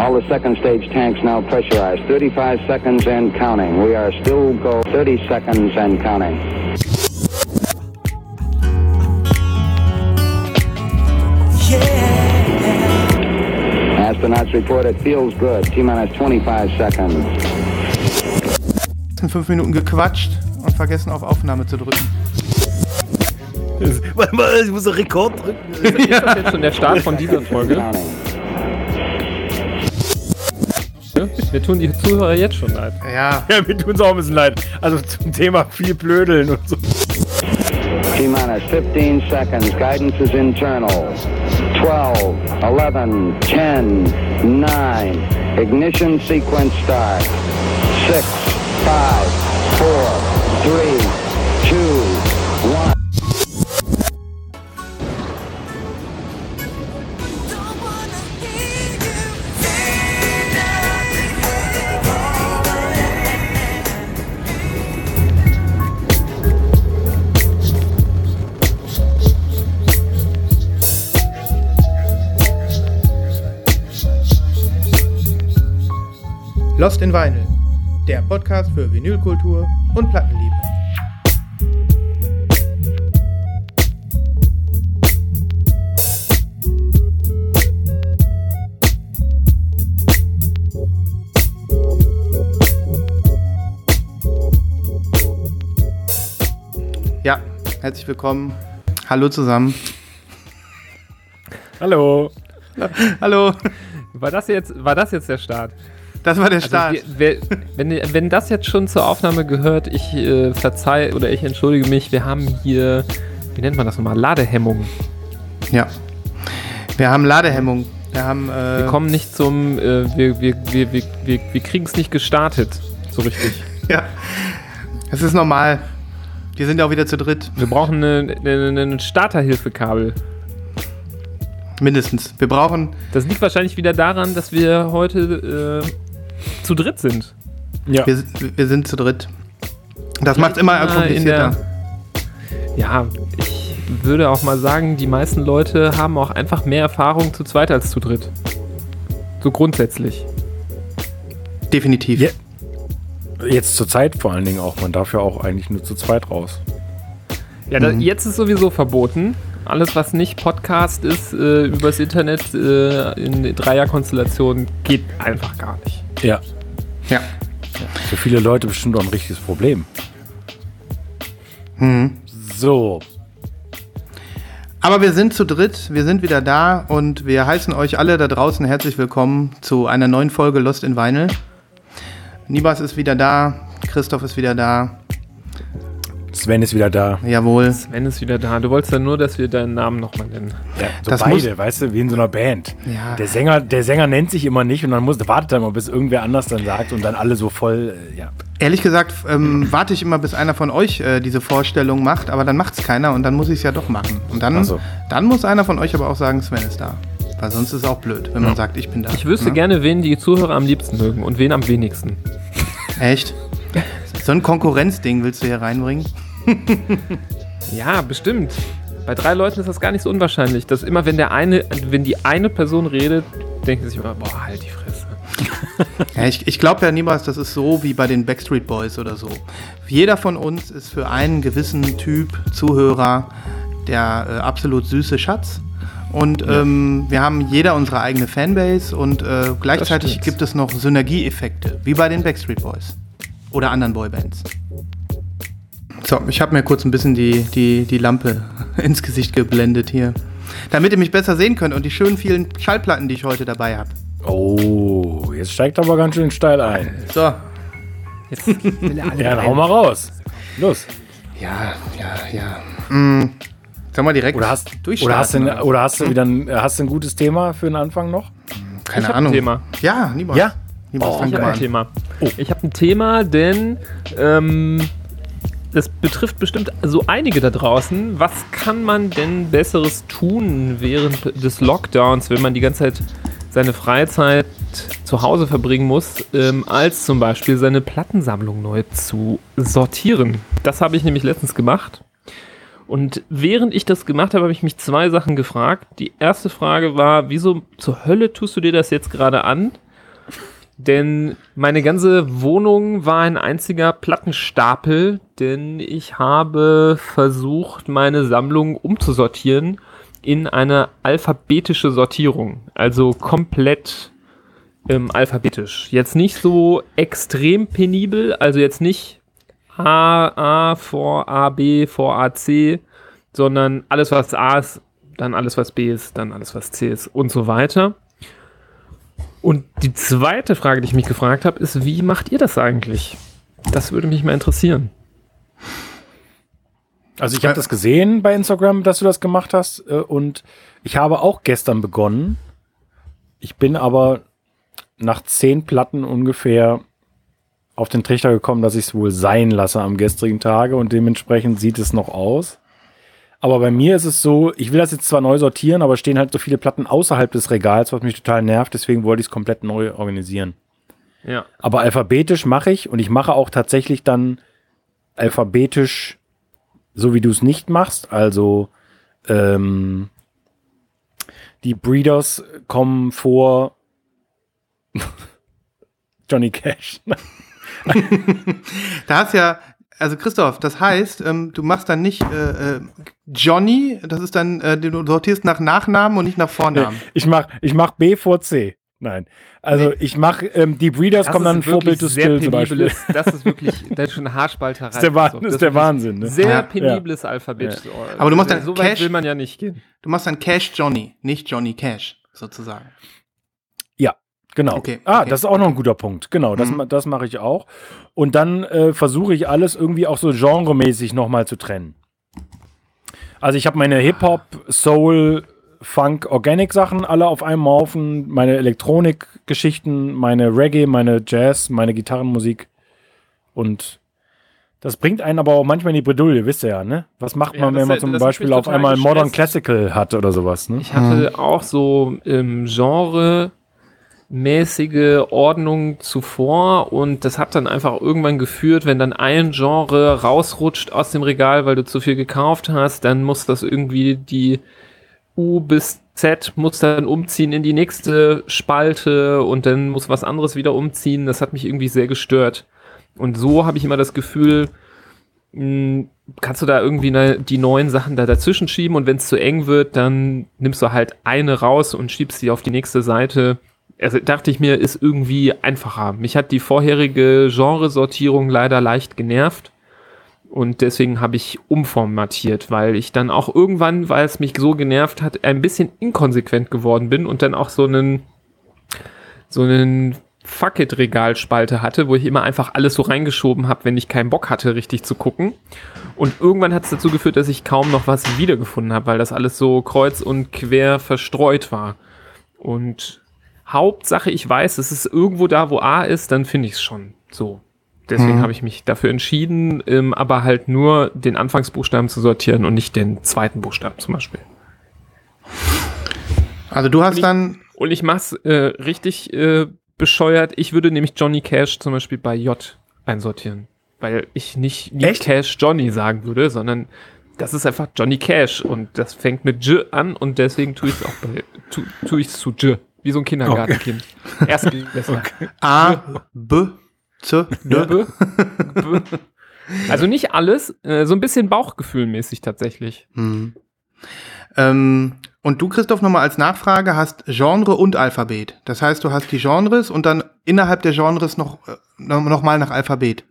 All the second stage tanks now pressurized. 35 seconds and counting. We are still go 30 seconds and counting. Astronauts report it feels good. T minus 25 seconds. Fünf Minuten gequatscht und vergessen auf Aufnahme zu drücken. Warte mal, ich muss einen Rekord drücken. Ist das jetzt schon der Start von dieser Folge? Wir tun die Zuhörer jetzt schon leid. Ja, Ja, mir tun es auch ein bisschen leid. Also zum Thema viel Blödeln und so. T minus 15 seconds. Guidance is internal. 12, 11, 10, 9. Ignition sequence start. 6, 5, 4, 3, Lost in Vinyl, der Podcast für Vinylkultur und Plattenliebe. Ja, herzlich willkommen. Hallo zusammen. Hallo. Hallo. War das jetzt, war das jetzt der Start? Das war der Also Start. wir, wer, wenn, wenn das jetzt schon zur Aufnahme gehört, ich äh, verzeih oder ich entschuldige mich, wir haben hier, wie nennt man das nochmal, Ladehemmung. ja. Wir haben Ladehemmung. Wir haben. Äh, Wir kommen nicht zum, äh, wir, wir, wir, wir, wir, wir kriegen es nicht gestartet, so richtig. Ja. Es ist normal. Wir sind ja auch wieder zu dritt. Wir brauchen ein Starterhilfekabel. Mindestens. Wir brauchen. Das liegt wahrscheinlich wieder daran, dass wir heute äh, zu dritt sind. Ja. Wir, wir sind zu dritt. Das macht es immer komplizierter. Ja, ich würde auch mal sagen, die meisten Leute haben auch einfach mehr Erfahrung zu zweit als zu dritt. So grundsätzlich. Definitiv. Ja. Jetzt zur Zeit vor allen Dingen auch. Man darf ja auch eigentlich nur zu zweit raus. Ja, da, jetzt ist sowieso verboten. Alles, was nicht Podcast ist, äh, übers Internet äh, in Dreierkonstellationen, geht einfach gar nicht. Ja. Ja. Für viele Leute bestimmt auch ein richtiges Problem. So. Aber wir sind zu dritt. Wir sind wieder da und wir heißen euch alle da draußen herzlich willkommen zu einer neuen Folge Lost in Vinyl. Nibas ist wieder da. Christoph ist wieder da. Sven ist wieder da. Jawohl. Sven ist wieder da. Du wolltest ja nur, dass wir deinen Namen nochmal nennen. Ja, so Das beide, weißt du, wie in so einer Band. Ja. Der Sänger, der Sänger nennt sich immer nicht und dann muss, wartet dann mal, bis irgendwer anders dann sagt und dann alle so voll, äh, ja. Ehrlich gesagt ähm, warte ich immer, bis einer von euch äh, diese Vorstellung macht, aber dann macht es keiner und dann muss ich es ja doch machen. Und dann, so. dann muss einer von euch aber auch sagen, Sven ist da. Weil sonst ist es auch blöd, wenn man sagt, ich bin da. Ich wüsste Ne? gerne, wen die Zuhörer am liebsten mögen und wen am wenigsten. Echt? So ein Konkurrenzding willst du hier reinbringen? Ja, bestimmt. Bei drei Leuten ist das gar nicht so unwahrscheinlich, dass immer, wenn der eine, wenn die eine Person redet, denken sie sich immer, boah, halt die Fresse. Ja, ich ich glaube ja niemals, das ist so wie bei den Backstreet Boys oder so. Jeder von uns ist für einen gewissen Typ Zuhörer der äh, absolut süße Schatz. Und ähm, wir haben jeder unsere eigene Fanbase und äh, gleichzeitig gibt es noch Synergieeffekte, wie bei den Backstreet Boys oder anderen Boybands. So, ich habe mir kurz ein bisschen die, die, die Lampe ins Gesicht geblendet hier. Damit ihr mich besser sehen könnt und die schönen vielen Schallplatten, die ich heute dabei habe. Oh, jetzt steigt aber ganz schön steil ein. So, Jetzt will er alle Ja, dann hau mal raus. Los. Ja, ja, ja. Mm, sollen wir direkt Oder hast, oder hast, du, oder? oder hast du wieder ein, hast du ein gutes Thema für den Anfang noch? Keine Ich hab ein Ahnung. Thema. Ja, niemals. Ja? Oh, Ich habe ein. Thema. Oh. Ich habe ein Thema, denn ähm, das betrifft bestimmt so einige da draußen. Was kann man denn Besseres tun während des Lockdowns, wenn man die ganze Zeit seine Freizeit zu Hause verbringen muss, ähm, als zum Beispiel seine Plattensammlung neu zu sortieren? Das habe ich nämlich letztens gemacht. Und während ich das gemacht habe, habe ich mich zwei Sachen gefragt. Die erste Frage war, wieso zur Hölle tust du dir das jetzt gerade an? Denn meine ganze Wohnung war ein einziger Plattenstapel, denn ich habe versucht, meine Sammlung umzusortieren in eine alphabetische Sortierung. Also komplett ähm, alphabetisch. Jetzt nicht so extrem penibel, also jetzt nicht A, A vor A, B vor A, C, sondern alles, was A ist, dann alles, was B ist, dann alles, was C ist und so weiter. Und die zweite Frage, die ich mich gefragt habe, ist, wie macht ihr das eigentlich? Das würde mich mal interessieren. Also ich habe das gesehen bei Instagram, dass du das gemacht hast äh, und ich habe auch gestern begonnen. Ich bin aber nach zehn Platten ungefähr auf den Trichter gekommen, dass ich es wohl sein lasse am gestrigen Tage und dementsprechend sieht es noch aus. Aber bei mir ist es so, ich will das jetzt zwar neu sortieren, aber stehen halt so viele Platten außerhalb des Regals, was mich total nervt, deswegen wollte ich es komplett neu organisieren. Ja. Aber alphabetisch mache ich und ich mache auch tatsächlich dann alphabetisch, so wie du es nicht machst. Also ähm, die Breeders kommen vor Johnny Cash. Da hast ja, also Christoph, das heißt, ähm, du machst dann nicht äh, äh, Johnny, das ist dann, äh, du sortierst nach Nachnamen und nicht nach Vornamen. Ich mach, ich mach B vor C. Nein. Also ich mache, ähm, die Breeders Das kommen dann Vorbild to Spill zum Beispiel. Das ist wirklich, das ist schon Haarspalterei. Das ist der, Wah- So, das ist der wirklich Wahnsinn. Ne? Sehr Ja. penibles Alphabet. Aber du machst dann so weit Cash- will man ja nicht gehen. Du machst dann Cash Johnny, nicht Johnny Cash, sozusagen. Genau. Okay, Ah, okay. das ist auch noch ein guter Punkt. Genau, das, Mhm. das mache ich auch. Und dann äh, versuche ich alles irgendwie auch so genremäßig nochmal zu trennen. Also ich habe meine Hip-Hop, Soul, Funk, Organic-Sachen alle auf einem Haufen, meine Elektronik-Geschichten, meine Reggae, meine Jazz, meine Gitarrenmusik. Und das bringt einen aber auch manchmal in die Bredouille, wisst ihr ja, ne? Was macht Ja, man, das wenn man zum Beispiel auf einmal Modern gestresst. Classical hat oder sowas, ne? Ich hatte auch so ähm, Genre mäßige Ordnung zuvor und das hat dann einfach irgendwann geführt, wenn dann ein Genre rausrutscht aus dem Regal, weil du zu viel gekauft hast, dann muss das irgendwie die U bis Z muss dann umziehen in die nächste Spalte und dann muss was anderes wieder umziehen. Das hat mich irgendwie sehr gestört. Und so habe ich immer das Gefühl, mh, kannst du da irgendwie ne, die neuen Sachen da dazwischen schieben und wenn es zu eng wird, dann nimmst du halt eine raus und schiebst sie auf die nächste Seite. Also dachte ich mir, ist irgendwie einfacher. Mich hat die vorherige Genresortierung leider leicht genervt. Und deswegen habe ich umformatiert, weil ich dann auch irgendwann, weil es mich so genervt hat, ein bisschen inkonsequent geworden bin und dann auch so einen, so einen Fuck-it-Regalspalte hatte, wo ich immer einfach alles so reingeschoben habe, wenn ich keinen Bock hatte, richtig zu gucken. Und irgendwann hat es dazu geführt, dass ich kaum noch was wiedergefunden habe, weil das alles so kreuz und quer verstreut war. Und Hauptsache, ich weiß, es ist irgendwo da, wo A ist, dann finde ich es schon so. Deswegen Hm. habe ich mich dafür entschieden, ähm, aber halt nur den Anfangsbuchstaben zu sortieren und nicht den zweiten Buchstaben zum Beispiel. Also du hast ich- dann, Und ich mach's äh, richtig äh, bescheuert. Ich würde nämlich Johnny Cash zum Beispiel bei J einsortieren. Weil ich nicht, Echt? Cash Johnny sagen würde, sondern das ist einfach Johnny Cash. Und das fängt mit J an und deswegen tue ich es auch bei, tu, tu ich's zu J. Wie so ein Kindergartenkind. Erstklässler. A, B, C, D. B, B. Also nicht alles, äh, so ein bisschen Bauchgefühlmäßig tatsächlich. Hm. Ähm, und du, Christoph, nochmal als Nachfrage hast Genre und Alphabet. Das heißt, du hast die Genres und dann innerhalb der Genres noch, äh, noch noch mal nach Alphabet.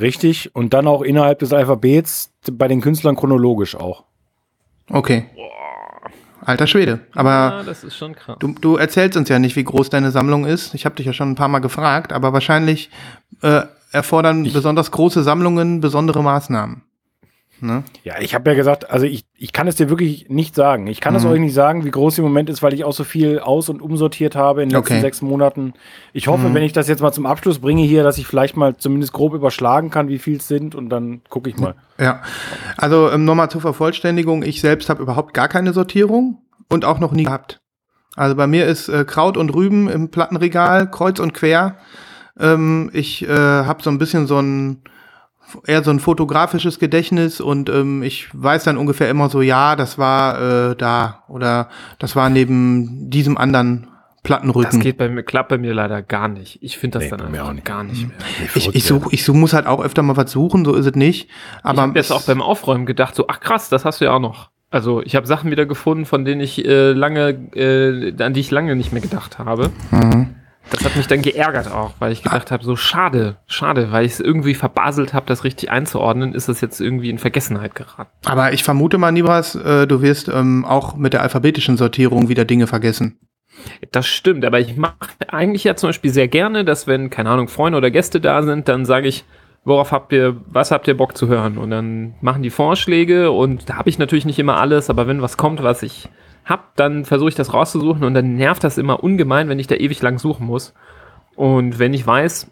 Richtig. Und dann auch innerhalb des Alphabets bei den Künstlern chronologisch auch. Okay. Alter Schwede. Aber ja, das ist schon krass. du, du erzählst uns ja nicht, wie groß deine Sammlung ist. Ich habe dich ja schon ein paar Mal gefragt, aber wahrscheinlich äh, erfordern besonders große Sammlungen besondere Maßnahmen. Ne? Ja, ich habe ja gesagt, also ich, ich kann es dir wirklich nicht sagen. Ich kann es Mhm. euch nicht sagen, wie groß im Moment ist, weil ich auch so viel aus- und umsortiert habe in den letzten Okay. sechs Monaten. Ich hoffe, Mhm. wenn ich das jetzt mal zum Abschluss bringe hier, dass ich vielleicht mal zumindest grob überschlagen kann, wie viel es sind und dann gucke ich mal. Ja, also ähm, nochmal zur Vervollständigung, ich selbst habe überhaupt gar keine Sortierung und auch noch nie gehabt. Also bei mir ist äh, Kraut und Rüben im Plattenregal, kreuz und quer. Ähm, ich äh, habe so ein bisschen so ein eher so ein fotografisches Gedächtnis und ähm, ich weiß dann ungefähr immer so, ja, das war äh, da oder das war neben diesem anderen Plattenrücken. Das geht bei mir, klappt bei mir leider gar nicht. Ich finde das Nee, dann einfach nicht. gar nicht mehr. ich ich suche ich such, muss halt auch öfter mal was suchen, so ist es nicht. Aber Aber ich habe jetzt auch beim Aufräumen gedacht, so, ach krass, das hast du ja auch noch. Also ich habe Sachen wieder gefunden, von denen ich äh, lange, äh, an die ich lange nicht mehr gedacht habe. Mhm. Das hat mich dann geärgert auch, weil ich gedacht habe, so schade, schade, weil ich es irgendwie verbaselt habe, das richtig einzuordnen, ist es jetzt irgendwie in Vergessenheit geraten. Aber ich vermute mal, Nibras, äh, du wirst ähm, auch mit der alphabetischen Sortierung wieder Dinge vergessen. Das stimmt, aber ich mache eigentlich ja zum Beispiel sehr gerne, dass wenn, keine Ahnung, Freunde oder Gäste da sind, dann sage ich, worauf habt ihr, was habt ihr Bock zu hören? Und dann machen die Vorschläge und da habe ich natürlich nicht immer alles, aber wenn was kommt, was ich hab, dann versuche ich das rauszusuchen und dann nervt das immer ungemein, wenn ich da ewig lang suchen muss. Und wenn ich weiß,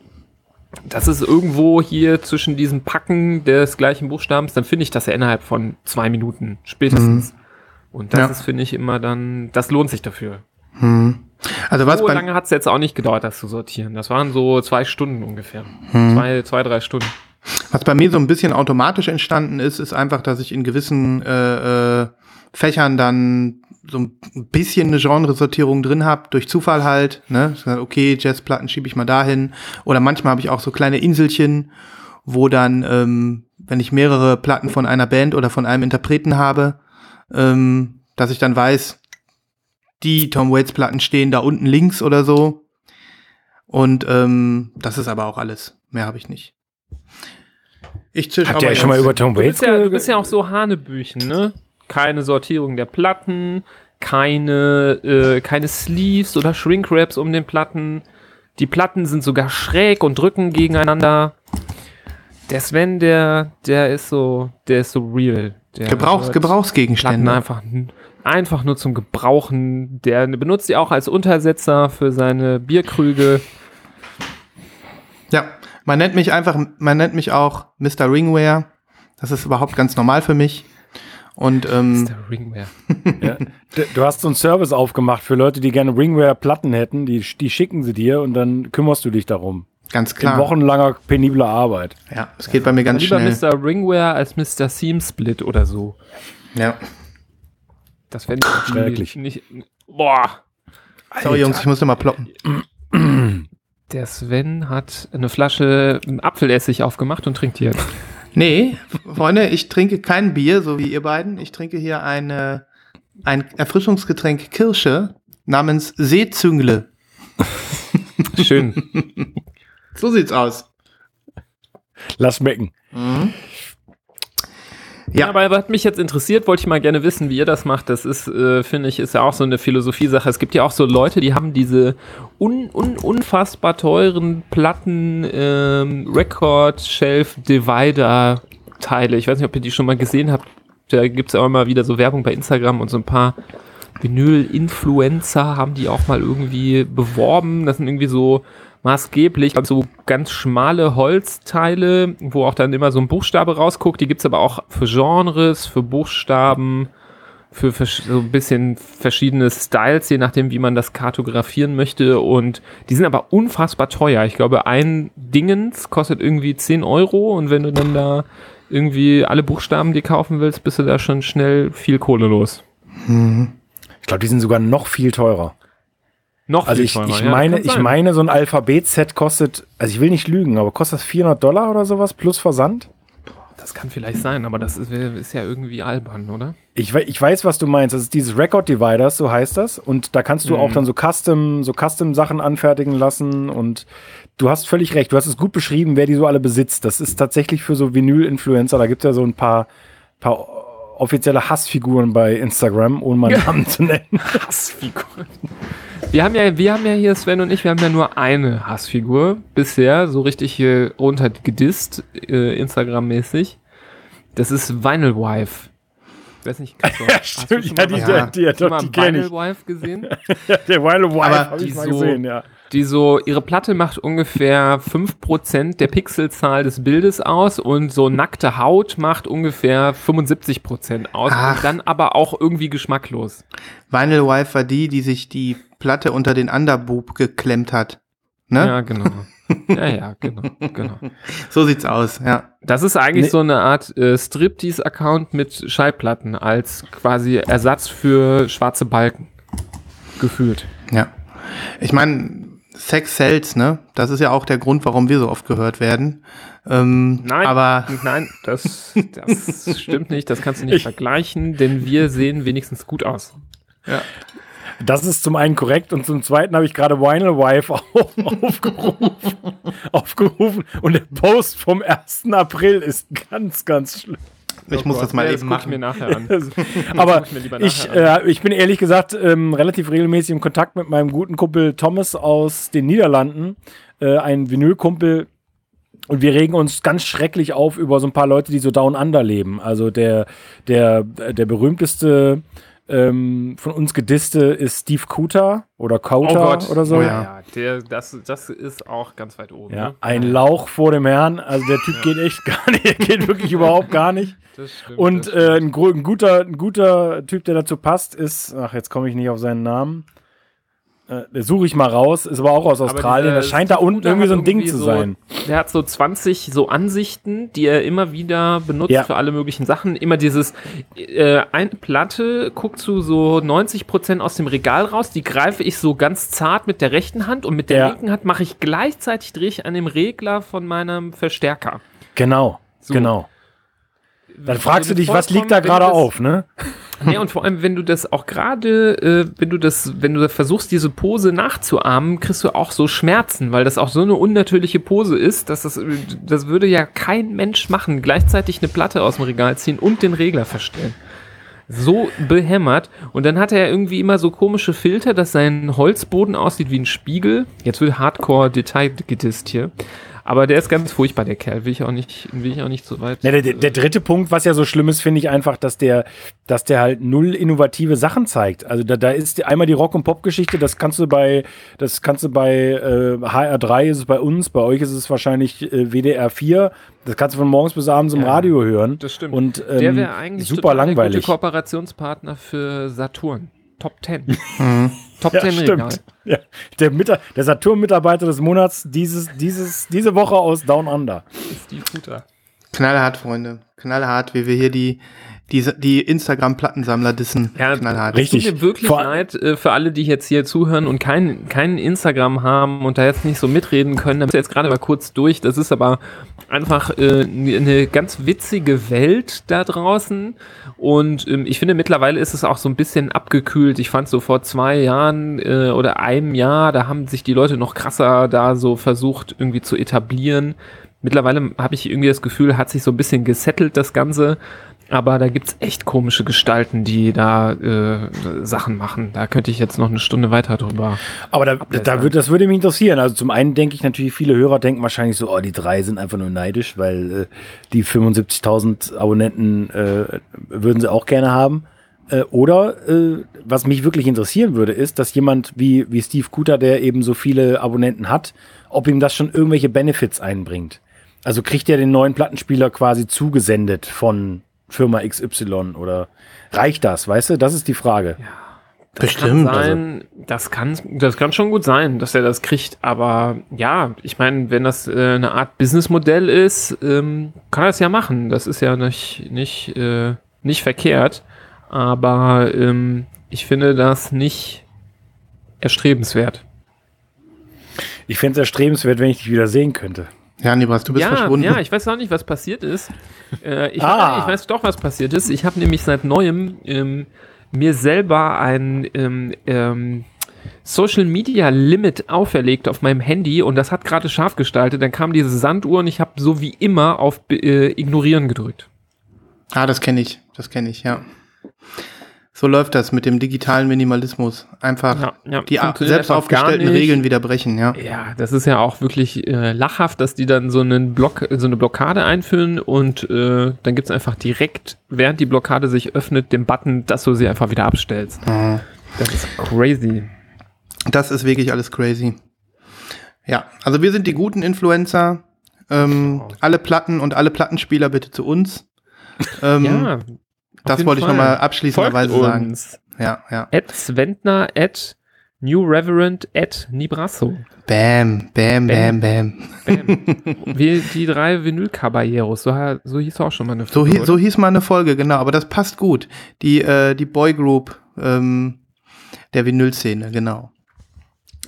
das ist irgendwo hier zwischen diesen Packen des gleichen Buchstabens, dann finde ich das ja innerhalb von zwei Minuten spätestens. Und das Ja. ist, finde ich, immer dann, das lohnt sich dafür. Hm. Also was So lange hat es jetzt auch nicht gedauert, das zu sortieren. Das waren so zwei Stunden ungefähr. Hm. Zwei, zwei, drei Stunden. was bei mir so ein bisschen automatisch entstanden ist, ist einfach, dass ich in gewissen äh, äh, Fächern dann so ein bisschen eine Genresortierung drin habe, durch Zufall halt. Ne? Okay, Jazzplatten schiebe ich mal dahin. Oder manchmal habe ich auch so kleine Inselchen, wo dann, ähm, wenn ich mehrere Platten von einer Band oder von einem Interpreten habe, ähm, dass ich dann weiß, die Tom Waits Platten stehen da unten links oder so. Und ähm, das ist aber auch alles. Mehr habe ich nicht. Ich zisch Habt aber ihr schon mal über Tom Du Waits bist, ja, du bist ja auch so Hanebüchen, ne? Keine Sortierung der Platten, keine, äh, keine Sleeves oder Shrinkwraps um den Platten. Die Platten sind sogar schräg und drücken gegeneinander. Der Sven, der, der ist so, der ist so real. Der Gebrauchs Gebrauchsgegenstände. Platten einfach, einfach nur zum Gebrauchen. Der benutzt die auch als Untersetzer für seine Bierkrüge. Ja, man nennt mich einfach, man nennt mich auch Mr. Ringware. Das ist überhaupt ganz normal für mich. Und ähm, Der Ringware. Ja. Du hast so einen Service aufgemacht für Leute, die gerne Ringware-Platten hätten. Die, die schicken sie dir und dann kümmerst du dich darum. ganz In klar. wochenlanger penibler Arbeit. Ja, es geht bei mir ganz Lieber schnell. Mr. Ringware als Mr. Seam Split oder so. Ja. Das fände ich Schrecklich. Nicht, boah. Sorry, Jungs, ich musste mal ploppen. Der Sven hat eine Flasche Apfelessig aufgemacht und trinkt die jetzt. Nee, Freunde, ich trinke kein Bier, so wie ihr beiden. Ich trinke hier eine, ein Erfrischungsgetränk Kirsche namens Seezüngle. Schön. So sieht's aus. Lass schmecken. Ja. Ja, aber was mich jetzt interessiert, wollte ich mal gerne wissen, wie ihr das macht. Das ist, äh, finde ich, ist ja auch so eine Philosophiesache. Es gibt ja auch so Leute, die haben diese un, un, unfassbar teuren Platten ähm, Record Shelf Divider Teile. Ich weiß nicht, ob ihr die schon mal gesehen habt. Da gibt es auch immer wieder so Werbung bei Instagram und so ein paar Vinyl-Influencer haben die auch mal irgendwie beworben. Das sind irgendwie so maßgeblich so ganz schmale Holzteile, wo auch dann immer so ein Buchstabe rausguckt. Die gibt's aber auch für Genres, für Buchstaben, für so ein bisschen verschiedene Styles, je nachdem, wie man das kartografieren möchte. Und die sind aber unfassbar teuer. Ich glaube, ein Dingens kostet irgendwie 10 Euro und wenn du dann da irgendwie alle Buchstaben dir kaufen willst, bist du da schon schnell viel Kohle los. Ich glaube, die sind sogar noch viel teurer. Noch Also viel ich, teurer, ich ja, meine, kann ich sein. meine, so ein Alphabet-Set kostet, also ich will nicht lügen, aber kostet das 400 Dollar oder sowas plus Versand? Das kann vielleicht sein, aber das ist, ist ja irgendwie albern, oder? Ich, ich weiß, was du meinst. Das ist dieses Record Dividers, so heißt das. Und da kannst du Mhm. auch dann so Custom, so Custom-Sachen anfertigen lassen. Und du hast völlig recht. Du hast es gut beschrieben, wer die so alle besitzt. Das ist tatsächlich für so Vinyl-Influencer. Da gibt es ja so ein paar, paar offizielle Hassfiguren bei Instagram, ohne mal Namen zu nennen. Hassfiguren. Wir haben ja, wir haben ja hier, Sven und ich, wir haben ja nur eine Hassfigur bisher, so richtig hier runter gedisst, äh, Instagram-mäßig. Das ist Vinyl Wife. Ich weiß nicht, kannst du, hast du schon mal die, was- Ja. die, hast du die, mal die kenne Vinyl ich. Wife gesehen? Der Wild Wife habe die ich mal so- gesehen, ja. die so, ihre Platte macht ungefähr 5% der Pixelzahl des Bildes aus und so nackte Haut macht ungefähr 75% aus Ach. und dann aber auch irgendwie geschmacklos. Vinyl Wife war die, die sich die Platte unter den Underboob geklemmt hat. Ne? Ja, genau. ja, ja, genau, genau. So sieht's aus, ja. Das ist eigentlich Nee. so eine Art äh, Striptease-Account mit Schallplatten als quasi Ersatz für schwarze Balken. Gefühlt. Ja. Ich meine, Sex sells, ne? Das ist ja auch der Grund, warum wir so oft gehört werden. Ähm, Nein, aber nein, das, das stimmt nicht. Das kannst du nicht vergleichen, denn wir sehen wenigstens gut aus. Das ist zum einen korrekt und zum zweiten habe ich gerade Vinyl Wife auf, aufgerufen, aufgerufen und der Post vom 1. April ist ganz, ganz schlimm. ich muss das mal Ja, eben ich mir machen. nachher an. Aber ich äh, ich bin ehrlich gesagt ähm, relativ regelmäßig im Kontakt mit meinem guten Kumpel Thomas aus den Niederlanden, äh, ein Vinylkumpel. Und wir regen uns ganz schrecklich auf über so ein paar Leute, die so down under leben. Also der, der, der berühmteste ähm, von uns gedisste ist Steve Cooter oder Cooter oder so. Oh ja, ja. ja der, das, das ist auch ganz weit oben. Ja, ne? ein Lauch vor dem Herrn. Also der Typ geht echt gar nicht, der geht wirklich überhaupt gar nicht. Das stimmt, Und das äh, ein, ein, guter, ein guter Typ, der dazu passt, ist, ach, jetzt komme ich nicht auf seinen Namen. Äh, suche ich mal raus, ist aber auch aus Australien. dieser Das scheint da unten irgendwie so ein Ding irgendwie zu so- sein. Der hat so 20 so Ansichten, die er immer wieder benutzt Ja. für alle möglichen Sachen. Immer dieses, äh, eine Platte guckt zu so 90% aus dem Regal raus, die greife ich so ganz zart mit der rechten Hand und mit der Ja. linken Hand mache ich gleichzeitig, drehe ich an dem Regler von meinem Verstärker. Genau, So. genau. Dann fragst du dich, was liegt da gerade auf, ne? Nee, und vor allem, wenn du das auch gerade, äh, wenn du das, wenn du versuchst, diese Pose nachzuahmen, kriegst du auch so Schmerzen, weil das auch so eine unnatürliche Pose ist, dass das, das würde ja kein Mensch machen, gleichzeitig eine Platte aus dem Regal ziehen und den Regler verstellen. So behämmert. Und dann hat er irgendwie immer so komische Filter, dass sein Holzboden aussieht wie ein Spiegel. Jetzt wird Hardcore Detail hier. Aber der ist ganz furchtbar, der Kerl. Will ich auch nicht, will ich auch nicht so weit. Ja, der, der, dritte Punkt, was ja so schlimm ist, finde ich einfach, dass der, dass der halt null innovative Sachen zeigt. Also da, da ist einmal die Rock- und Pop-Geschichte, das kannst du bei, das kannst du bei äh, HR3 ist es bei uns, bei euch ist es wahrscheinlich äh, WDR 4. Das kannst du von morgens bis abends im Ja, Radio hören. Das stimmt. Und ähm, der wäre eigentlich super total der langweilig. gute Kooperationspartner für Saturn. Top 10. Mhm. Top Ja, 10 Regal. stimmt. Ja, der Mita- der Saturn-Mitarbeiter des Monats dieses, dieses, diese Woche aus Down Under. Steve Cooter. Knallhart, Freunde. Knallhart, wie wir hier die, die, die Instagram-Plattensammler dissen. Ja, Knallhart. richtig. Tut mir wirklich Vor- leid äh, für alle, die jetzt hier zuhören und kein, kein Instagram haben und da jetzt nicht so mitreden können. Da müssen wir jetzt gerade mal kurz durch. Das ist aber einfach äh, eine ganz witzige Welt da draußen. Und ähm, ich finde, mittlerweile ist es auch so ein bisschen abgekühlt. Ich fand so vor zwei Jahren äh, oder einem Jahr, da haben sich die Leute noch krasser da so versucht irgendwie zu etablieren. Mittlerweile habe ich irgendwie das Gefühl, hat sich so ein bisschen gesettelt, das Ganze. Aber da gibt's echt komische Gestalten, die da äh, Sachen machen. Da könnte ich jetzt noch eine Stunde weiter drüber. Aber da, da wird, das würde mich interessieren. Also zum einen denke ich natürlich, viele Hörer denken wahrscheinlich so, oh, die drei sind einfach nur neidisch, weil äh, die 75.000 Abonnenten äh, würden sie auch gerne haben. Äh, oder äh, was mich wirklich interessieren würde, ist, dass jemand wie, wie Steve Cooter, der eben so viele Abonnenten hat, ob ihm das schon irgendwelche Benefits einbringt. Also kriegt er den neuen Plattenspieler quasi zugesendet von Firma XY oder reicht das, weißt du? Das ist die Frage. Bestimmt. Kann Also, sein, das kann, das kann schon gut sein, dass er das kriegt. Aber ja, ich meine, wenn das äh, eine Art Businessmodell ist, ähm, kann er es ja machen. Das ist ja nicht, nicht, äh, nicht verkehrt. Aber ähm, ich finde das nicht erstrebenswert. Ich fände es erstrebenswert, wenn ich dich wieder sehen könnte. Ja, Nibras, du bist ja, verschwunden. ja, ich weiß auch nicht, was passiert ist. Äh, ich, Ah. ich weiß doch, was passiert ist. Ich habe nämlich seit neuem ähm, mir selber ein ähm, ähm, Social Media Limit auferlegt auf meinem Handy und das hat gerade scharf gestaltet. Dann kam diese Sanduhr und ich habe so wie immer auf äh, Ignorieren gedrückt. Ah, das kenne ich. Das kenne ich, ja. So läuft das mit dem digitalen Minimalismus. Einfach Ja, ja, die selbst aufgestellten. Regeln wieder brechen, ja. Ja, das ist ja auch wirklich äh, lachhaft, dass die dann so einen Block, so eine Blockade einführen und äh, dann gibt's einfach direkt, während die Blockade sich öffnet, den Button, dass du sie einfach wieder abstellst. Mhm. Das ist crazy. Das ist wirklich alles crazy. Ja, also wir sind die guten Influencer. Ähm, alle Platten und alle Plattenspieler bitte zu uns. Ähm, Ja. Das wollte ich nochmal abschließenderweise Folgt sagen. uns. Ja, ja. At Sventner, at New Reverend, at Nibrasso. Bam, bam, bam, bam. Bam. Wie die drei Vinyl-Caballeros, so, so hieß auch schon mal eine So, Folge, hi so hieß mal eine Folge, genau, aber das passt gut. Die, äh, die Boygroup ähm, der Vinyl-Szene, genau.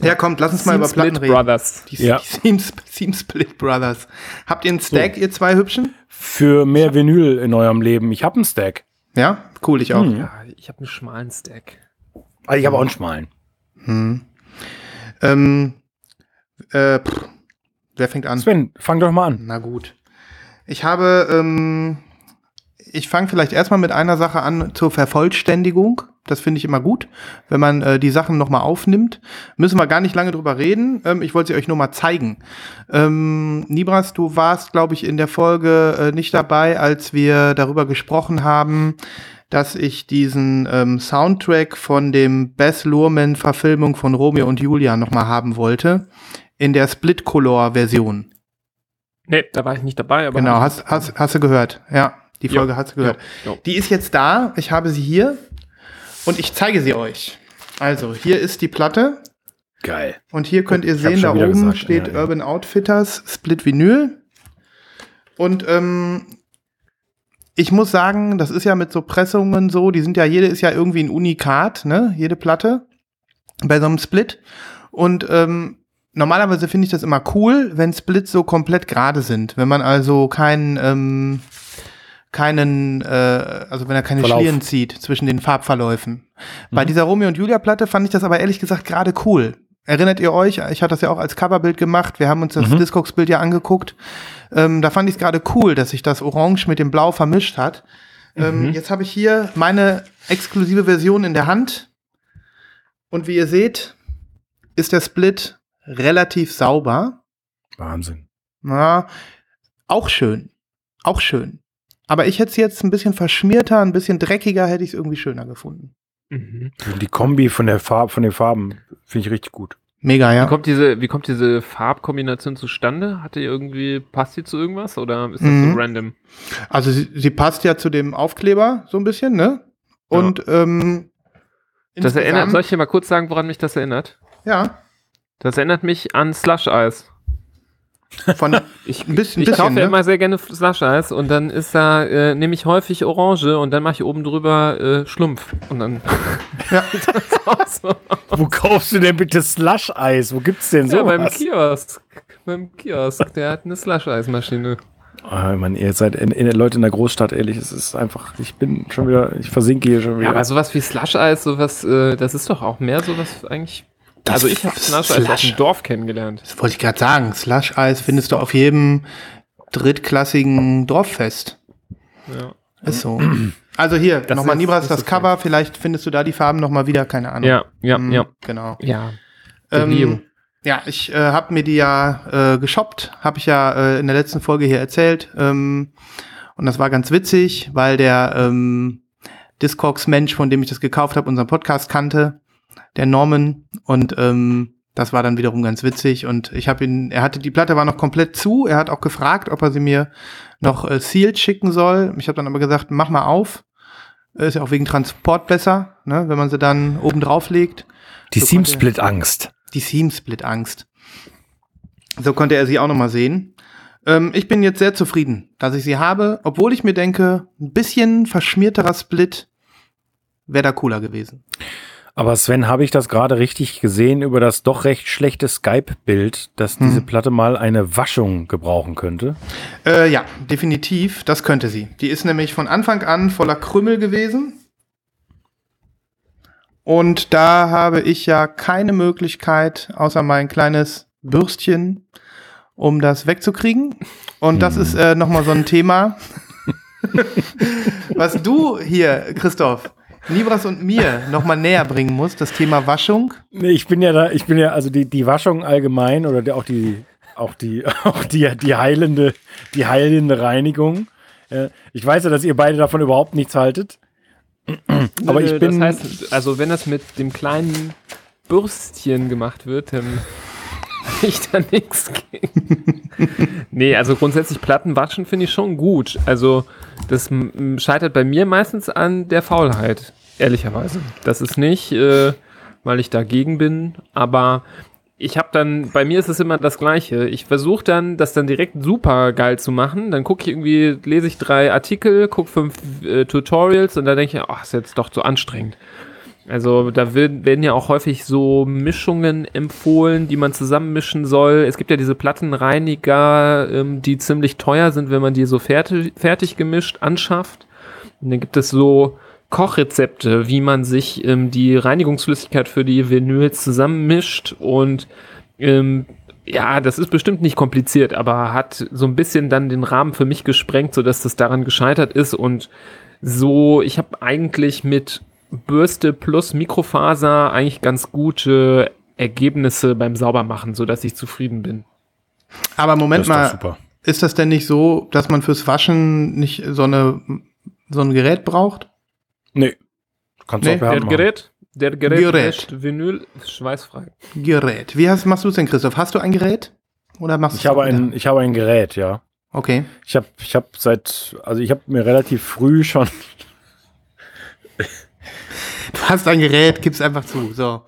Ja, kommt, lass uns mal über Platten Split reden. Brothers. Die, Ja. die Seam, Seam Split Brothers. Habt ihr einen Stack, ihr zwei Hübschen? Für mehr Vinyl in eurem Leben. Ich habe einen Stack. Ja, cool, ich auch. Hm. Ja, ich habe einen schmalen Stack. Ah, ich habe auch einen schmalen. Ähm, äh, pff, wer fängt an? Sven, fang doch mal an. Na gut. Ich habe, ähm, ich fange vielleicht erstmal mit einer Sache an zur Vervollständigung. Das finde ich immer gut, wenn man äh, die Sachen nochmal aufnimmt. Müssen wir gar nicht lange drüber reden. Ähm, ich wollte sie euch nur mal zeigen. Ähm, Nibras, du warst, glaube ich, in der Folge äh, nicht dabei, als wir darüber gesprochen haben, dass ich diesen ähm, Soundtrack von dem Bess Luhrmann-Verfilmung von Romeo und Julia nochmal haben wollte. In der Split-Color-Version. Nee, da war ich nicht dabei, aber. Genau, hast, hast, hast du gehört. Ja, die Ja, Folge hast du gehört. ja, ja. Die ist jetzt da. Ich habe sie hier und ich zeige sie euch. Also, hier ist die Platte Geil. und hier könnt ihr Ich sehen, da oben gesagt, steht ja, ja. Urban Outfitters Split Vinyl. Und ähm, ich muss sagen, das ist ja mit so Pressungen so, die sind ja, jede ist ja irgendwie ein Unikat, ne? Jede Platte bei so einem Split. Und ähm, normalerweise finde ich das immer cool, wenn Splits so komplett gerade sind. Wenn man also keinen, ähm, keinen, äh, also wenn er keine Verlauf. Schlieren zieht zwischen den Farbverläufen. Bei dieser Romeo und Julia Platte fand ich das aber ehrlich gesagt gerade cool. Erinnert ihr euch? Ich hatte das ja auch als Coverbild gemacht. Wir haben uns das Discogs-Bild ja angeguckt. Ähm, da fand ich es gerade cool, dass sich das Orange mit dem Blau vermischt hat. Ähm, jetzt habe ich hier meine exklusive Version in der Hand. Und wie ihr seht, ist der Split relativ sauber. Wahnsinn. Na, auch schön. Auch schön. Aber ich hätte es jetzt ein bisschen verschmierter, ein bisschen dreckiger, hätte ich es irgendwie schöner gefunden. Mhm. Die Kombi von der Farbe, von den Farben finde ich richtig gut. Mega, Wie, ja. kommt diese, wie kommt diese Farbkombination zustande? Hat die irgendwie, passt die zu irgendwas oder ist das Mhm. so random? Also sie, sie passt ja zu dem Aufkleber so ein bisschen, ne? Und ähm, Das erinnert, soll ich dir mal kurz sagen, woran mich das erinnert? Ja, Das erinnert mich an Slush Eis. Von Ich, Ein bisschen- ich bisschen, kaufe ne? immer sehr gerne Slush Eis und dann ist da, äh, nehme ich häufig Orange und dann mache ich oben drüber äh, Schlumpf. Und dann. Ja. das ist auch so. Wo kaufst du denn bitte Slush-Eis? Wo gibt's denn Ja, beim? Kiosk. Beim Kiosk. Der hat eine Slush Eismaschine. Ah, Mann, ihr seid in, in, Leute in der Großstadt, ehrlich, es ist einfach, ich bin schon wieder, ich versinke hier schon wieder. Ja, aber sowas wie Slush Eis, sowas, äh, das ist doch auch mehr sowas eigentlich. Das also ich habe Slush Eis aus dem Dorf kennengelernt. Das wollte ich gerade sagen. Slush-Eis findest du auf jedem drittklassigen Dorffest. Ja. Ist so. Also hier, Das nochmal Nibras, das okay. Cover. Vielleicht findest du da die Farben nochmal wieder, keine Ahnung. Ja, ja, Mhm, ja. Genau. Ja. Ähm, ja, ich äh, habe mir die ja äh, geshoppt, habe ich ja äh, in der letzten Folge hier erzählt. Ähm, und das war ganz witzig, weil der ähm, Discogs-Mensch, von dem ich das gekauft habe, unseren Podcast kannte, der Norman. Und ähm, das war dann wiederum ganz witzig. Und ich habe ihn, er hatte die Platte war noch komplett zu. Er hat auch gefragt, ob er sie mir noch äh, sealed schicken soll. Ich habe dann aber gesagt, mach mal auf. Ist ja auch wegen Transport besser, ne, wenn man sie dann oben drauf legt. die so Seam-Split-Angst. Die Seam-Split-Angst. So konnte er sie auch noch mal sehen. Ähm, ich bin jetzt sehr zufrieden, dass ich sie habe, obwohl ich mir denke, ein bisschen verschmierterer Split wäre da cooler gewesen. Aber Sven, habe ich das gerade richtig gesehen über das doch recht schlechte Skype-Bild, dass diese Platte mal eine Waschung gebrauchen könnte? Äh, ja, definitiv, das könnte sie. Die ist nämlich von Anfang an voller Krümmel gewesen. Und da habe ich ja keine Möglichkeit, außer mein kleines Bürstchen, um das wegzukriegen. Und das ist äh, nochmal so ein Thema, was du hier, Christoph, Nibras und mir nochmal näher bringen musst, das Thema Waschung. Nee, ich bin ja da, ich bin ja, also die, die Waschung allgemein oder der, auch die, auch die, auch die, die heilende, die heilende Reinigung. Äh, ich weiß ja, dass ihr beide davon überhaupt nichts haltet. Aber ich bin- Das heißt, also wenn das mit dem kleinen Bürstchen gemacht wird, dann ich da nichts gegen. nee, also grundsätzlich Platten waschen finde ich schon gut. Also das scheitert bei mir meistens an der Faulheit, ehrlicherweise. Das ist nicht, äh, weil ich dagegen bin, aber ich habe dann, bei mir ist es immer das Gleiche. Ich versuche dann, das dann direkt super geil zu machen. Dann gucke ich irgendwie, lese ich drei Artikel, gucke fünf äh, Tutorials und dann denke ich, ach, ist jetzt doch zu anstrengend. Also da wird, werden ja auch häufig so Mischungen empfohlen, die man zusammenmischen soll. Es gibt ja diese Plattenreiniger, ähm, die ziemlich teuer sind, wenn man die so fertig, fertig gemischt anschafft. Und dann gibt es so Kochrezepte, wie man sich ähm, die Reinigungsflüssigkeit für die Vinyls zusammenmischt und ähm, ja, das ist bestimmt nicht kompliziert, aber hat so ein bisschen dann den Rahmen für mich gesprengt, sodass das daran gescheitert ist und so, ich habe eigentlich mit Bürste plus Mikrofaser eigentlich ganz gute Ergebnisse beim Saubermachen, sodass ich zufrieden bin. Aber Moment Das ist mal, super. ist das denn nicht so, dass man fürs Waschen nicht so, eine, so ein Gerät braucht? Nee. Kannst Nee, du auch Der machen. Gerät, der Gerät, Gerät. Vinyl schweißfrei. Gerät. Wie hast, machst du es denn, Christoph? Hast du ein Gerät? Oder machst Ich habe ein, ich habe ein Gerät, ja. Okay. Ich habe ich hab seit, also ich habe mir relativ früh schon, Du hast ein Gerät, gib's einfach zu. So.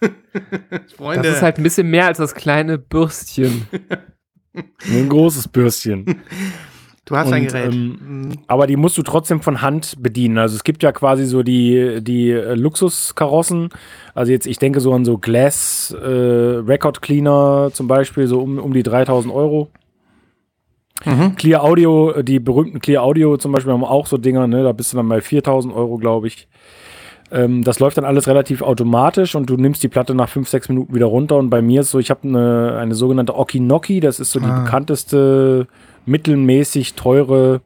Freunde. Das ist halt ein bisschen mehr als das kleine Bürstchen. ein großes Bürstchen. Du hast ein Gerät. ähm, Mhm. Aber die musst du trotzdem von Hand bedienen. Also es gibt ja quasi so die, die äh, Luxuskarossen. Also jetzt, ich denke so an so Glass äh, Record Cleaner zum Beispiel, so um, um die 3000 Euro. Mhm. Clear Audio, äh, die berühmten Clear Audio zum Beispiel haben auch so Dinger, ne? da bist du dann bei 4000 Euro, glaube ich. Ähm, das läuft dann alles relativ automatisch und du nimmst die Platte nach 5, 6 Minuten wieder runter. Und bei mir ist so, ich habe eine, eine sogenannte Okinoki, das ist so die Ah. bekannteste mittelmäßig teure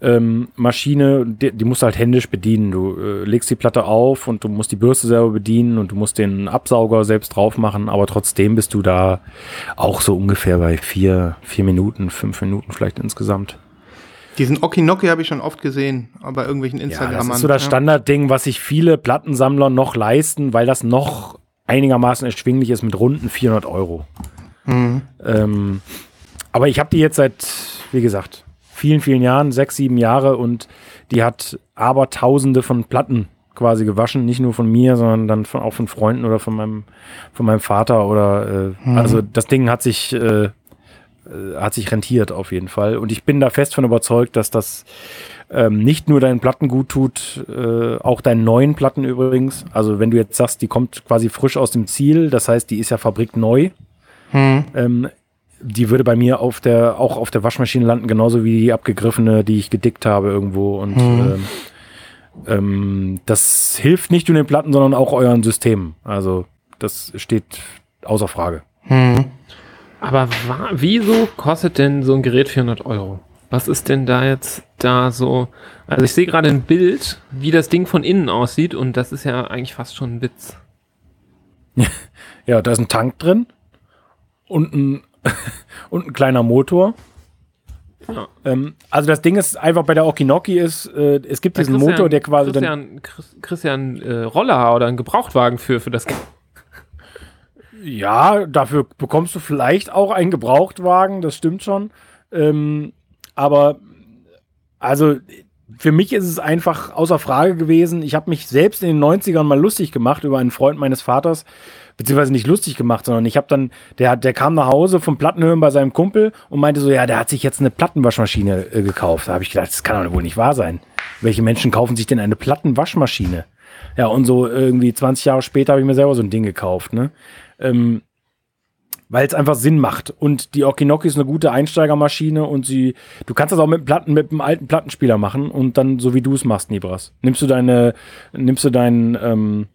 ähm, Maschine, die, die musst du halt händisch bedienen. Du äh, legst die Platte auf und du musst die Bürste selber bedienen und du musst den Absauger selbst drauf machen, aber trotzdem bist du da auch so ungefähr bei vier, vier Minuten, fünf Minuten vielleicht insgesamt. Diesen Okinoki habe ich schon oft gesehen, bei irgendwelchen Ja, das ist so das Standardding, was sich viele Plattensammler noch leisten, weil das noch einigermaßen erschwinglich ist mit runden 400 Euro. Mhm. Ähm, aber ich habe die jetzt seit, wie gesagt, vielen, vielen Jahren, sechs, sieben Jahre und die hat aber tausende von Platten quasi gewaschen, nicht nur von mir, sondern dann von, auch von Freunden oder von meinem, von meinem Vater oder äh, also das Ding hat sich äh, äh, hat sich rentiert auf jeden Fall und ich bin da fest von überzeugt, dass das ähm, nicht nur deinen Platten gut tut, äh, auch deinen neuen Platten übrigens. Also wenn du jetzt sagst, die kommt quasi frisch aus dem Ziel, das heißt, die ist ja fabrikneu, Mhm. ähm, die würde bei mir auf der, auch auf der Waschmaschine landen, genauso wie die abgegriffene, die ich gedickt habe irgendwo. Und ähm, ähm, das hilft nicht nur den Platten, sondern auch euren Systemen. Also das steht außer Frage. Mhm. Aber wieso kostet denn so ein Gerät 400 Euro? Was ist denn da jetzt da so? Also ich sehe gerade ein Bild, wie das Ding von innen aussieht und das ist ja eigentlich fast schon ein Witz. Ja, da ist ein Tank drin und ein, und ein kleiner Motor. Ja. Ähm, also das Ding ist einfach bei der Okinoki ist, äh, es gibt diesen Christian- Motor, der quasi dann Christian, Chris- Christian äh, Roller oder einen Gebrauchtwagen für, für das. Ja, dafür bekommst du vielleicht auch einen Gebrauchtwagen, das stimmt schon. Ähm, aber also für mich ist es einfach außer Frage gewesen. Ich habe mich selbst in den 90ern mal lustig gemacht über einen Freund meines Vaters, beziehungsweise nicht lustig gemacht, sondern ich habe dann, der, der kam nach Hause vom Plattenhören bei seinem Kumpel und meinte so, ja, der hat sich jetzt eine Plattenwaschmaschine äh, gekauft. Da habe ich gedacht, das kann doch wohl nicht wahr sein. Welche Menschen kaufen sich denn eine Plattenwaschmaschine? Ja, und so irgendwie 20 Jahre später habe ich mir selber so ein Ding gekauft, ne? Ähm, weil es einfach Sinn macht. Und die Okinoki ist eine gute Einsteigermaschine und sie, du kannst das auch mit Platten, mit einem alten Plattenspieler machen und dann so wie du es machst, Nibras. Nimmst du deine, nimmst du deinen, ähm,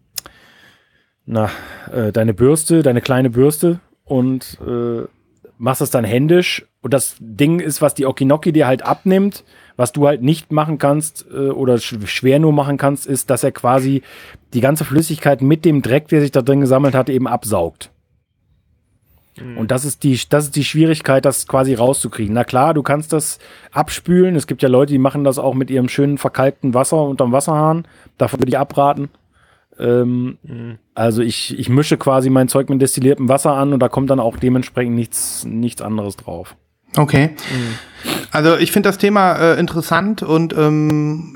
na, äh, deine Bürste, deine kleine Bürste und äh, machst das dann händisch. Und das Ding ist, was die Okinoki dir halt abnimmt, was du halt nicht machen kannst äh, oder sch schwer nur machen kannst, ist, dass er quasi die ganze Flüssigkeit mit dem Dreck, der sich da drin gesammelt hat, eben absaugt. Und das ist die, das ist die Schwierigkeit, das quasi rauszukriegen. Na klar, du kannst das abspülen. Es gibt ja Leute, die machen das auch mit ihrem schönen verkalkten Wasser unterm Wasserhahn. Davon würde ich abraten. Ähm, Also ich, ich mische quasi mein Zeug mit destilliertem Wasser an und da kommt dann auch dementsprechend nichts, nichts anderes drauf. Okay. Also ich finde das Thema äh, interessant und ähm,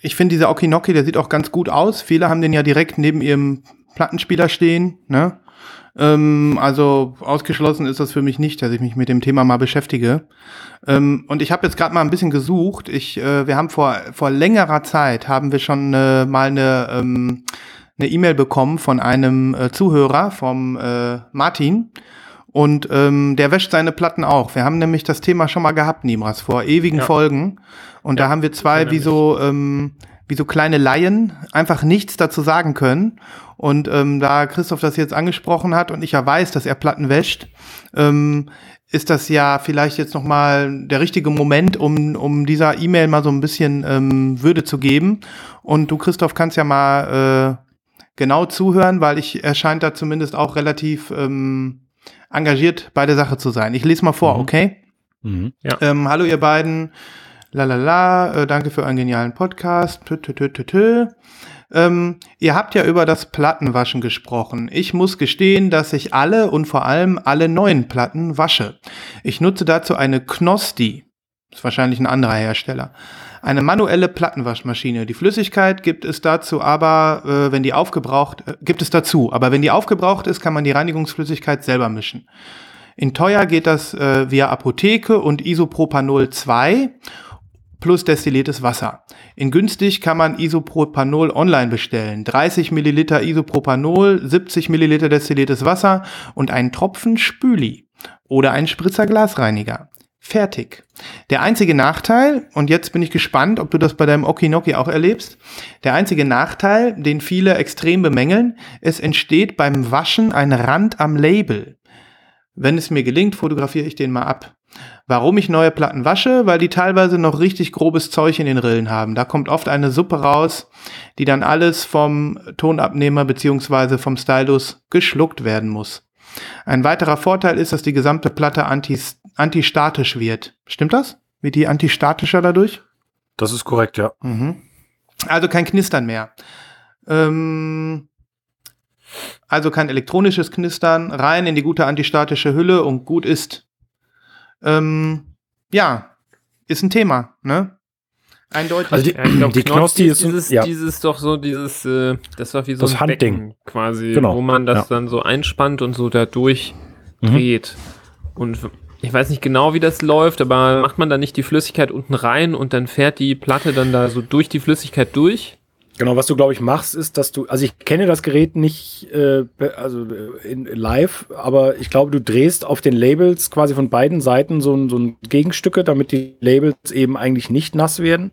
ich finde dieser Okinoki, der sieht auch ganz gut aus. Viele haben den ja direkt neben ihrem Plattenspieler stehen. Ne? Ähm, also ausgeschlossen ist das für mich nicht, dass ich mich mit dem Thema mal beschäftige. Ähm, und ich habe jetzt gerade mal ein bisschen gesucht. Ich, äh, wir haben vor vor längerer Zeit haben wir schon äh, mal eine ähm, eine E-Mail bekommen von einem äh, Zuhörer, vom äh, Martin. Und ähm, der wäscht seine Platten auch. Wir haben nämlich das Thema schon mal gehabt, Nimras, vor ewigen Ja. Folgen. Und da haben wir zwei wie so, ähm, wie so kleine Laien einfach nichts dazu sagen können. Und ähm, da Christoph das jetzt angesprochen hat und ich ja weiß, dass er Platten wäscht, ähm, ist das ja vielleicht jetzt noch mal der richtige Moment, um, um dieser E-Mail mal so ein bisschen ähm, Würde zu geben. Und du, Christoph, kannst ja mal äh, genau zuhören, weil ich er scheint da zumindest auch relativ ähm, engagiert bei der Sache zu sein. Ich lese mal vor, Mhm. okay? Mhm. Ähm, hallo ihr beiden. Lalala, äh, danke für einen genialen Podcast. Tü, tü, tü, tü, tü. Ähm, ihr habt ja über das Plattenwaschen gesprochen. Ich muss gestehen, dass ich alle und vor allem alle neuen Platten wasche. Ich nutze dazu eine Knosti. Ist wahrscheinlich ein anderer Hersteller. Eine manuelle Plattenwaschmaschine. Die Flüssigkeit gibt es dazu aber, äh, wenn die aufgebraucht, äh, gibt es dazu. Aber wenn die aufgebraucht ist, kann man die Reinigungsflüssigkeit selber mischen. In teuer geht das äh, via Apotheke und Isopropanol 2 plus destilliertes Wasser. In günstig kann man Isopropanol online bestellen. 30 Milliliter Isopropanol, 70 Milliliter destilliertes Wasser und einen Tropfen Spüli oder einen Spritzer Glasreiniger. Fertig. Der einzige Nachteil, und jetzt bin ich gespannt, ob du das bei deinem Okinoki auch erlebst, der einzige Nachteil, den viele extrem bemängeln, es entsteht beim Waschen ein Rand am Label. Wenn es mir gelingt, fotografiere ich den mal ab. Warum ich neue Platten wasche? Weil die teilweise noch richtig grobes Zeug in den Rillen haben. Da kommt oft eine Suppe raus, die dann alles vom Tonabnehmer beziehungsweise vom Stylus geschluckt werden muss. Ein weiterer Vorteil ist, dass die gesamte Platte anti antistatisch wird. Stimmt das? Wird die antistatischer dadurch? Das ist korrekt, ja. Mhm. Also kein Knistern mehr. Ähm, also kein elektronisches Knistern, rein in die gute antistatische Hülle und gut ist. Ähm, ja, ist ein Thema, ne? Eindeutig. Also die, Ja, glaub, die Knosti ist, dieses, ja, dieses doch so dieses, äh, das war wie so Das ein Handding. Becken quasi, Genau, wo man das ja. dann so einspannt und so da Mhm. durchdreht. Und ich weiß nicht genau, wie das läuft, aber macht man da nicht die Flüssigkeit unten rein und dann fährt die Platte dann da so durch die Flüssigkeit durch? Genau, was du, glaube ich, machst, ist, dass du, also ich kenne das Gerät nicht äh, also äh, in, live, aber ich glaube, du drehst auf den Labels quasi von beiden Seiten so, ein- so ein Gegenstücke, damit die Labels eben eigentlich nicht nass werden.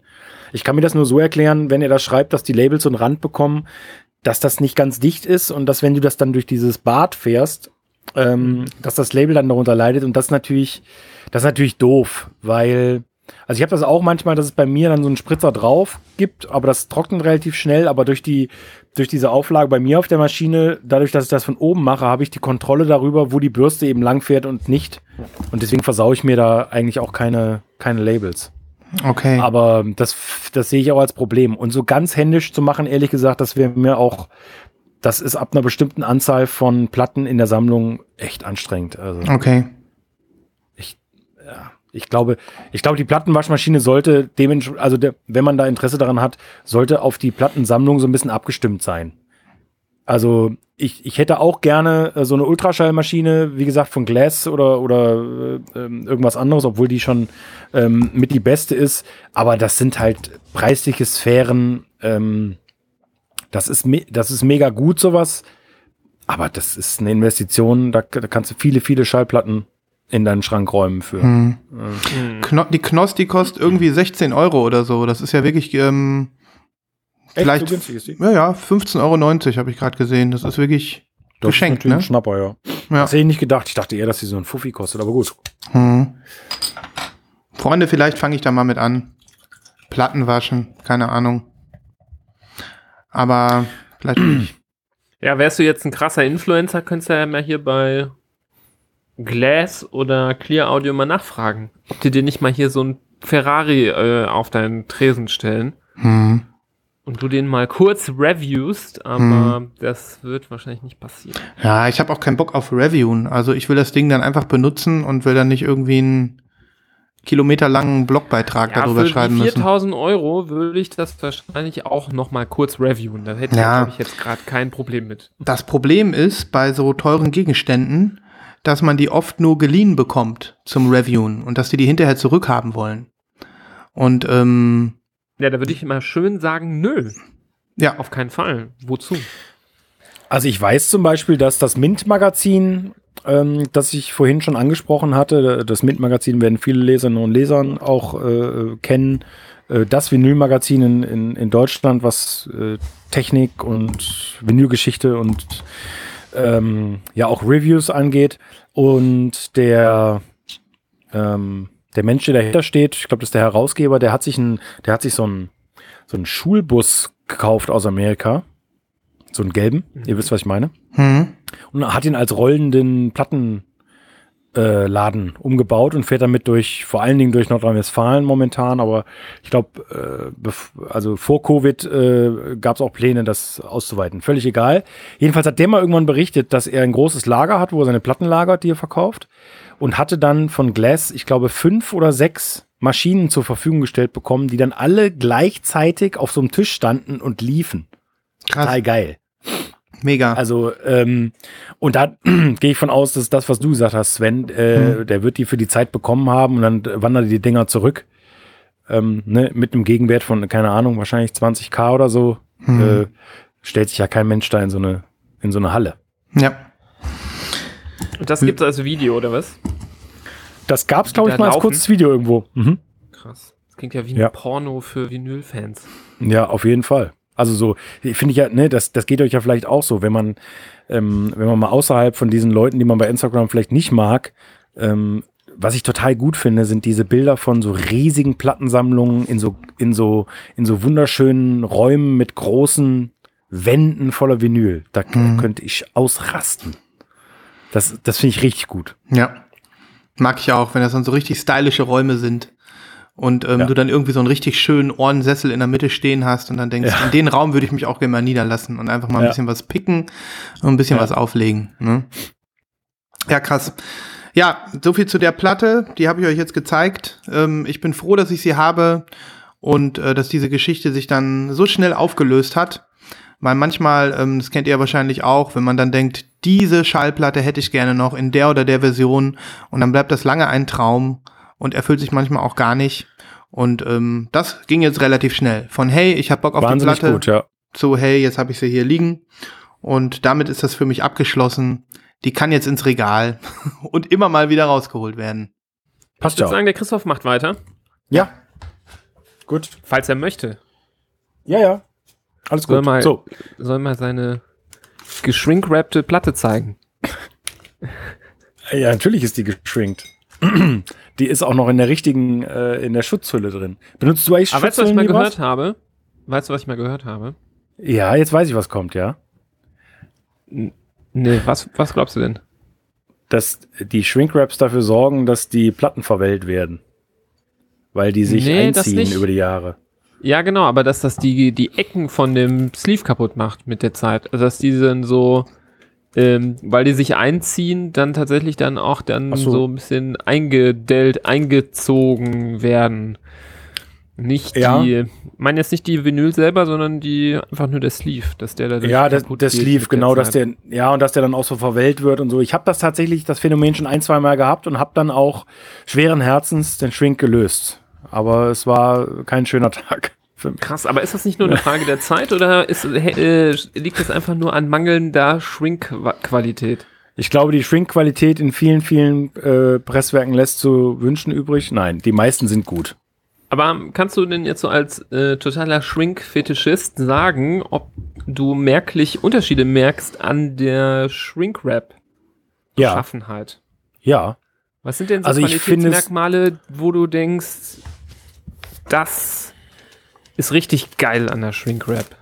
Ich kann mir das nur so erklären, wenn ihr das schreibt, dass die Labels so einen Rand bekommen, dass das nicht ganz dicht ist und dass wenn du das dann durch dieses Bad fährst, ähm, dass das Label dann darunter leidet und das natürlich, das ist natürlich doof, weil also ich habe das auch manchmal, dass es bei mir dann so einen Spritzer drauf gibt, aber das trocknet relativ schnell. Aber durch die durch diese Auflage bei mir auf der Maschine, dadurch, dass ich das von oben mache, habe ich die Kontrolle darüber, wo die Bürste eben lang fährt und nicht. Und deswegen versaue ich mir da eigentlich auch keine keine Labels. okay. Aber das das sehe ich auch als Problem. Und so ganz händisch zu machen, ehrlich gesagt, das wäre mir auch das ist ab einer bestimmten Anzahl von Platten in der Sammlung echt anstrengend. Also okay. Ich glaube, ich glaube, die Plattenwaschmaschine sollte dementsprechend, also der, wenn man da Interesse daran hat, sollte auf die Plattensammlung so ein bisschen abgestimmt sein. Also ich, ich hätte auch gerne äh, so eine Ultraschallmaschine, wie gesagt, von Glass oder, oder äh, ähm, irgendwas anderes, obwohl die schon ähm, mit die beste ist. Aber das sind halt preisliche Sphären. Ähm, das, ist das ist mega gut, sowas. Aber das ist eine Investition, da, da kannst du viele, viele Schallplatten in deinen Schrank räumen für. Hm. Hm. Kno die Knost, die kostet irgendwie 16 Euro oder so. Das ist ja wirklich, ähm, vielleicht, so günstig ist die? ja, ja, 15,90 Euro habe ich gerade gesehen. Das ist wirklich Das geschenkt, ist ne? ein Schnapper, ja. Ja. Das hätte ich nicht gedacht. Ich dachte eher, dass sie so ein Fuffi kostet, aber gut. Hm. Freunde, vielleicht fange ich da mal mit an. Platten waschen, keine Ahnung. Aber vielleicht nicht. Ja, wärst du jetzt ein krasser Influencer, könntest du ja mal hier bei Glass oder Clear Audio mal nachfragen, ob die dir nicht mal hier so ein Ferrari äh, auf deinen Tresen stellen Hm. und du den mal kurz reviewst, aber das wird wahrscheinlich nicht passieren. Ja, ich habe auch keinen Bock auf Reviewen. Also ich will das Ding dann einfach benutzen und will dann nicht irgendwie ein kilometerlangen Blogbeitrag Ja, darüber für schreiben müssen. 4000 Euro würde ich das wahrscheinlich auch noch mal kurz reviewen. Da hätte Ja. ich, ich, jetzt gerade kein Problem mit. Das Problem ist bei so teuren Gegenständen, dass man die oft nur geliehen bekommt zum Reviewen und dass die die hinterher zurückhaben wollen. Und ähm, Ja, da würde ich immer schön sagen, nö, ja, auf keinen Fall. Wozu? Also ich weiß zum Beispiel, dass das Mint-Magazin, ähm, das ich vorhin schon angesprochen hatte, das Mint-Magazin werden viele Leserinnen und Lesern auch äh, kennen, äh, das Vinyl-Magazin in, in, in Deutschland, was äh, Technik und Vinylgeschichte und ähm, ja auch Reviews angeht. Und der, ähm, der Mensch, der dahinter steht, ich glaube, das ist der Herausgeber, der hat sich ein, der hat sich so einen so einen Schulbus gekauft aus Amerika. So einen gelben, ihr wisst, was ich meine. hm, Und hat ihn als rollenden Plattenladen äh, Laden umgebaut und fährt damit durch, vor allen Dingen durch Nordrhein-Westfalen momentan, aber ich glaube, äh, also vor Covid äh, gab es auch Pläne, das auszuweiten. Völlig egal. Jedenfalls hat der mal irgendwann berichtet, dass er ein großes Lager hat, wo er seine Platten lagert, die er verkauft, und hatte dann von Glass, ich glaube, fünf oder sechs Maschinen zur Verfügung gestellt bekommen, die dann alle gleichzeitig auf so einem Tisch standen und liefen. krass, Total geil. Mega. Also, ähm, und da gehe ich von aus, dass das, was du gesagt hast, Sven, äh, Hm. der wird die für die Zeit bekommen haben und dann wandern die Dinger zurück. Ähm, ne, mit einem Gegenwert von, keine Ahnung, wahrscheinlich 20k oder so. Hm. Äh, stellt sich ja kein Mensch da in so eine, in so eine Halle. ja, Und das gibt es als Video, oder was? Das gab's, Die glaube ich, mal als laufen? kurzes Video irgendwo. Mhm. Krass. Das klingt ja wie Ja. ein Porno für Vinyl-Fans. Ja, auf jeden Fall. Also so, finde ich ja, ne, das, das geht euch ja vielleicht auch so, wenn man, ähm, wenn man mal außerhalb von diesen Leuten, die man bei Instagram vielleicht nicht mag, ähm, was ich total gut finde, sind diese Bilder von so riesigen Plattensammlungen in so, in so, in so wunderschönen Räumen mit großen Wänden voller Vinyl. Da Mhm. könnte ich ausrasten. Das, das finde ich richtig gut. ja. Mag ich auch, wenn das dann so richtig stylische Räume sind. Und ähm, Ja. du dann irgendwie so einen richtig schönen Ohrensessel in der Mitte stehen hast und dann denkst, Ja. in den Raum würde ich mich auch gerne mal niederlassen und einfach mal ein Ja. bisschen was picken und ein bisschen was auflegen. Ne? Ja, krass. Ja, so viel zu der Platte. Die habe ich euch jetzt gezeigt. Ähm, ich bin froh, dass ich sie habe und äh, dass diese Geschichte sich dann so schnell aufgelöst hat. Weil manchmal, ähm, das kennt ihr wahrscheinlich auch, wenn man dann denkt, diese Schallplatte hätte ich gerne noch in der oder der Version und dann bleibt das lange ein Traum und erfüllt sich manchmal auch gar nicht. Und ähm, das ging jetzt relativ schnell. Von hey, ich hab Bock auf Wahnsinnig die Platte gut, ja. zu hey, jetzt habe ich sie hier liegen. Und damit ist das für mich abgeschlossen. Die kann jetzt ins Regal und immer mal wieder rausgeholt werden. Passt Ich ja. würde sagen, der Christoph macht weiter, Ja. Gut. falls er möchte. Ja, ja. Alles Soll gut. mal- so. Soll mal seine geschrinkwrappte Platte zeigen. Ja, natürlich ist die geschrinkt. Die ist auch noch in der richtigen, äh, in der Schutzhülle drin. Benutzt du eigentlich Aber weißt du, was ich mal gehört habe? Weißt du, was ich mal gehört habe? Ja, jetzt weiß ich, was kommt, ja. Nee, was, was glaubst du denn? Dass die Shrinkwraps dafür sorgen, dass die Platten verwellt werden. Weil die sich Nee, einziehen über die Jahre. Ja, genau, aber dass das die, die Ecken von dem Sleeve kaputt macht mit der Zeit. Also dass die dann so, ähm, weil die sich einziehen, dann tatsächlich dann auch dann so. so. ein bisschen eingedellt, eingezogen werden. Nicht Ja. die, meine jetzt nicht die Vinyl selber, sondern die einfach nur der Sleeve, dass der da Ja, geht lief, mit genau, dass Zeit. der, ja, und dass der dann auch so verwellt wird und so. Ich habe das tatsächlich, das Phänomen schon ein, zwei Mal gehabt und habe dann auch schweren Herzens den Shrink gelöst. Aber es war kein schöner Tag. Krass, aber ist das nicht nur eine Frage der Zeit oder ist, äh, liegt das einfach nur an mangelnder Shrink-Qualität? Ich glaube, die Shrink-Qualität in vielen, vielen äh, Presswerken lässt zu wünschen übrig. Nein, die meisten sind gut. Aber kannst du denn jetzt so als äh, totaler Shrink-Fetischist sagen, ob du merklich Unterschiede merkst an der Shrink-Wrap-Beschaffenheit? Ja, ja. Was sind denn so Also Qualitätsmerkmale, wo du denkst, das ist richtig geil an der Shrink-Wrap?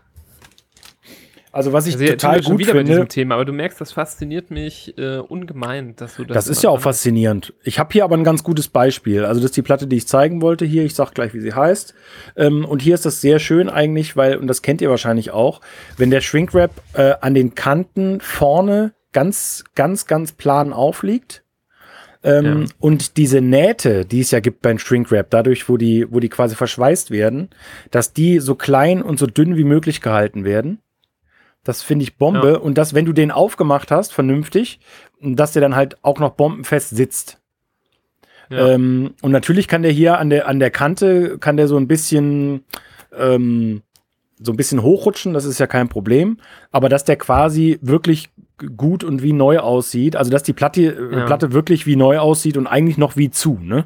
Also was ich Also total gut wieder bei finde, diesem Thema, aber du merkst, das fasziniert mich äh, ungemein, dass du das. das ist ja auch faszinierend. Ich habe hier aber ein ganz gutes Beispiel. Also das ist die Platte, die ich zeigen wollte hier. Ich sag gleich, wie sie heißt. Ähm, und hier ist das sehr schön eigentlich, weil, und das kennt ihr wahrscheinlich auch, wenn der Shrinkwrap äh, an den Kanten vorne ganz, ganz, ganz plan aufliegt, Ähm, Ja. Und diese Nähte, die es ja gibt beim Shrinkwrap, dadurch, wo die, wo die quasi verschweißt werden, dass die so klein und so dünn wie möglich gehalten werden. Das finde ich Bombe. Ja. Und dass, wenn du den aufgemacht hast, vernünftig, dass der dann halt auch noch bombenfest sitzt. Ja. Ähm, und natürlich kann der hier an der, an der Kante, kann der so ein bisschen, ähm, so ein bisschen hochrutschen, das ist ja kein Problem. Aber dass der quasi wirklich gut und wie neu aussieht, also dass die Platte, äh, Ja. Platte wirklich wie neu aussieht und eigentlich noch wie zu, ne?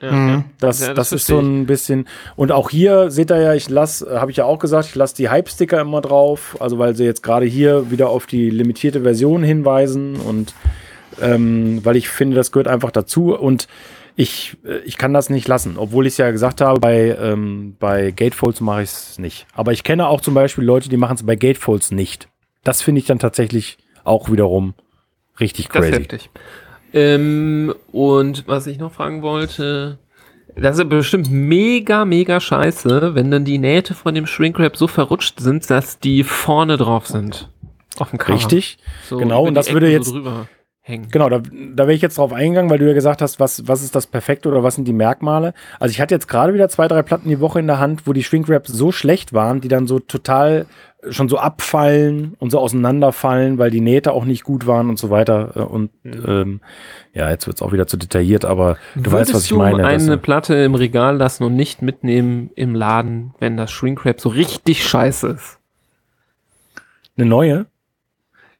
ja, Mhm. ja. Das, Ja, das, ist verstehe so ein bisschen. Und auch hier seht ihr ja, ich lasse, habe ich ja auch gesagt, ich lasse die Hype-Sticker immer drauf, also weil sie jetzt gerade hier wieder auf die limitierte Version hinweisen und ähm, weil ich finde, das gehört einfach dazu und ich, äh, ich kann das nicht lassen, obwohl ich es ja gesagt habe, bei, ähm, bei Gatefolds mache ich es nicht. Aber ich kenne auch zum Beispiel Leute, die machen es bei Gatefolds nicht. Das finde ich dann tatsächlich auch wiederum richtig Das ist crazy. heftig. Ähm, und was ich noch fragen wollte, das ist bestimmt mega, mega scheiße, wenn dann die Nähte von dem Shrinkwrap so verrutscht sind, dass die vorne drauf sind. Auf dem Cover. Richtig. So genau, und das würde Ecken jetzt- So drüber hängen. Genau, da, da wäre ich jetzt drauf eingegangen, weil du ja gesagt hast, was, was ist das Perfekte oder was sind die Merkmale. Also ich hatte jetzt gerade wieder zwei, drei Platten die Woche in der Hand, wo die Shrinkwraps so schlecht waren, die dann so total schon so abfallen und so auseinanderfallen, weil die Nähte auch nicht gut waren und so weiter. Äh, Und ähm, ja, jetzt wird's auch wieder zu detailliert, aber du weißt, was ich meine. Du dass- eine Platte im Regal lassen und nicht mitnehmen im Laden, wenn das Shrinkwrap so richtig scheiße ist. eine neue?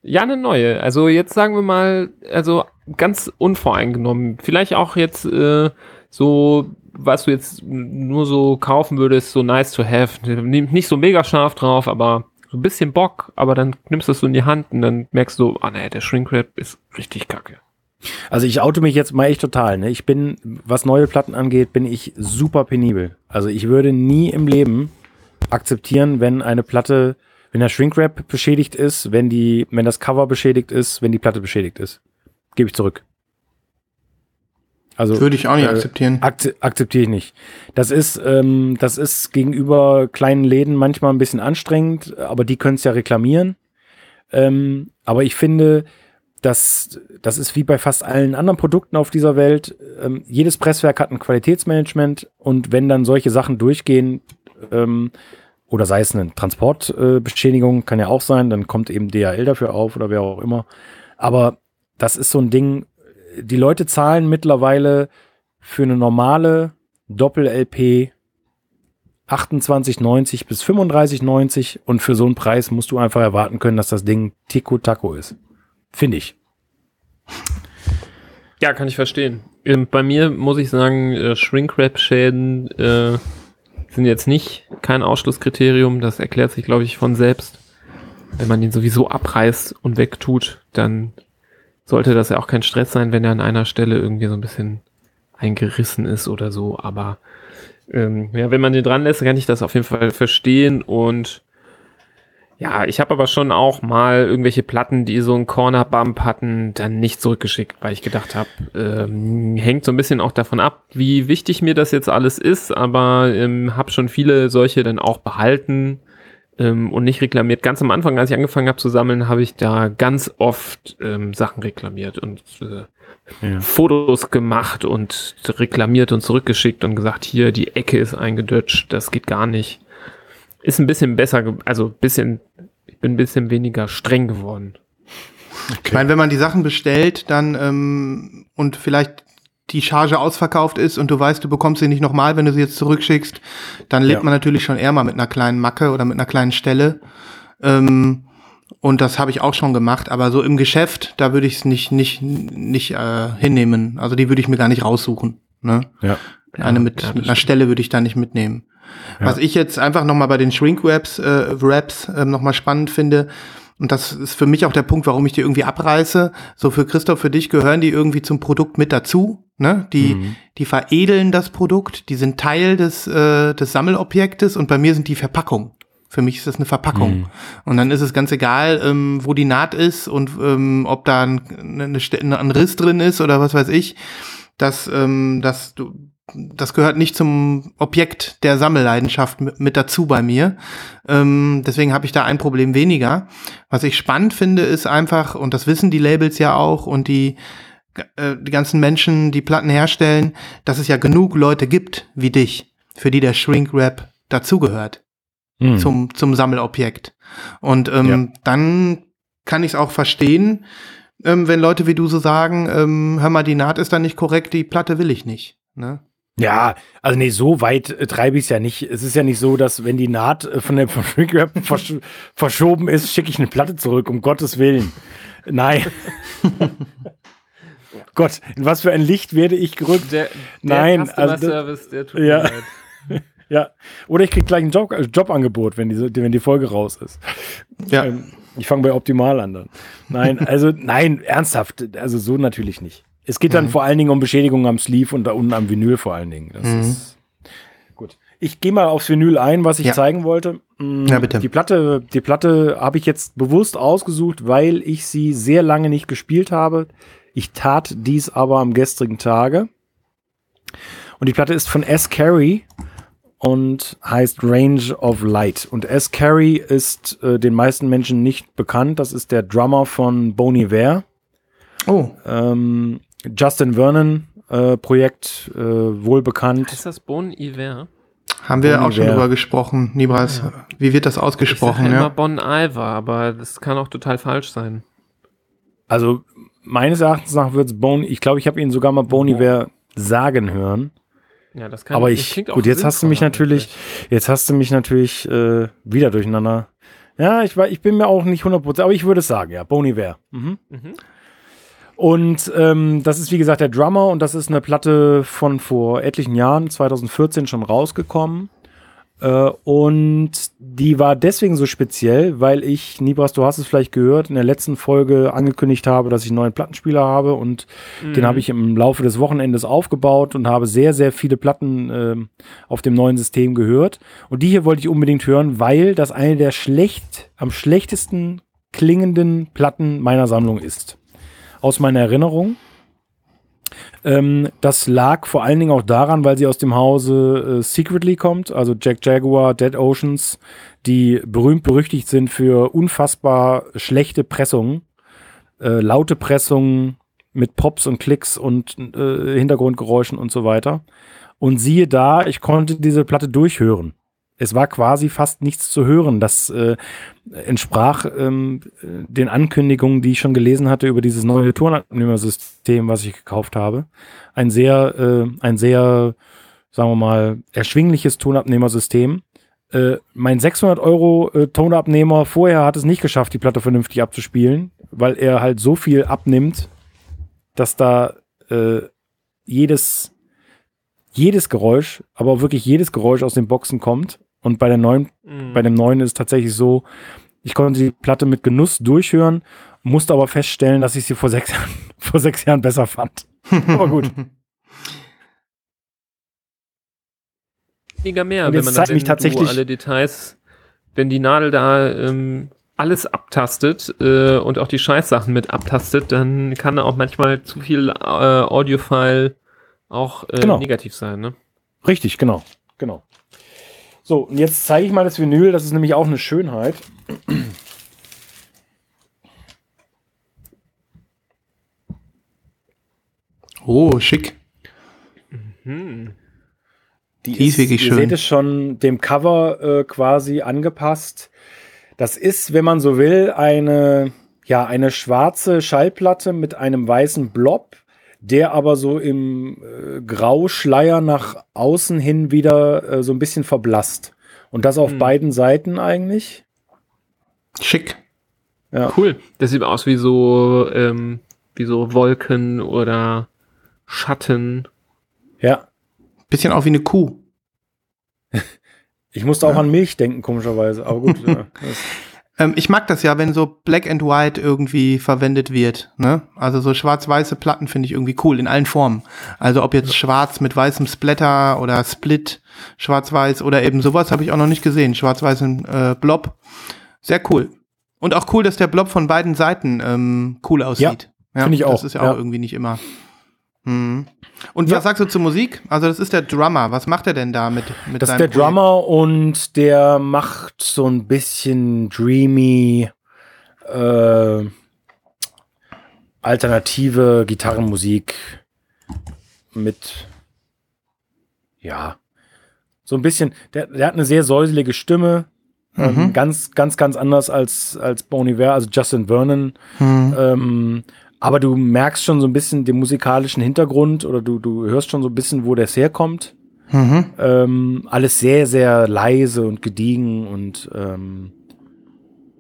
Ja, eine neue. Also jetzt sagen wir mal, also ganz unvoreingenommen. Vielleicht auch jetzt äh, so, was du jetzt nur so kaufen würdest, so nice to have. Nimmt Nicht so mega scharf drauf, aber so ein bisschen Bock, aber dann nimmst du es so in die Hand und dann merkst du, ah nee, der Shrinkwrap ist richtig kacke. Also ich oute mich jetzt mal echt total. Ne? Ich bin, was neue Platten angeht, bin ich super penibel. Also ich würde nie im Leben akzeptieren, wenn eine Platte, wenn der Shrinkwrap beschädigt ist, wenn die, wenn das Cover beschädigt ist, wenn die Platte beschädigt ist. Gebe ich zurück. Also Würde ich auch nicht äh, akzeptieren. Akze akzeptiere ich nicht. Das ist, ähm, das ist gegenüber kleinen Läden manchmal ein bisschen anstrengend, aber die können es ja reklamieren. Ähm, aber ich finde, das, das ist wie bei fast allen anderen Produkten auf dieser Welt. Ähm, jedes Presswerk hat ein Qualitätsmanagement und wenn dann solche Sachen durchgehen, ähm, oder sei es eine Transportbeschädigung, äh, kann ja auch sein, dann kommt eben DHL dafür auf oder wer auch immer. Aber das ist so ein Ding, die Leute zahlen mittlerweile für eine normale Doppel-LP 28,90 bis 35,90 und für so einen Preis musst du einfach erwarten können, dass das Ding Tico Taco ist. Finde ich. Ja, kann ich verstehen. Ähm, Bei mir muss ich sagen, äh, Shrinkwrap-Schäden äh, sind jetzt nicht kein Ausschlusskriterium. Das erklärt sich, glaube ich, von selbst. Wenn man den sowieso abreißt und wegtut, dann sollte das ja auch kein Stress sein, wenn er an einer Stelle irgendwie so ein bisschen eingerissen ist oder so. Aber ähm, ja, wenn man den dran lässt, kann ich das auf jeden Fall verstehen. Und ja, ich habe aber schon auch mal irgendwelche Platten, die so einen Corner-Bump hatten, dann nicht zurückgeschickt, weil ich gedacht habe, ähm, hängt so ein bisschen auch davon ab, wie wichtig mir das jetzt alles ist, aber ähm, habe schon viele solche dann auch behalten ähm, und nicht reklamiert. Ganz am Anfang, als ich angefangen habe zu sammeln, habe ich da ganz oft ähm, Sachen reklamiert und äh, Ja. Fotos gemacht und reklamiert und zurückgeschickt und gesagt, hier, die Ecke ist eingedutscht, das geht gar nicht. Ist ein bisschen besser, also ein bisschen, ich bin ein bisschen weniger streng geworden. Ich meine, wenn man die Sachen bestellt, dann ähm, und vielleicht die Charge ausverkauft ist und du weißt, du bekommst sie nicht nochmal, wenn du sie jetzt zurückschickst, dann lebt Ja. man natürlich schon eher mal mit einer kleinen Macke oder mit einer kleinen Stelle. Ähm, und das habe ich auch schon gemacht, aber so im Geschäft, da würde ich es nicht, nicht, nicht äh, hinnehmen. Also die würde ich mir gar nicht raussuchen. Ne? Ja. Eine mit, ja, mit einer Stelle würde ich da nicht mitnehmen. Ja. Was ich jetzt einfach nochmal bei den Shrink-Wraps äh, Wraps, äh, nochmal spannend finde, und das ist für mich auch der Punkt, warum ich die irgendwie abreiße. So für Christoph, für dich gehören die irgendwie zum Produkt mit dazu. Ne? Die, Mhm. die veredeln das Produkt, die sind Teil des, äh, des Sammelobjektes und bei mir sind die Verpackung. Für mich ist das eine Verpackung. Mhm. Und dann ist es ganz egal, ähm, wo die Naht ist und ähm, ob da ein, eine, Ste- ein Riss drin ist oder was weiß ich. Das, ähm, das, du, das gehört nicht zum Objekt der Sammelleidenschaft mit, mit dazu bei mir. Ähm, deswegen habe ich da ein Problem weniger. Was ich spannend finde, ist einfach, und das wissen die Labels ja auch und die äh, die ganzen Menschen, die Platten herstellen, dass es ja genug Leute gibt wie dich, für die der Shrink-Rap dazugehört Hm. zum, zum Sammelobjekt. Und ähm, Ja. dann kann ich es auch verstehen, ähm, wenn Leute wie du so sagen, ähm, hör mal, die Naht ist dann nicht korrekt, die Platte will ich nicht. Ne? Ja, also nee, so weit äh, treibe ich es ja nicht. Es ist ja nicht so, dass wenn die Naht äh, von der von Shrink Rap versch verschoben ist, schicke ich eine Platte zurück, um Gottes Willen. Nein. Gott, in was für ein Licht werde ich gerückt? Der, der Nein, Customer also Service, der tut Ja. mir leid. Ja. Oder ich krieg gleich ein Job, äh, Jobangebot, wenn, diese, wenn die Folge raus ist. Ja. Ähm, ich fange bei Optimal an dann. Nein, also nein, ernsthaft, also so natürlich nicht. Es geht dann Mhm. vor allen Dingen um Beschädigungen am Sleeve und da unten am Vinyl vor allen Dingen. Das Mhm. ist gut. Ich gehe mal aufs Vinyl ein, was ich Ja. zeigen wollte. Mm, Ja, bitte. Die Platte, die Platte habe ich jetzt bewusst ausgesucht, weil ich sie sehr lange nicht gespielt habe. Ich tat dies aber am gestrigen Tage. Und die Platte ist von S. Carey und heißt Range of Light. Und S. Carey ist äh, den meisten Menschen nicht bekannt. Das ist der Drummer von Bon Iver. Oh, Ähm, Justin Vernon äh, Projekt, äh, wohl bekannt. Ist das Bon Iver? haben wir Bon auch schon Iver. drüber gesprochen, Nibras. Wie wird das Ich sage ausgesprochen? immer Ja? Bon Iver, aber das kann auch total falsch sein. Also meines Erachtens nach wird es Bon, ich glaube, ich habe ihn sogar mal Bon Iver sagen hören. Ja, das kann Aber ich, klingt auch gut, jetzt hast du mich natürlich, jetzt hast du mich natürlich äh, wieder durcheinander. Ja, ich, war, ich bin mir auch nicht 100%, aber ich würde es sagen, ja, Bon Iver. Mhm. Mhm. Und ähm, das ist wie gesagt der Drummer und das ist eine Platte von vor etlichen Jahren, 2014 schon rausgekommen. Äh, und die war deswegen so speziell, weil ich, Nibras, du hast es vielleicht gehört, in der letzten Folge angekündigt habe, dass ich einen neuen Plattenspieler habe und den habe ich im Laufe des Wochenendes aufgebaut und habe sehr, sehr viele Platten ähm, auf dem neuen System gehört. Und die hier wollte ich unbedingt hören, weil das eine der schlecht, am schlechtesten klingenden Platten meiner Sammlung ist. Aus meiner Erinnerung. Ähm, das lag vor allen Dingen auch daran, weil sie aus dem Hause äh, Secretly kommt, also Jack Jaguar, Dead Oceans, die berühmt berüchtigt sind für unfassbar schlechte Pressungen, äh, laute Pressungen mit Pops und Klicks und äh, Hintergrundgeräuschen und so weiter. Und siehe da, ich konnte diese Platte durchhören. Es war quasi fast nichts zu hören. Das äh, entsprach ähm, äh, den Ankündigungen, die ich schon gelesen hatte über dieses neue Tonabnehmersystem, was ich gekauft habe. Ein sehr, äh, ein sehr, sagen wir mal, erschwingliches Tonabnehmersystem. Äh, mein 600 Euro äh, Tonabnehmer vorher hat es nicht geschafft, die Platte vernünftig abzuspielen, weil er halt so viel abnimmt, dass da äh, jedes jedes Geräusch, aber wirklich jedes Geräusch aus den Boxen kommt. Und bei der neuen Mhm. bei dem neuen ist es tatsächlich so, ich konnte die Platte mit Genuss durchhören, musste aber feststellen, dass ich sie vor sechs Jahren, vor sechs Jahren besser fand. Aber gut. Mega mehr, wenn man dann, mich tatsächlich- du alle Details, wenn die Nadel da ähm, alles abtastet äh, und auch die Scheißsachen mit abtastet, dann kann da auch manchmal zu viel äh, Audiofile auch äh, Genau. negativ sein, ne? Richtig, genau. Genau. So, und jetzt zeige ich mal das Vinyl, das ist nämlich auch eine Schönheit. Oh, schick. Die ist wirklich ihr schön. seht es schon dem Cover äh, quasi angepasst. Das ist, wenn man so will, eine, ja, eine schwarze Schallplatte mit einem weißen Blob, der aber so im äh, Grauschleier nach außen hin wieder äh, so ein bisschen verblasst. Und das auf Hm. beiden Seiten eigentlich. Schick. Cool. Das sieht aus wie so, ähm, wie so Wolken oder Schatten. Ja. Bisschen auch wie eine Kuh. Ich musste auch an Milch denken, komischerweise. Aber gut. ja, das, Ähm, ich mag das ja, wenn so Black and White irgendwie verwendet wird. Ne? Also so schwarz-weiße Platten finde ich irgendwie cool in allen Formen. Also ob jetzt schwarz mit weißem Splatter oder Split, schwarz-weiß oder eben sowas habe ich auch noch nicht gesehen. Schwarz-weißen äh, Blob. Sehr cool. Und auch cool, dass der Blob von beiden Seiten ähm, cool aussieht. Ja, finde ich auch, Das ist ja, ja. auch irgendwie nicht immer. Mhm. Und Ja. was sagst du zur Musik? Also das ist der Drummer. Was macht er denn da mit, mit das ist der Projekt? Drummer und der macht so ein bisschen dreamy, äh, alternative Gitarrenmusik mit, ja, so ein bisschen, der, der hat eine sehr säuselige Stimme, ähm, ganz, ganz, ganz anders als, als Bon Iver, also Justin Vernon. Ähm, aber du merkst schon so ein bisschen den musikalischen Hintergrund oder du, du hörst schon so ein bisschen, wo das herkommt. Ähm, alles sehr, sehr leise und gediegen und ähm,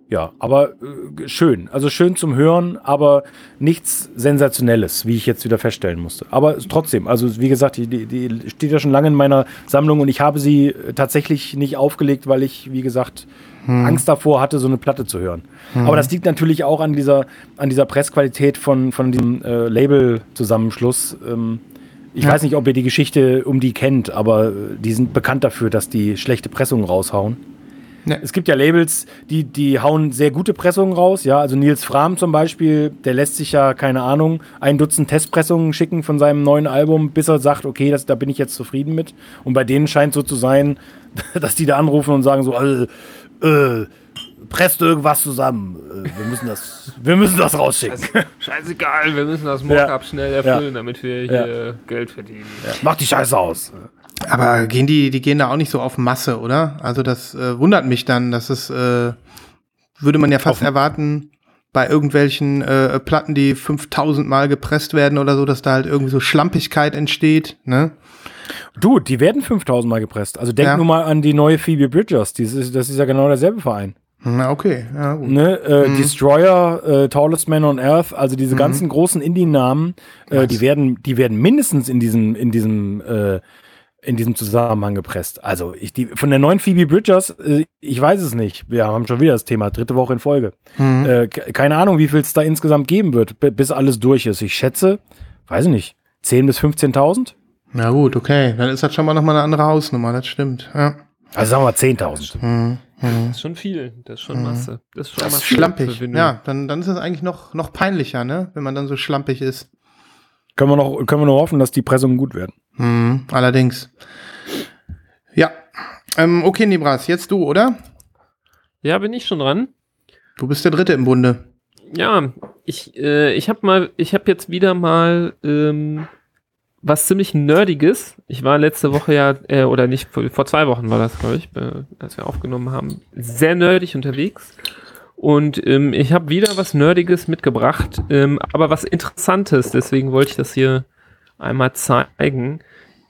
ja, aber äh, schön. Also schön zum Hören, aber nichts Sensationelles, wie ich jetzt wieder feststellen musste. Aber trotzdem, also wie gesagt, die, die, die steht ja schon lange in meiner Sammlung und ich habe sie tatsächlich nicht aufgelegt, weil ich, wie gesagt, Angst davor hatte, so eine Platte zu hören. Aber das liegt natürlich auch an dieser, an dieser Pressqualität von, von diesem äh, Label-Zusammenschluss. Ähm, ich weiß nicht, ob ihr die Geschichte um die kennt, aber äh, die sind bekannt dafür, dass die schlechte Pressungen raushauen. Ne. Es gibt ja Labels, die, die hauen sehr gute Pressungen raus. Ja, also Nils Fram zum Beispiel, der lässt sich ja, keine Ahnung, ein Dutzend Testpressungen schicken von seinem neuen Album, bis er sagt, okay, das, da bin ich jetzt zufrieden mit. Und bei denen scheint so zu sein, dass die da anrufen und sagen so, äh, äh, presst irgendwas zusammen. Äh, wir müssen das, wir müssen das rausschicken. Scheißegal, wir müssen das Mockup schnell erfüllen, damit wir hier Geld verdienen. Mach die Scheiße aus. Aber gehen die, die gehen da auch nicht so auf Masse, oder? Also das äh, wundert mich dann, dass es, äh, würde man ja fast erwarten, bei irgendwelchen äh, Platten, die 5000 Mal gepresst werden oder so, dass da halt irgendwie so Schlampigkeit entsteht, ne? Du, die werden 5000 Mal gepresst. Also denk Ja. nur mal an die neue Phoebe Bridgers. Die ist, das ist ja genau derselbe Verein. Na, okay, ja, gut. Ne? Äh, Destroyer, äh, Tallest Man on Earth, also diese ganzen großen Indie-Namen, äh, die werden, die werden mindestens in diesem, in diesem, äh, in diesem Zusammenhang gepresst. Also ich, die, von der neuen Phoebe Bridgers, äh, ich weiß es nicht. Wir haben schon wieder das Thema, dritte Woche in Folge. Äh, ke- keine Ahnung, wie viel es da insgesamt geben wird, bi- bis alles durch ist. Ich schätze, weiß ich nicht, 10.000 bis 15.000? Na gut, okay. Dann ist das schon mal nochmal eine andere Hausnummer, das stimmt. Ja. Also sagen wir 10.000. Das ist schon viel, das ist schon Masse. Das ist schon Das ist schlampig. Ja, dann, dann ist es eigentlich noch, noch peinlicher, ne? Wenn man dann so schlampig ist. Können wir noch, können wir nur hoffen, dass die Pressungen gut werden. Mhm, allerdings. Ja. Ähm, okay, Nibras, jetzt du, oder? ja, bin ich schon dran? Du bist der Dritte im Bunde. Ja, ich, äh, ich habe mal, ich habe jetzt wieder mal ähm, was ziemlich Nerdiges. Ich war letzte Woche ja, äh, oder nicht, vor, zwei Wochen war das, glaube ich, äh, als wir aufgenommen haben, sehr nerdig unterwegs. Und ähm, ich habe wieder was Nerdiges mitgebracht, ähm, aber was Interessantes, deswegen wollte ich das hier einmal zeigen.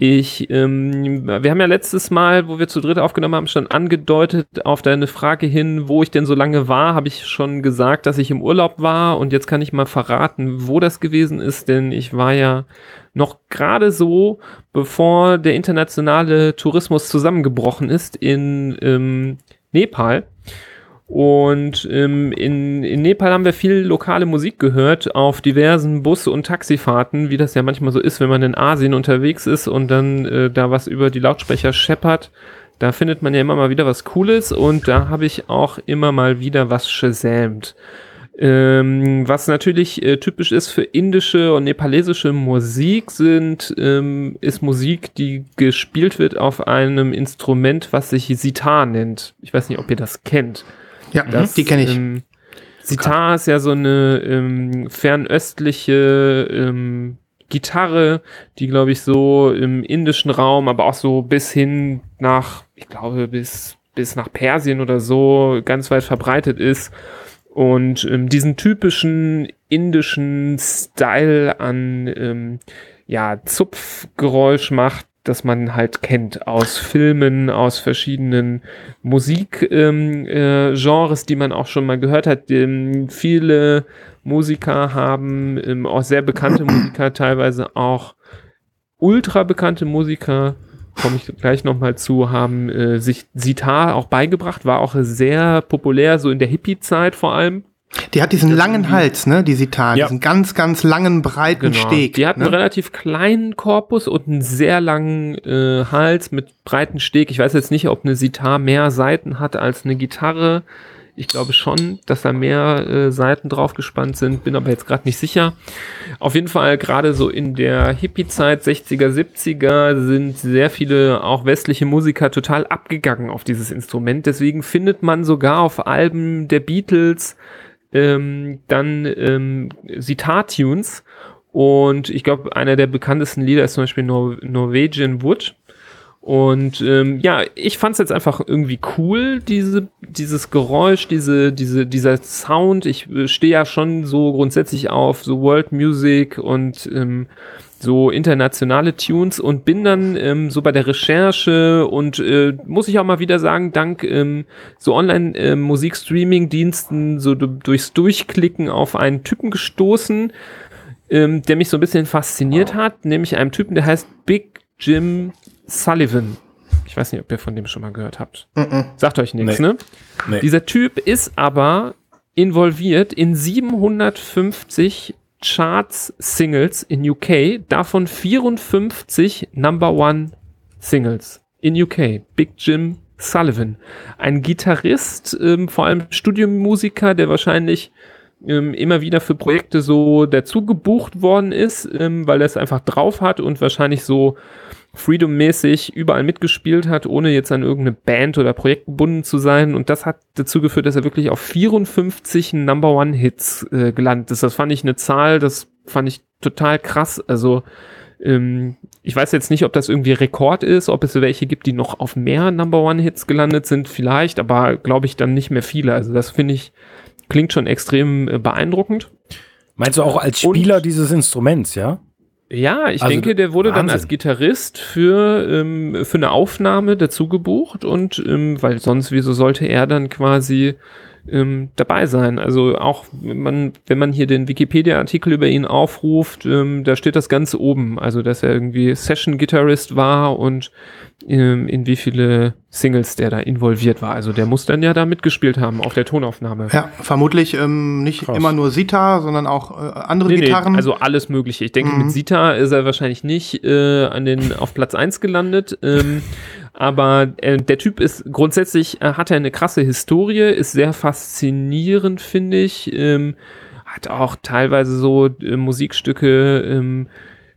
Ich, ähm, wir haben ja letztes Mal, wo wir zu dritt aufgenommen haben, schon angedeutet auf deine Frage hin, wo ich denn so lange war, habe ich schon gesagt, dass ich im Urlaub war und jetzt kann ich mal verraten, wo das gewesen ist, denn ich war ja noch gerade so, bevor der internationale Tourismus zusammengebrochen ist in ähm, Nepal. Und ähm, in, in Nepal haben wir viel lokale Musik gehört auf diversen Bus- und Taxifahrten, wie das ja manchmal so ist, wenn man in Asien unterwegs ist und dann äh, da was über die Lautsprecher scheppert. Da findet man ja immer mal wieder was Cooles und da habe ich auch immer mal wieder was shazamt. Ähm, was natürlich äh, typisch ist für indische und nepalesische Musik, sind, ähm, ist Musik, die gespielt wird auf einem Instrument, was sich Sitar nennt. Ich weiß nicht, ob ihr das kennt. Ja, Das, die kenne ich. Ähm, Sitar ist ja so eine ähm, fernöstliche ähm, Gitarre, die, glaube ich, so im indischen Raum, aber auch so bis hin nach, ich glaube, bis, bis nach Persien oder so ganz weit verbreitet ist. Und ähm, diesen typischen indischen Style an ähm, ja, Zupfgeräusch macht, das man halt kennt aus Filmen, aus verschiedenen Musikgenres, ähm, äh, Genres, die man auch schon mal gehört hat. Ähm, viele Musiker haben, ähm, auch sehr bekannte Musiker, teilweise auch ultra bekannte Musiker, komme ich gleich nochmal zu, haben äh, sich Sitar auch beigebracht, war auch sehr populär, so in der Hippie-Zeit vor allem. Die hat diesen langen Hals, ne, die Sitar. Ja. Diesen ganz, ganz langen, breiten Steg. Genau. Die hat einen ne? relativ kleinen Korpus und einen sehr langen äh, Hals mit breiten Steg. Ich weiß jetzt nicht, ob eine Sitar mehr Seiten hat als eine Gitarre. Ich glaube schon, dass da mehr äh, Seiten drauf gespannt sind, bin aber jetzt gerade nicht sicher. Auf jeden Fall gerade so in der Hippie-Zeit, 60er, 70er, sind sehr viele auch westliche Musiker total abgegangen auf dieses Instrument. Deswegen findet man sogar auf Alben der Beatles ähm, dann ähm, Sitar-Tunes und ich glaube, einer der bekanntesten Lieder ist zum Beispiel Nor Norwegian Wood. Und ähm, ja, ich fand es jetzt einfach irgendwie cool, diese, dieses Geräusch, diese, diese, dieser Sound. Ich äh, stehe ja schon so grundsätzlich auf so World Music und ähm, so internationale Tunes und bin dann ähm, so bei der Recherche und äh, muss ich auch mal wieder sagen, dank ähm, so Online-Musik-Streaming-Diensten so durchs Durchklicken auf einen Typen gestoßen, ähm, der mich so ein bisschen fasziniert hat, nämlich einem Typen, der heißt Big Jim Sullivan. Ich weiß nicht, ob ihr von dem schon mal gehört habt. Mm -mm. Sagt euch nichts, nee. ne? Nee. Dieser Typ ist aber involviert in 750 Charts-Singles in UK, davon 54 Number One Singles in UK. Big Jim Sullivan. Ein Gitarrist, ähm, vor allem Studiomusiker, der wahrscheinlich ähm, immer wieder für Projekte so dazu gebucht worden ist, ähm, weil er es einfach drauf hat und wahrscheinlich so Freedom-mäßig überall mitgespielt hat, ohne jetzt an irgendeine Band oder Projekt gebunden zu sein. Und das hat dazu geführt, dass er wirklich auf 54 Number One-Hits äh, gelandet ist. Das fand ich eine Zahl, das fand ich total krass. Also ähm, ich weiß jetzt nicht, ob das irgendwie Rekord ist, ob es welche gibt, die noch auf mehr Number One-Hits gelandet sind, vielleicht, aber glaube ich dann nicht mehr viele. Also das finde ich, klingt schon extrem äh, beeindruckend. Meinst du auch als Spieler Und, dieses Instruments, ja? Ja, ich also, denke, der wurde Wahnsinn. dann als Gitarrist für, ähm, für eine Aufnahme dazu gebucht und ähm, weil sonst, wieso sollte er dann quasi ähm, dabei sein? Also auch wenn man, wenn man hier den Wikipedia-Artikel über ihn aufruft, ähm, da steht das ganz oben. Also dass er irgendwie Session-Gitarrist war und ähm, in wie viele Singles der da involviert war. Also der muss dann ja da mitgespielt haben auf der Tonaufnahme. Ja, vermutlich ähm, nicht Krass. immer nur Sita, sondern auch äh, andere nee, Gitarren. Nee, also alles mögliche. Ich denke, mhm. mit Sita ist er wahrscheinlich nicht äh, an den, auf Platz 1 gelandet. Ähm, aber äh, der Typ ist grundsätzlich, äh, hat er eine krasse Historie, ist sehr faszinierend, finde ich. Ähm, hat auch teilweise so äh, Musikstücke ähm,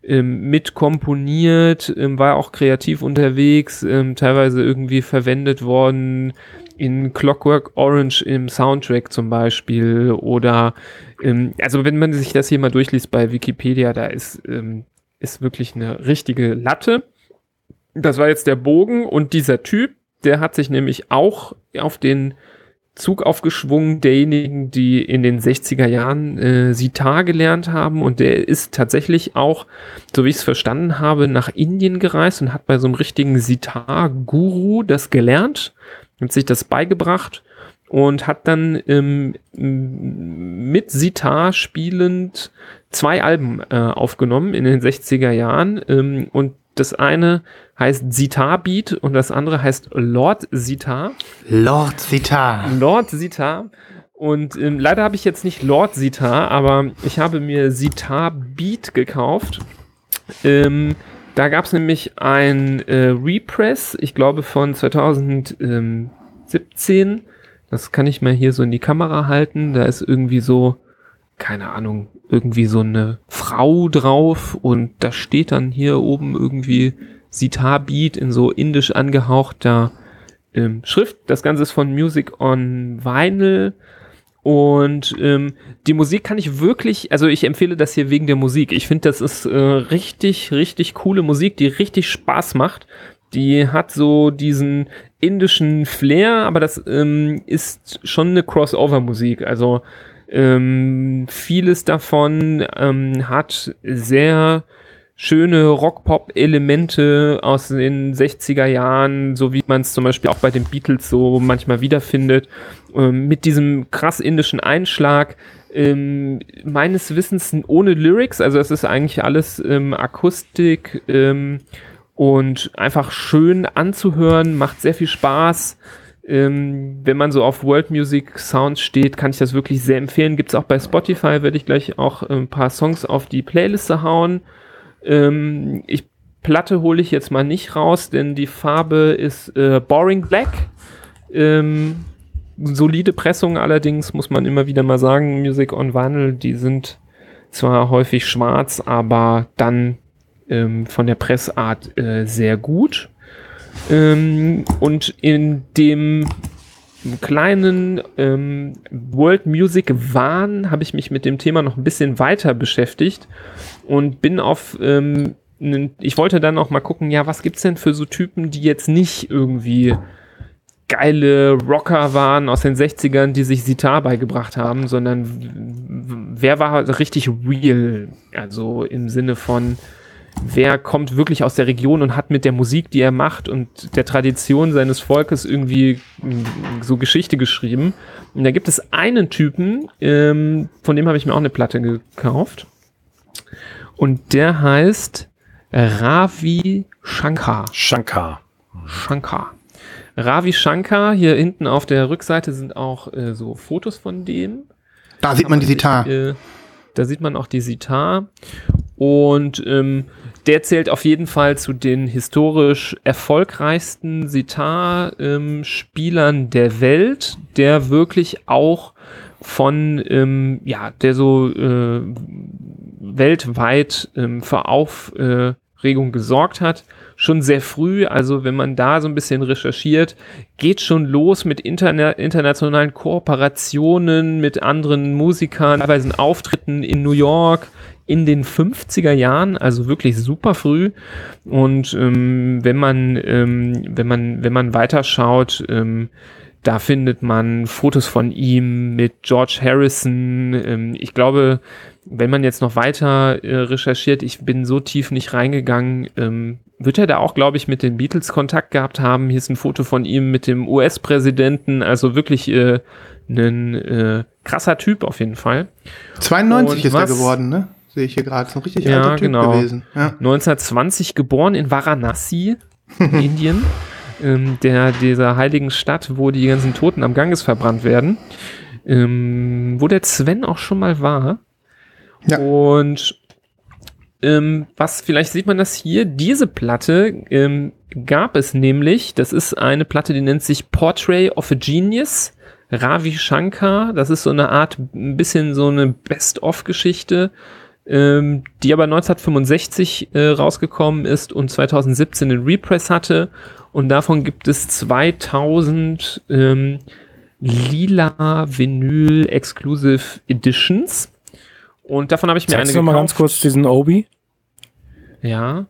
ähm, mitkomponiert, ähm, war auch kreativ unterwegs, ähm, teilweise irgendwie verwendet worden in Clockwork Orange im Soundtrack zum Beispiel oder ähm, also wenn man sich das hier mal durchliest bei Wikipedia, da ist, ähm, ist wirklich eine richtige Latte. Das war jetzt der Bogen und dieser Typ, der hat sich nämlich auch auf den Zug aufgeschwungen derjenigen, die in den 60er Jahren äh, Sitar gelernt haben. Und der ist tatsächlich auch, so wie ich es verstanden habe, nach Indien gereist und hat bei so einem richtigen Sitar-Guru das gelernt, hat sich das beigebracht und hat dann ähm, mit Sitar spielend zwei Alben äh, aufgenommen in den 60er Jahren ähm, und das eine heißt Sitar Beat und das andere heißt Lord Sitar. Lord Sitar. Lord Sitar. Und ähm, leider habe ich jetzt nicht Lord Sitar, aber ich habe mir Sitar Beat gekauft. Ähm, da gab es nämlich ein äh, Repress, ich glaube von 2017. Das kann ich mal hier so in die Kamera halten. Da ist irgendwie so, keine Ahnung, irgendwie so eine Frau drauf und da steht dann hier oben irgendwie Sitar Beat in so indisch angehauchter ähm, Schrift. Das Ganze ist von Music on Vinyl. Und ähm, die Musik kann ich wirklich, also ich empfehle das hier wegen der Musik. Ich finde, das ist äh, richtig, richtig coole Musik, die richtig Spaß macht. Die hat so diesen indischen Flair, aber das ähm, ist schon eine Crossover-Musik. Also ähm, vieles davon ähm, hat sehr schöne Rock-Pop-Elemente aus den 60er Jahren, so wie man es zum Beispiel auch bei den Beatles so manchmal wiederfindet, ähm, mit diesem krass indischen Einschlag. Ähm, meines Wissens ohne Lyrics, also es ist eigentlich alles ähm, Akustik ähm, und einfach schön anzuhören, macht sehr viel Spaß. Ähm, wenn man so auf World Music Sounds steht, kann ich das wirklich sehr empfehlen. Gibt es auch bei Spotify, werde ich gleich auch ein paar Songs auf die Playliste hauen. Ähm, ich Platte hole ich jetzt mal nicht raus, denn die Farbe ist äh, Boring Black. Ähm, solide Pressung allerdings, muss man immer wieder mal sagen. Music on Vinyl, die sind zwar häufig schwarz, aber dann ähm, von der Pressart äh, sehr gut. Ähm, und in dem kleinen ähm, World Music Wahn habe ich mich mit dem Thema noch ein bisschen weiter beschäftigt und bin auf ähm, ich wollte dann auch mal gucken, ja, was gibt's denn für so Typen, die jetzt nicht irgendwie geile Rocker waren aus den 60ern, die sich Sitar beigebracht haben, sondern wer war richtig real? Also im Sinne von, wer kommt wirklich aus der Region und hat mit der Musik, die er macht und der Tradition seines Volkes irgendwie mm, so Geschichte geschrieben. Und da gibt es einen Typen, ähm, von dem habe ich mir auch eine Platte gekauft. Und der heißt Ravi Shankar. Shankar. Shankar. Ravi Shankar, hier hinten auf der Rückseite sind auch äh, so Fotos von dem. Da sieht man die Sitar. Äh, da sieht man auch die Sitar. Und ähm, der zählt auf jeden Fall zu den historisch erfolgreichsten Sitar-Spielern der Welt, der wirklich auch von, ähm, ja, der so äh, weltweit ähm, für Aufregung gesorgt hat. Schon sehr früh, also wenn man da so ein bisschen recherchiert, geht schon los mit interna internationalen Kooperationen mit anderen Musikern, teilweise Auftritten in New York in den 50er Jahren, also wirklich super früh. Und ähm, wenn man, ähm, wenn man, wenn man weiterschaut, ähm, da findet man Fotos von ihm mit George Harrison. Ähm, ich glaube, wenn man jetzt noch weiter äh, recherchiert, ich bin so tief nicht reingegangen, ähm, wird er da auch, glaube ich, mit den Beatles Kontakt gehabt haben. Hier ist ein Foto von ihm mit dem US-Präsidenten, also wirklich äh, ein äh, krasser Typ auf jeden Fall. 92 Und ist er geworden, ne? Sehe ich hier gerade. Ist ein richtig Ja, alter Typ genau. gewesen. Ja. 1920 geboren in Varanasi, in Indien, ähm, der, dieser heiligen Stadt, wo die ganzen Toten am Ganges verbrannt werden, ähm, wo der Sven auch schon mal war. Ja. Und ähm, was, vielleicht sieht man das hier, diese Platte ähm, gab es nämlich, das ist eine Platte, die nennt sich Portrait of a Genius, Ravi Shankar, das ist so eine Art, ein bisschen so eine Best-of-Geschichte, ähm, die aber 1965 äh, rausgekommen ist und 2017 den Repress hatte. Und davon gibt es 2000 ähm, lila Vinyl Exclusive Editions. Und davon habe ich mir Zeigst eine du noch mal gekauft. ganz kurz diesen Obi? Ja,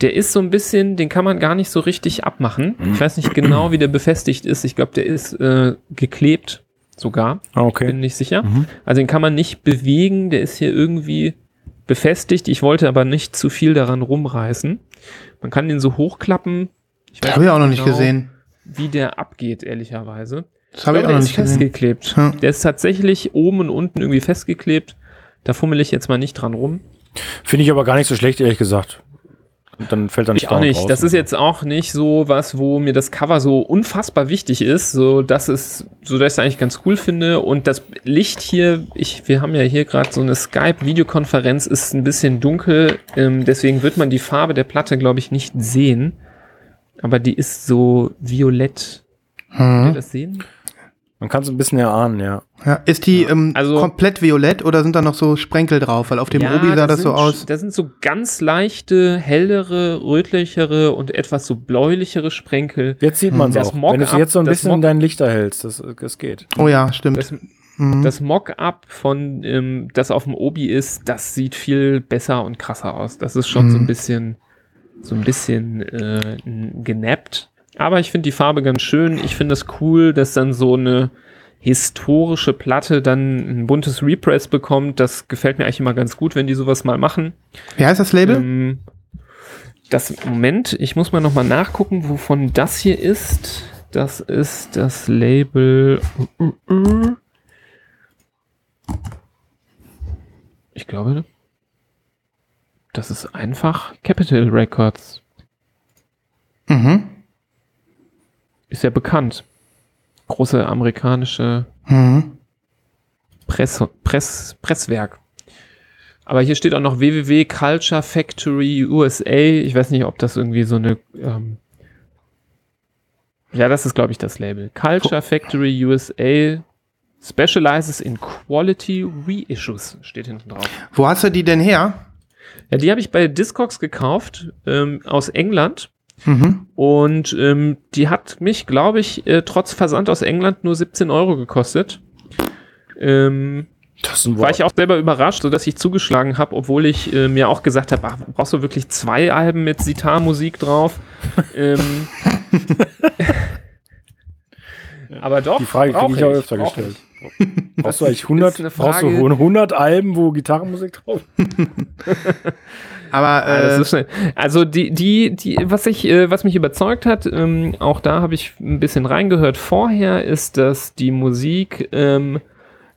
der ist so ein bisschen, den kann man gar nicht so richtig abmachen. Ich weiß nicht genau, wie der befestigt ist. Ich glaube, der ist äh, geklebt sogar. Ah, okay. Bin nicht sicher. Mhm. Also den kann man nicht bewegen. Der ist hier irgendwie befestigt. Ich wollte aber nicht zu viel daran rumreißen. Man kann den so hochklappen. Ich habe ich auch noch nicht genau, gesehen. Wie der abgeht, ehrlicherweise. Das habe ich auch der noch nicht gesehen. festgeklebt. Ja. Der ist tatsächlich oben und unten irgendwie festgeklebt. Da fummel ich jetzt mal nicht dran rum. Finde ich aber gar nicht so schlecht, ehrlich gesagt. Und dann fällt dann Ich auch nicht. Das ist jetzt auch nicht so was, wo mir das Cover so unfassbar wichtig ist, so dass es, so dass ich es eigentlich ganz cool finde. Und das Licht hier, ich, wir haben ja hier gerade so eine Skype-Videokonferenz, ist ein bisschen dunkel. Ähm, deswegen wird man die Farbe der Platte, glaube ich, nicht sehen. Aber die ist so violett. Könnt ihr Hm. das sehen? Man kann es ein bisschen erahnen, ja. Ja. Ist die ähm, Also- komplett violett oder sind da noch so Sprenkel drauf? Weil auf dem Obi sah da das so sind- aus. Da sind so ganz leichte, hellere, rötlichere und etwas so bläulichere Sprenkel. Jetzt sieht man es auch. Wenn du jetzt so ein bisschen in Mock- dein Licht erhältst, das, das geht. Oh ja, stimmt. Das, Mhm. das Mock-up von ähm, das auf dem Obi ist, das sieht viel besser und krasser aus. Das ist schon so ein Mhm. bisschen, so ein bisschen äh, genappt. Aber ich finde die Farbe ganz schön. Ich finde es cool, dass dann so eine historische Platte dann ein buntes Repress bekommt. Das gefällt mir eigentlich immer ganz gut, wenn die sowas mal machen. Wie heißt das Label? Ähm, das Moment, ich muss mal noch mal nachgucken, wovon das hier ist. Das ist das Label. Ich glaube, das ist einfach Capital Records. Mhm. Ist ja bekannt. Große amerikanische Mhm. Press, Press, Presswerk. Aber hier steht auch noch www Culture Factory USA. Ich weiß nicht, ob das irgendwie so eine. Ähm ja, das ist, glaube ich, das Label. Culture Factory USA specializes in Quality Reissues. Steht hinten drauf. Wo hast du die denn her? Ja, die habe ich bei Discogs gekauft, ähm, aus England. Mhm. Und ähm, die hat mich, glaube ich, äh, trotz Versand aus England nur 17 Euro gekostet. Ähm, Das ist ein war ich auch selber überrascht, sodass ich zugeschlagen habe, obwohl ich äh, mir auch gesagt habe, brauchst du wirklich zwei Alben mit Sitar-Musik drauf? ähm, aber doch. Die Frage kriege ich auch öfter gestellt. Brauchst du eigentlich ist 100, eine brauchst du Frage- 100 Alben, wo Gitarrenmusik drauf Aber Ah, äh, schnell. Also die, die, die, was ich, äh, was mich überzeugt hat, ähm, auch da habe ich ein bisschen reingehört vorher, ist, dass die Musik ähm,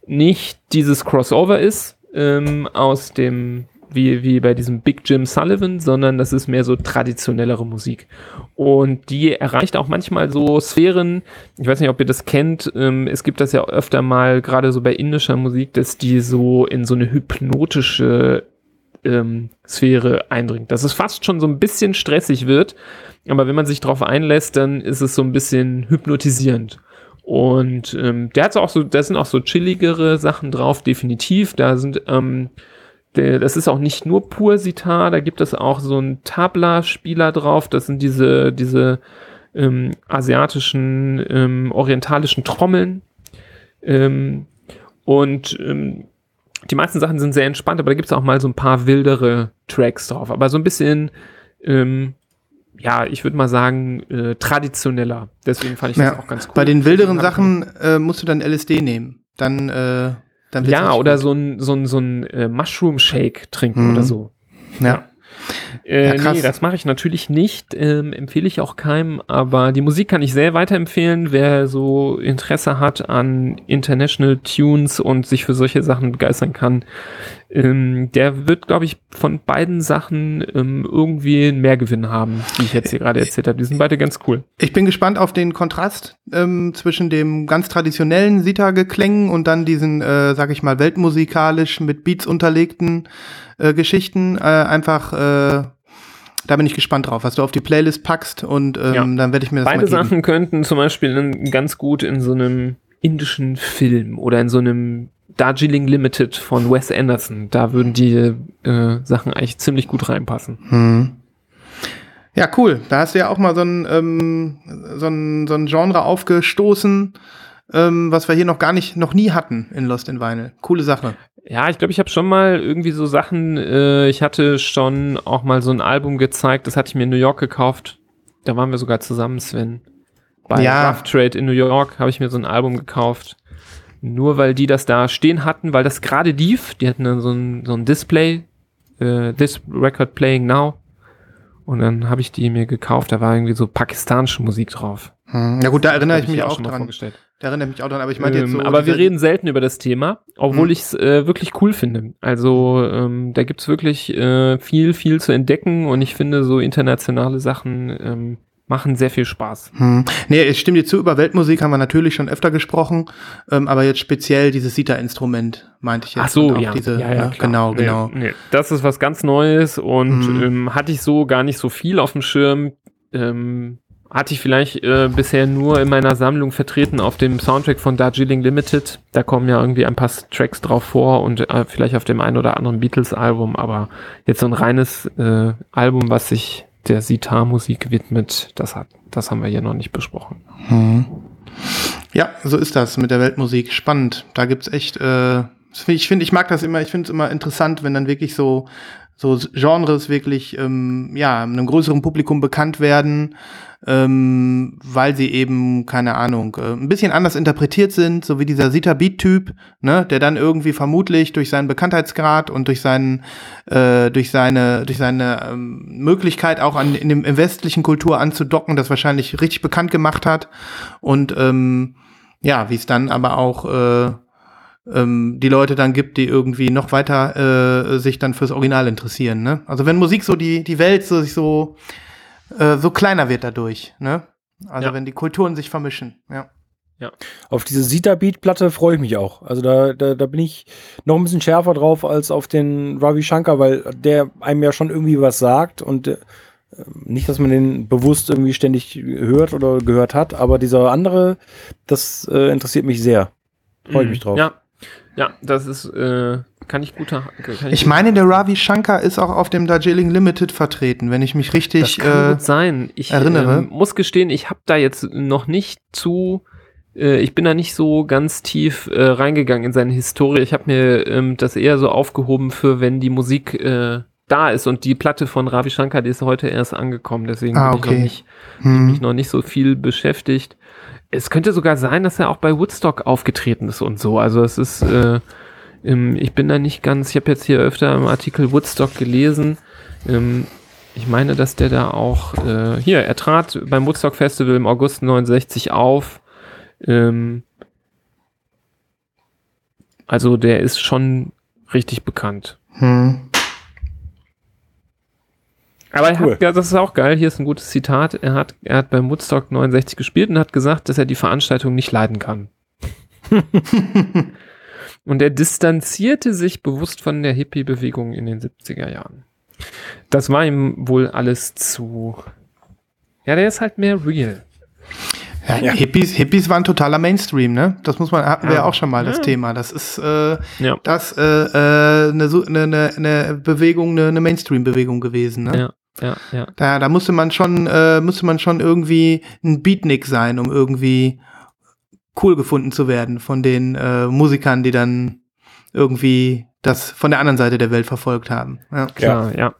nicht dieses Crossover ist ähm, aus dem, wie, wie bei diesem Big Jim Sullivan, sondern das ist mehr so traditionellere Musik. Und die erreicht auch manchmal so Sphären, ich weiß nicht, ob ihr das kennt, ähm, es gibt das ja öfter mal, gerade so bei indischer Musik, dass die so in so eine hypnotische ähm, Sphäre eindringt. Dass es fast schon so ein bisschen stressig wird, aber wenn man sich darauf einlässt, dann ist es so ein bisschen hypnotisierend. Und ähm, der hat auch so, da sind auch so chilligere Sachen drauf, definitiv. Da sind, ähm, der, das ist auch nicht nur pur Sitar, da gibt es auch so einen Tabla-Spieler drauf. Das sind diese, diese ähm, asiatischen, ähm, orientalischen Trommeln. Ähm, und ähm, die meisten Sachen sind sehr entspannt, aber da gibt es auch mal so ein paar wildere Tracks drauf. Aber so ein bisschen, ähm, ja, ich würde mal sagen, äh, traditioneller. Deswegen fand ich das ja, auch ganz cool. bei den wilderen Sachen äh, musst du dann LSD nehmen. Dann, äh, dann Ja, oder gut. so ein, so ein, so ein äh, Mushroom-Shake trinken Mhm. oder so. Ja. Äh, Ja, nee, das mache ich natürlich nicht, ähm, empfehle ich auch keinem, aber die Musik kann ich sehr weiterempfehlen, wer so Interesse hat an International Tunes und sich für solche Sachen begeistern kann. Ähm, der wird, glaube ich, von beiden Sachen ähm, irgendwie einen Mehrgewinn haben, die ich jetzt hier gerade erzählt habe. Die sind beide ganz cool. Ich bin gespannt auf den Kontrast ähm, zwischen dem ganz traditionellen Sita-Geklängen und dann diesen, äh, sag ich mal, weltmusikalisch mit Beats unterlegten äh, Geschichten. Äh, einfach, äh, da bin ich gespannt drauf, was du auf die Playlist packst und ähm, Ja. dann werde ich mir das Beide mal geben. Sachen könnten zum Beispiel in, ganz gut in so einem indischen Film oder in so einem Darjeeling Limited von Wes Anderson. Da würden die äh, Sachen eigentlich ziemlich gut reinpassen. Hm. Ja, cool. Da hast du ja auch mal so ein, ähm, so ein, so ein Genre aufgestoßen, ähm, was wir hier noch gar nicht, noch nie hatten in Lost in Vinyl. Coole Sache. Ja, ich glaube, ich habe schon mal irgendwie so Sachen, äh, ich hatte schon auch mal so ein Album gezeigt, das hatte ich mir in New York gekauft. Da waren wir sogar zusammen, Sven. Bei Ja. Rough Trade in New York habe ich mir so ein Album gekauft. Nur weil die das da stehen hatten, weil das gerade lief. Die hatten dann so ein, so ein Display, äh, This Record Playing Now. Und dann habe ich die mir gekauft. Da war irgendwie so pakistanische Musik drauf. Hm. Ja gut, da erinnere ich mich auch mal dran. Da erinnere ich mich auch dran, aber ich meinte jetzt Ähm, so. aber wir reden selten über das Thema, obwohl Hm. ich es äh, wirklich cool finde. Also ähm, da gibt's wirklich äh, viel, viel zu entdecken und ich finde, so internationale Sachen ähm, machen sehr viel Spaß. Hm. Nee, ich stimme dir zu, über Weltmusik haben wir natürlich schon öfter gesprochen, ähm, aber jetzt speziell dieses Sita-Instrument, meinte ich jetzt. Ach so, ja. Diese, ja, ja ne? klar. genau, Nee, genau. Nee, das ist was ganz Neues und Mhm. ähm, hatte ich so gar nicht so viel auf dem Schirm. Ähm, hatte ich vielleicht äh, bisher nur in meiner Sammlung vertreten auf dem Soundtrack von Darjeeling Limited. Da kommen ja irgendwie ein paar Tracks drauf vor und äh, vielleicht auf dem einen oder anderen Beatles-Album, aber jetzt so ein reines äh, Album, was sich der Sitar-Musik widmet, das hat, das haben wir hier noch nicht besprochen. Hm. Ja, so ist das mit der Weltmusik. Spannend. Da gibt's echt, äh, ich finde, ich mag das immer, ich finde es immer interessant, wenn dann wirklich so, so Genres wirklich, ähm, ja, einem größeren Publikum bekannt werden, ähm, weil sie eben, keine Ahnung, äh, ein bisschen anders interpretiert sind, so wie dieser Sita Beat-Typ, ne, der dann irgendwie vermutlich durch seinen Bekanntheitsgrad und durch seinen, äh, durch seine, durch seine ähm, Möglichkeit auch an, in dem in westlichen Kultur anzudocken, das wahrscheinlich richtig bekannt gemacht hat. Und ähm, ja, wie es dann aber auch äh, ähm, die Leute dann gibt, die irgendwie noch weiter äh, sich dann fürs Original interessieren. Ne? Also wenn Musik so die, die Welt so sich so, äh, so kleiner wird dadurch, ne? Also Ja. wenn die Kulturen sich vermischen, ja. Auf diese Sita-Beat-Platte freue ich mich auch. Also da, da, da bin ich noch ein bisschen schärfer drauf als auf den Ravi Shankar, weil der einem ja schon irgendwie was sagt und äh, nicht, dass man den bewusst irgendwie ständig hört oder gehört hat, aber dieser andere, das äh, interessiert mich sehr. Freue ich mich drauf. Ja, ja, das ist, äh, kann ich guter. Kann Ich meine, der Ravi Shankar ist auch auf dem Darjeeling Limited vertreten, wenn ich mich das richtig. kann Äh, gut sein. Ich erinnere. ähm, muss gestehen, ich habe da jetzt noch nicht zu. Äh, ich bin da nicht so ganz tief äh, reingegangen in seine Historie. Ich habe mir ähm, das eher so aufgehoben für, wenn die Musik äh, da ist und die Platte von Ravi Shankar, die ist heute erst angekommen. Deswegen Ah, bin ich okay. noch nicht hm. mich noch nicht so viel beschäftigt. Es könnte sogar sein, dass er auch bei Woodstock aufgetreten ist und so. Also es ist, äh, ich bin da nicht ganz, ich habe jetzt hier öfter im Artikel Woodstock gelesen. Ähm, ich meine, dass der da auch, äh, hier, er trat beim Woodstock Festival im August 69 auf. Ähm, also der ist schon richtig bekannt. Hm. Aber er Cool. hat, ja, das ist auch geil, hier ist ein gutes Zitat. Er hat, er hat beim Woodstock 69 gespielt und hat gesagt, dass er die Veranstaltung nicht leiden kann. und er distanzierte sich bewusst von der Hippie-Bewegung in den 70er Jahren. Das war ihm wohl alles zu. Ja, der ist halt mehr real. Ja, Ja. Hippies, Hippies waren totaler Mainstream, ne? Das muss man, hatten wir Ja. ja auch schon mal das Ja. Thema. Das ist äh, Ja. das äh, äh, eine, eine, eine Bewegung, eine, eine Mainstream-Bewegung gewesen, ne? Ja, ja, ja. Da, da musste man schon, äh, musste man schon irgendwie ein Beatnik sein, um irgendwie cool gefunden zu werden von den äh, Musikern, die dann irgendwie das von der anderen Seite der Welt verfolgt haben. Ja. Klar, ja.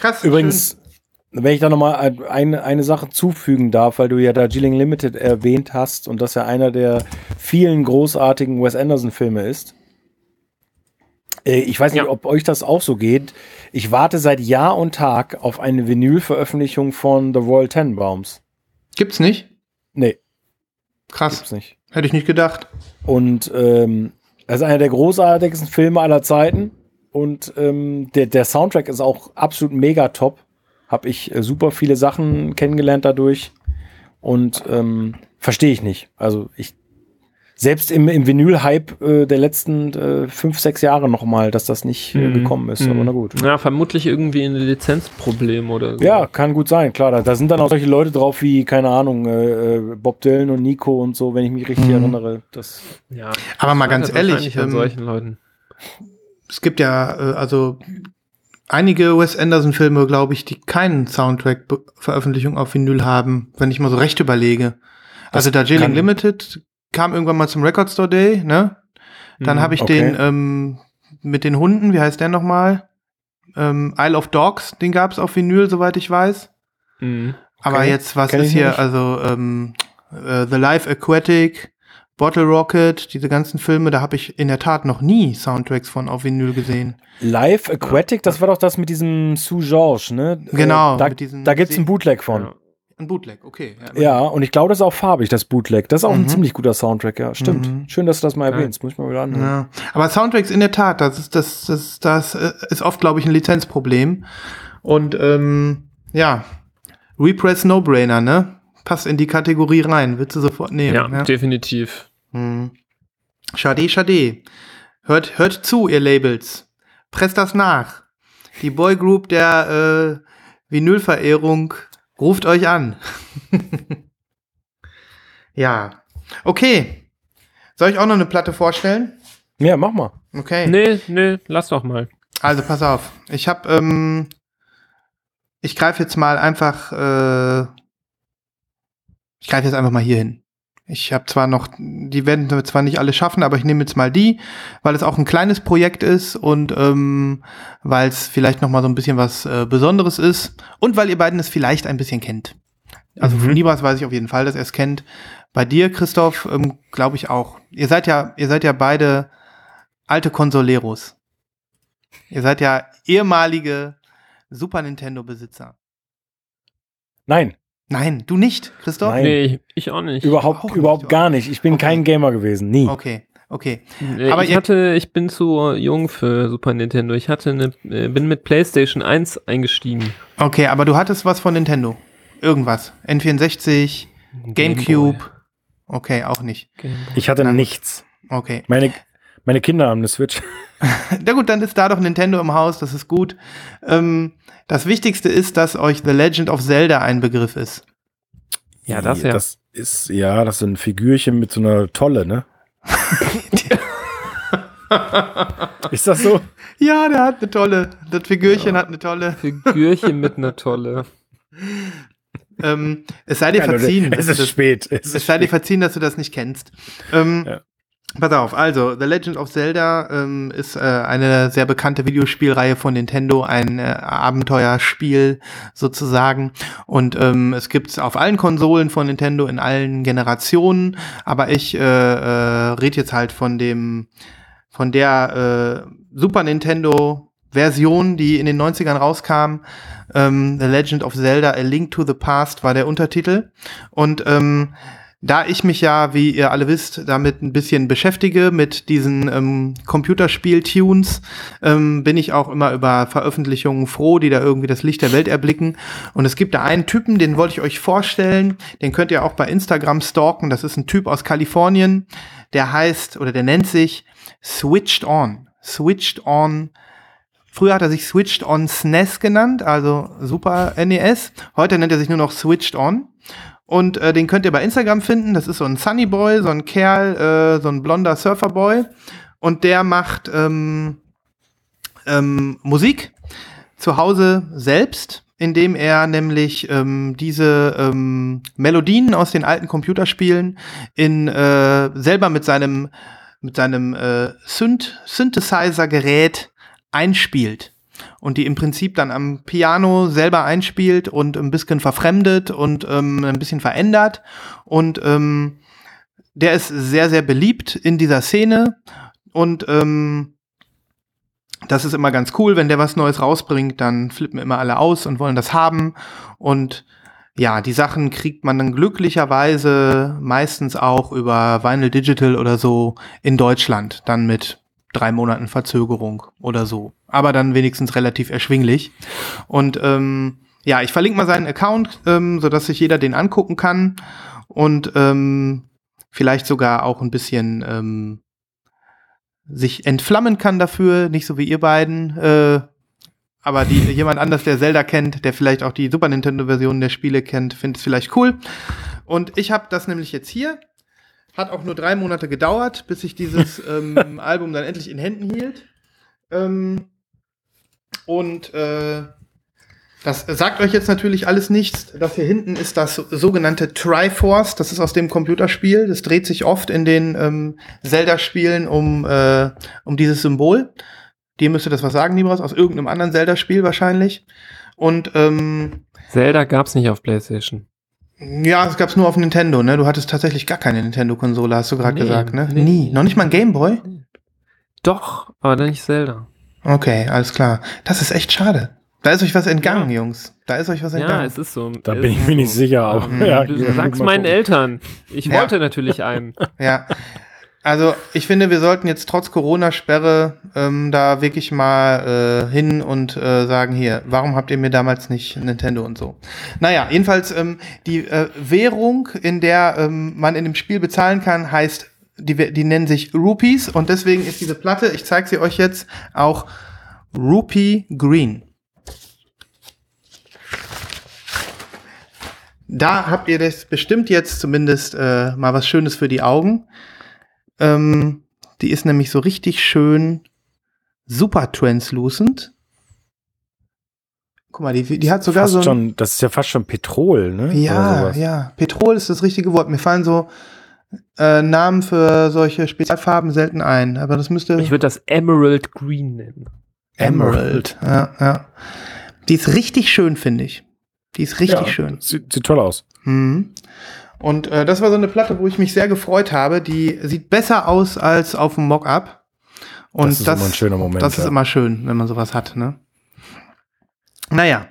Krass. Übrigens, wenn ich da nochmal eine, eine Sache zufügen darf, weil du ja Darjeeling Limited erwähnt hast und das ja einer der vielen großartigen Wes Anderson-Filme ist. Äh, Ich weiß nicht, Ja. ob euch das auch so geht. Ich warte seit Jahr und Tag auf eine Vinyl-Veröffentlichung von The Royal Tenenbaums. Gibt's nicht? Nee, Krass. gibt's nicht. Hätte ich nicht gedacht. Und ähm, das ist einer der großartigsten Filme aller Zeiten. Und ähm, der, der Soundtrack ist auch absolut mega top. Hab ich äh, super viele Sachen kennengelernt dadurch. Und ähm, verstehe ich nicht. Also ich selbst im, im Vinyl-Hype äh, der letzten äh, fünf, sechs Jahre noch mal, dass das nicht äh, Mhm. gekommen ist. Aber Mhm. na gut. Ja, vermutlich irgendwie ein Lizenzproblem oder so. Ja, kann gut sein, klar. Da, da sind dann auch solche Leute drauf wie, keine Ahnung, äh, äh, Bob Dylan und Nico und so, wenn ich mich richtig Mhm. erinnere. Das, ja. Aber mal ganz Das ehrlich, ähm, solchen Leuten. es gibt ja äh, also einige Wes Anderson-Filme, glaube ich, die keinen Soundtrack-Veröffentlichung auf Vinyl haben, wenn ich mal so recht überlege. Also Darjeeling kann- Limited kam irgendwann mal zum Record Store Day, ne? Dann Mhm. habe ich okay. den ähm, mit den Hunden, wie heißt der nochmal? Ähm, Isle of Dogs, den gab es auf Vinyl, soweit ich weiß. Mhm. Aber Okay, jetzt, was kenn ist hier? nicht. Also ähm, äh, The Life Aquatic, Bottle Rocket, diese ganzen Filme, da habe ich in der Tat noch nie Soundtracks von auf Vinyl gesehen. Live Aquatic, das war doch das mit diesem Sue George, ne? Genau, Äh, da da gibt's See- einen Bootleg von. Ja. Ein Bootleg, okay. Ja, und ich glaube, das ist auch farbig, das Bootleg. Das ist auch ein Mhm. ziemlich guter Soundtrack, ja. Stimmt. Mhm. Schön, dass du das mal erwähnst. Muss ich mal wieder anhören. Ja. Aber Soundtracks in der Tat, das ist, das, das, das äh, ist oft, glaube ich, ein Lizenzproblem. Und ähm, ja, Repress No-Brainer, ne? Passt in die Kategorie rein, willst du sofort nehmen. Ja, Ja, definitiv. Hm. Schade, schade. Hört, hört zu, ihr Labels. Presst das nach. Die Boygroup der äh, Vinylverehrung ruft euch an. ja. Okay. Soll ich auch noch eine Platte vorstellen? Ja, mach mal. Okay. Nee, nee, lass doch mal. Also pass auf. Ich habe, ähm, ich greife jetzt mal einfach, äh, ich greife jetzt einfach mal hier hin. Ich habe zwar noch, die werden wir zwar nicht alle schaffen, aber ich nehme jetzt mal die, weil es auch ein kleines Projekt ist und ähm, weil es vielleicht noch mal so ein bisschen was äh, Besonderes ist und weil ihr beiden es vielleicht ein bisschen kennt. Also von Nibras weiß ich auf jeden Fall, dass er es kennt. Bei dir, Christoph, ähm, glaube ich auch. Ihr seid ja, ihr seid ja beide alte Consoleros. Ihr seid ja ehemalige Super Nintendo-Besitzer. Nein, Nein, du nicht, Christoph? Nein. Nee, ich auch nicht. überhaupt, auch nicht, überhaupt gar nicht. Ich bin Okay. kein Gamer gewesen. Nie. Okay, okay. Aber ich ihr- hatte, ich bin zu jung für Super Nintendo. Ich hatte eine, äh, bin mit PlayStation 1 eingestiegen. Okay, aber du hattest was von Nintendo. Irgendwas. N64, Gamecube. Okay, auch nicht. Ich hatte Nein. nichts. Okay. Meine, meine Kinder haben eine Switch. Na gut, dann ist da doch Nintendo im Haus, das ist gut. Ähm, das Wichtigste ist, dass euch The Legend of Zelda ein Begriff ist. Ja, das ja. Das ist, ja, das sind Figürchen mit so einer Tolle, ne? Ist das so? Ja, der hat eine tolle. Das Figürchen hat eine tolle. Figürchen mit einer Tolle. Ähm, es sei dir Ja, verziehen. Es dass ist du das- spät. Es Es ist sei dir spät. verziehen, dass du das nicht kennst. Ähm, Ja. Pass auf, also The Legend of Zelda ähm, ist äh, eine sehr bekannte Videospielreihe von Nintendo, ein äh, Abenteuerspiel sozusagen. Und ähm, es gibt's auf allen Konsolen von Nintendo in allen Generationen. Aber ich äh, äh, rede jetzt halt von dem, von der äh, Super Nintendo Version, die in den 90ern rauskam. Ähm, The Legend of Zelda: A Link to the Past war der Untertitel. Und ähm, da ich mich ja, wie ihr alle wisst, damit ein bisschen beschäftige mit diesen ähm, Computerspiel-Tunes, ähm, bin ich auch immer über Veröffentlichungen froh, die da irgendwie das Licht der Welt erblicken. Und es gibt da einen Typen, den wollte ich euch vorstellen. Den könnt ihr auch bei Instagram stalken. Das ist ein Typ aus Kalifornien. Der heißt oder der nennt sich Switched On. Switched On. Früher hat er sich Switched On SNES genannt, also Super NES. Heute nennt er sich nur noch Switched On. Und äh, den könnt ihr bei Instagram finden. Das ist so ein Sunny Boy, so ein Kerl, äh, so ein blonder Surferboy. Und der macht ähm, ähm, Musik zu Hause selbst, indem er nämlich ähm, diese ähm, Melodien aus den alten Computerspielen in äh, selber mit seinem mit seinem äh, Synth Synthesizer-Gerät einspielt und die im Prinzip dann am Piano selber einspielt und ein bisschen verfremdet und ähm, ein bisschen verändert. Und ähm, der ist sehr, sehr beliebt in dieser Szene. Und ähm, das ist immer ganz cool, wenn der was Neues rausbringt, dann flippen immer alle aus und wollen das haben. Und ja, die Sachen kriegt man dann glücklicherweise meistens auch über Vinyl Digital oder so in Deutschland, dann mit drei Monaten Verzögerung oder so. Aber dann wenigstens relativ erschwinglich. Und ähm, ja, ich verlinke mal seinen Account, ähm, sodass sich jeder den angucken kann und ähm, vielleicht sogar auch ein bisschen ähm, sich entflammen kann dafür, nicht so wie ihr beiden, äh, aber die, jemand anders, der Zelda kennt, der vielleicht auch die Super Nintendo-Version der Spiele kennt, findet es vielleicht cool. Und ich habe das nämlich jetzt hier. Hat auch nur drei Monate gedauert, bis ich dieses ähm, Album dann endlich in Händen hielt. Ähm, und äh, das sagt euch jetzt natürlich alles nichts. Das hier hinten ist das sogenannte Triforce. Das ist aus dem Computerspiel. Das dreht sich oft in den ähm, Zelda-Spielen um, äh, um dieses Symbol. Dir müsste das was sagen, Nibras, aus irgendeinem anderen Zelda-Spiel wahrscheinlich. Und ähm, Zelda gab's nicht auf PlayStation. Ja, es gab's nur auf Nintendo, ne? Du hattest tatsächlich gar keine Nintendo-Konsole, hast du gerade Nee, gesagt, ne? nee. Nie. Noch nicht mal ein Gameboy? Doch, aber dann nicht Zelda. Okay, alles klar. Das ist echt schade. Da ist euch was entgangen, Jungs. Da ist euch was Ja, entgangen. es ist so. Da Es bin ich ist mir nicht so. sicher, aber Mhm. ja, Du ja, sag's mal meinen. Eltern. Ich Ja. wollte natürlich einen. Ja. Also ich finde, wir sollten jetzt trotz Corona-Sperre ähm, da wirklich mal äh, hin und äh, sagen, hier, warum habt ihr mir damals nicht Nintendo und so? Naja, jedenfalls ähm, die äh, Währung, in der ähm, man in dem Spiel bezahlen kann, heißt, die, die nennen sich Rupees und deswegen ist diese Platte, ich zeige sie euch jetzt, auch Rupee Green. Da habt ihr das bestimmt jetzt zumindest äh, mal was Schönes für die Augen. Ähm, die ist nämlich so richtig schön super translucent. Guck mal, die, die hat sogar Fast so ein, schon, das ist ja fast schon Petrol, ne? Ja, ja. Petrol ist das richtige Wort. Mir fallen so äh, Namen für solche Spezialfarben selten ein, aber das müsste Ich würde das Emerald Green nennen. Emerald. Ja, ja. Die ist richtig schön, finde ich. Die ist richtig Ja, schön. Sieht, sieht toll aus. Mhm. Und äh, das war so eine Platte, wo ich mich sehr gefreut habe. Die sieht besser aus als auf dem Mock-up. Und Das ist immer ein schöner Moment, Das ist ja. immer schön, wenn man sowas hat, ne? Naja.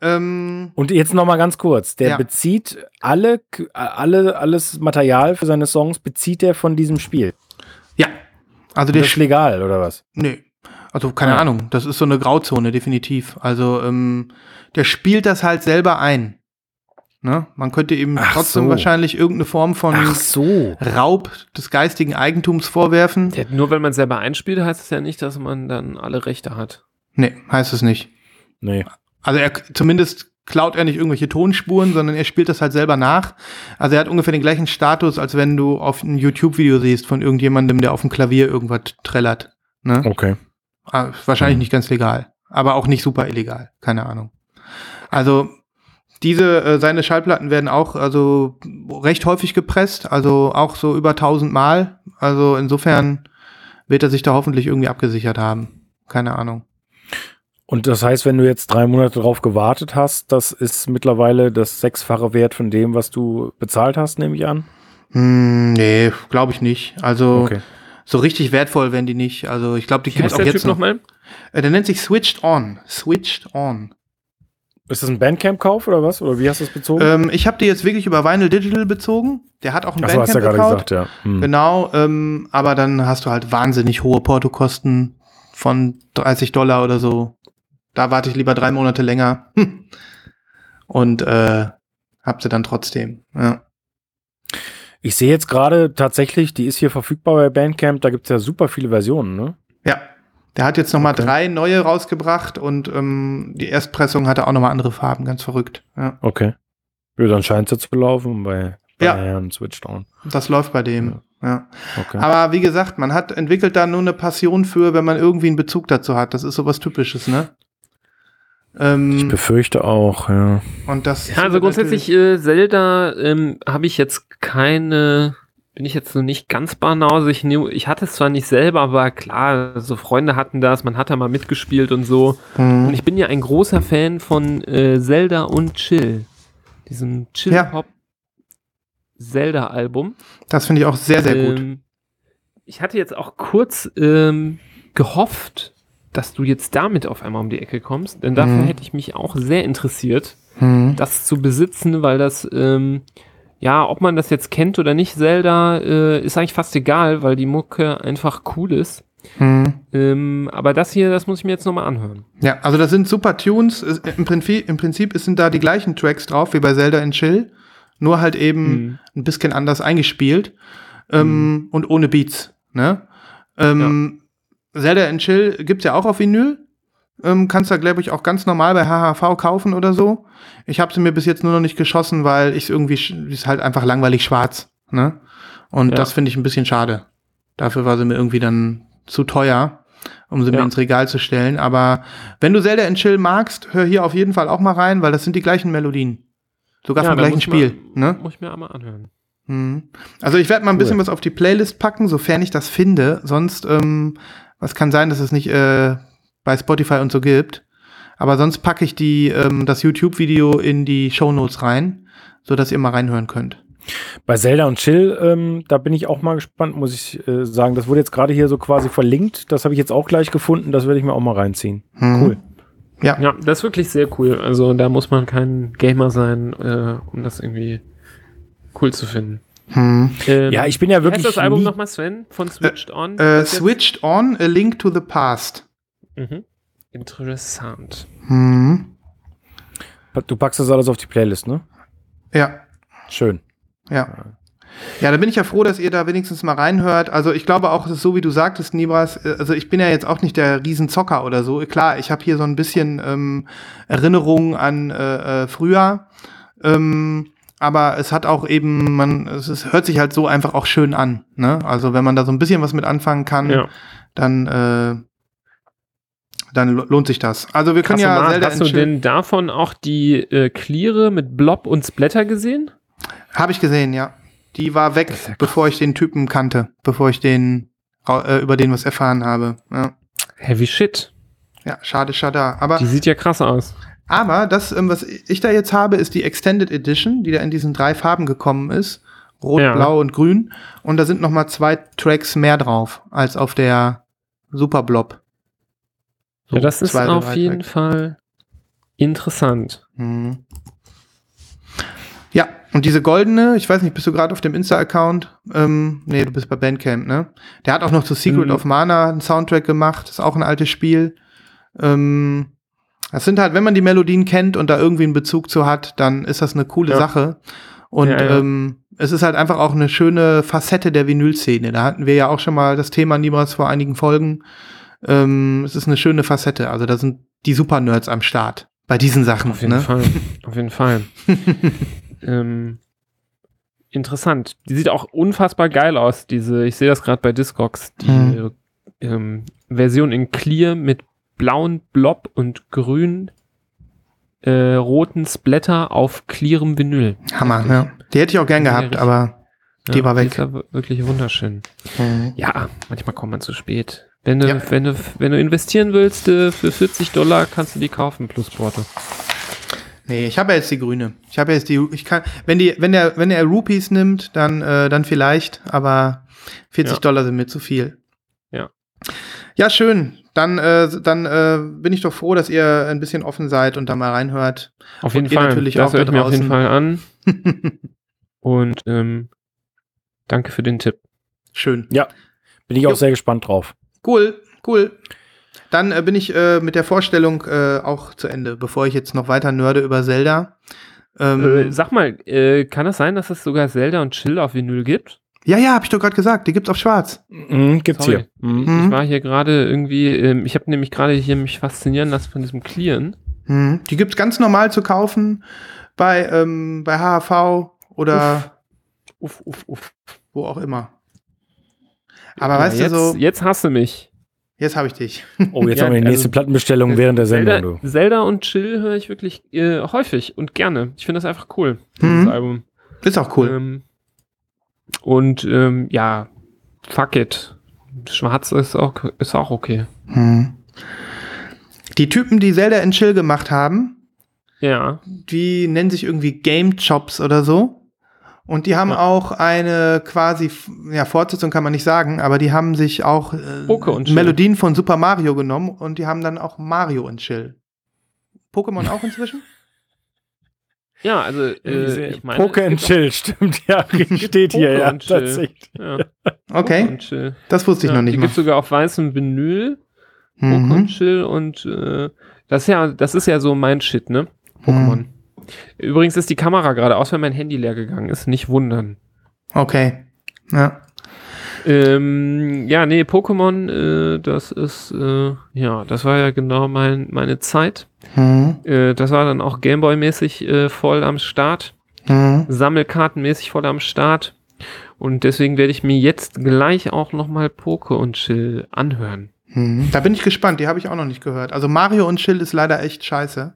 Ähm, Und jetzt noch mal ganz kurz. Der Ja. bezieht alle, alle, alles Material für seine Songs bezieht er von diesem Spiel. ja. Also Das der ist legal, oder was? Nee. Also keine Ah. Ahnung. Das ist so eine Grauzone, definitiv. Also ähm, der spielt das halt selber ein. Ne? Man könnte ihm Ach trotzdem so. wahrscheinlich irgendeine Form von so. Raub des geistigen Eigentums vorwerfen. Ja, nur weil man selber einspielt, heißt es ja nicht, dass man dann alle Rechte hat. Nee, heißt es nicht. Nee. Also er zumindest klaut er nicht irgendwelche Tonspuren, sondern er spielt das halt selber nach. Also er hat ungefähr den gleichen Status, als wenn du auf ein YouTube-Video siehst von irgendjemandem, der auf dem Klavier irgendwas trällert. Ne? Okay. Ah, Wahrscheinlich nicht ganz legal, aber auch nicht super illegal, keine Ahnung. Also diese, äh, seine Schallplatten werden auch also recht häufig gepresst, also auch so über 1000 Mal. Also insofern wird er sich da hoffentlich irgendwie abgesichert haben. Keine Ahnung. Und das heißt, wenn du jetzt drei Monate drauf gewartet hast, das ist mittlerweile das sechsfache Wert von dem, was du bezahlt hast, nehme ich an? Hm, nee, glaube ich nicht. Also Okay. so richtig wertvoll werden die nicht. Also ich glaube, die gibt es auch der jetzt Typ noch. nochmal? Äh, der nennt sich Switched On. Switched On. Ist das ein Bandcamp-Kauf oder was? Oder wie hast du es bezogen? Ähm, ich habe die jetzt wirklich über Vinyl Digital bezogen. Der hat auch einen Achso, hast du ja gerade gesagt, ja. Hm. Genau, ähm, aber dann hast du halt wahnsinnig hohe Portokosten von 30 Dollar oder so. Da warte ich lieber drei Monate länger. Hm. Und äh, hab sie dann trotzdem. Ja. Ich sehe jetzt gerade tatsächlich, die ist hier verfügbar bei Bandcamp, da gibt es ja super viele Versionen, ne? ja. Der hat jetzt noch mal Okay. drei neue rausgebracht und ähm, die Erstpressung hatte auch noch mal andere Farben, ganz verrückt. Ja. Okay. Ja, dann scheint es ja zu belaufen bei, bei Ja. Herrn Switched On. Das läuft bei dem. Ja. Okay. Aber wie gesagt, man hat entwickelt da nur eine Passion für, wenn man irgendwie einen Bezug dazu hat. Das ist sowas Typisches, ne? ich Ähm, befürchte auch, ja. und das Ja, also grundsätzlich äh, Zelda ähm, habe ich jetzt keine, bin ich jetzt so nicht ganz Banause. Ich, nehm- ich hatte es zwar nicht selber, aber klar, so Freunde hatten das, man hat da mal mitgespielt und so. Mhm. Und ich bin ja ein großer Fan von äh, Zelda und Chill. Diesem Chill-Hop Zelda-Album. Das finde ich auch sehr, sehr gut. Ähm, ich hatte jetzt auch kurz ähm, gehofft, dass du jetzt damit auf einmal um die Ecke kommst, denn dafür Mhm. hätte ich mich auch sehr interessiert, Mhm. das zu besitzen, weil das, ähm, ja, ob man das jetzt kennt oder nicht, Zelda, äh, ist eigentlich fast egal, weil die Mucke einfach cool ist. Mhm. Ähm, aber das hier, das muss ich mir jetzt nochmal anhören. Ja, also das sind super Tunes. Es- Im Prinzip, Im Prinzip sind da die gleichen Tracks drauf wie bei Zelda in Chill, nur halt eben Mhm. ein bisschen anders eingespielt ähm, und ohne Beats. Ne? Ähm, Zelda in Chill gibt's ja auch auf Vinyl. Ähm, kannst da, glaube ich, auch ganz normal bei HHV kaufen oder so. Ich habe sie mir bis jetzt nur noch nicht geschossen, weil ich irgendwie, ist halt einfach langweilig schwarz. Ne? Und Ja. das finde ich ein bisschen schade. Dafür war sie mir irgendwie dann zu teuer, um sie mir Ja. ins Regal zu stellen. Aber wenn du Zelda in Chill magst, hör hier auf jeden Fall auch mal rein, weil das sind die gleichen Melodien. Sogar Ja, vom gleichen Spiel. Man, ne? Muss ich mir einmal anhören. Mhm. Also ich werde mal ein bisschen was auf die Playlist packen, sofern ich das finde. Sonst, ähm, was kann sein, dass es nicht äh, bei Spotify und so gibt. Aber sonst packe ich die, ähm, das YouTube-Video in die Shownotes rein, so dass ihr mal reinhören könnt. Bei Zelda und Chill, ähm, da bin ich auch mal gespannt, muss ich äh, sagen. Das wurde jetzt gerade hier so quasi verlinkt. Das habe ich jetzt auch gleich gefunden. Das werde ich mir auch mal reinziehen. Mhm. Cool. Ja. Ja, das ist wirklich sehr cool. Also da muss man kein Gamer sein, äh, um das irgendwie cool zu finden. Hm. Ähm, Ja, ich bin ja wirklich heißt das Album nochmal, Sven? Von Switched On? Äh, Das jetzt? switched on, a link to the past. Mhm. Interessant. Hm. Du packst das alles auf die Playlist, ne? Ja, Schön. ja. Ja, da bin ich ja froh, dass ihr da wenigstens mal reinhört. Also ich glaube auch, es ist so, wie du sagtest, Nibras. äh, Also ich bin ja jetzt auch nicht der Riesenzocker oder so. Klar, ich habe hier so ein bisschen ähm, Erinnerungen an äh, äh, früher. Ähm, aber es hat auch eben, man, es ist, hört sich halt so einfach auch schön an. Ne? Also wenn man da so ein bisschen was mit anfangen kann, Ja. dann, äh, dann lo- lohnt sich das. Also wir können ja Kassomat, Zelda hast du denn davon auch die äh, Cleare mit Blob und Splatter gesehen? Habe ich gesehen, ja. Die war weg, ja krass. bevor ich den Typen kannte, bevor ich den äh, über den was erfahren habe. Ja, Heavy Shit. ja schade, schade. Aber, Die sieht ja krass aus. aber das, ähm, was ich da jetzt habe, ist die Extended Edition, die da in diesen drei Farben gekommen ist. Rot, Ja. Blau und Grün. Und da sind noch mal zwei Tracks mehr drauf, als auf der Super Blob. So ja, das ist auf jeden Tracks. Fall interessant. Mhm. Ja, und diese goldene, ich weiß nicht, bist du gerade auf dem Insta-Account? Ähm, nee, du bist bei Bandcamp, ne? Der hat auch noch zu Secret Mhm. of Mana einen Soundtrack gemacht, ist auch ein altes Spiel. Ähm, das sind halt, wenn man die Melodien kennt und da irgendwie einen Bezug zu hat, dann ist das eine coole Ja. Sache. Und Ja, ja. Ähm, es ist halt einfach auch eine schöne Facette der Vinyl-Szene. Da hatten wir ja auch schon mal das Thema niemals vor einigen Folgen. Ähm, es ist eine schöne Facette. Also da sind die Super-Nerds am Start. Bei diesen Sachen. Auf jeden ne? Fall. Auf jeden Fall. ähm, interessant. Die sieht auch unfassbar geil aus, diese, ich sehe das gerade bei Discogs, die äh, ähm, Version in Clear mit blauen Blob und grün äh, roten Splatter auf clearem Vinyl. Hammer, ja. Die hätte ich auch gern Ja, gehabt, aber die war Die weg. ist ja wirklich wunderschön. Mhm. Ja, manchmal kommt man zu spät. Wenn du, Ja. wenn du, wenn du investieren willst, äh, für 40 Dollar kannst du die kaufen plus Porto. Nee, ich habe ja jetzt die grüne. Ich habe ja jetzt die, ich kann, wenn die, wenn der, wenn er Rupees nimmt, dann, äh, dann vielleicht, aber 40 Ja. Dollar sind mir zu viel. Ja. Ja, schön. Dann, äh, dann äh, bin ich doch froh, dass ihr ein bisschen offen seid und da mal reinhört. Auf jeden Fall. natürlich das auch ich da mir auf jeden. Fall an. Und ähm, danke für den Tipp. Schön. Bin ich Jo. auch sehr gespannt drauf. Cool, cool. Dann äh, bin ich äh, mit der Vorstellung äh, auch zu Ende, bevor ich jetzt noch weiter nörde über Zelda. Ähm, Äh, sag mal, äh, kann es sein, dass es sogar Zelda und Chill auf Vinyl gibt? ja, ja, hab ich doch gerade gesagt. Die gibt's auf Schwarz. Mhm, gibt's Sorry. hier. Mhm. Ich, Mhm. war hier gerade irgendwie, ähm, ich habe nämlich gerade hier mich faszinieren lassen von diesem Clearen. Mhm. Die gibt's ganz normal zu kaufen bei, ähm, bei HHV oder Uff, uff, uff. wo auch immer. Aber Ja, weißt jetzt, du so, Jetzt hasse mich. jetzt habe ich dich. Oh, jetzt Ja, haben wir die nächste also- Plattenbestellung während der Sendung. Zelda, Du. Zelda und Chill höre ich wirklich äh, häufig und gerne. Ich finde das einfach cool, dieses Mhm. Album. Ist auch cool. Ähm, und ähm, ja, fuck it. Schwarz ist auch, ist auch okay. Mhm. Die Typen, die Zelda in Chill gemacht haben, Ja. die nennen sich irgendwie Game Chops oder so. Und die haben Ja. auch eine quasi, ja, Fortsetzung kann man nicht sagen, aber die haben sich auch äh, Poke und Chill. Melodien von Super Mario genommen und die haben dann auch Mario in Chill. Pokémon auch inzwischen? Ja, also äh, ich meine. Poker es and Chill, stimmt, ja, steht hier, ja, tatsächlich. Ja, Okay, und Chill. das wusste ich ja, noch nicht die gibt sogar auf weißem Vinyl. Poker Mhm. und Chill und äh, das ist ja, das ist ja so mein Shit, ne? Pokémon. Mhm. Übrigens ist die Kamera gerade aus, weil mein Handy leer gegangen ist. Nicht wundern. Okay. Ja. Ähm, ja, nee, Pokémon, äh, das ist, äh, ja, das war ja genau mein, meine Zeit. Mhm. Äh, das war dann auch Gameboy-mäßig äh, voll am Start, Mhm. Sammelkartenmäßig voll am Start. Und deswegen werde ich mir jetzt gleich auch nochmal Poke und Chill anhören. Mhm. Da bin ich gespannt, die habe ich auch noch nicht gehört. Also Mario und Chill ist leider echt scheiße.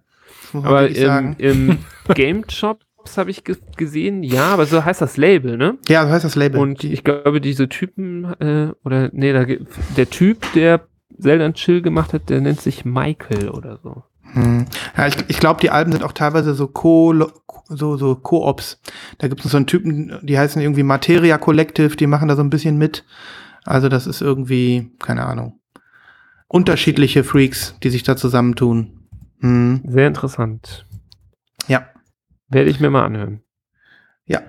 Aber im, im Game Shops habe ich ge gesehen, ja, aber so heißt das Label, ne? Ja, so heißt das Label. Und ich glaube, diese Typen, äh, oder nee, da, der Typ, der Zelda und Chill gemacht hat, der nennt sich Michael oder so. Hm. Ja, ich ich glaube, die Alben sind auch teilweise so Co so so Co-ops. Da gibt es so einen Typen, die heißen irgendwie Materia Collective, die machen da so ein bisschen mit. Also das ist irgendwie, keine Ahnung, unterschiedliche Freaks, die sich da zusammentun. Hm. Sehr interessant. Ja, Werde ich mir mal anhören. ja.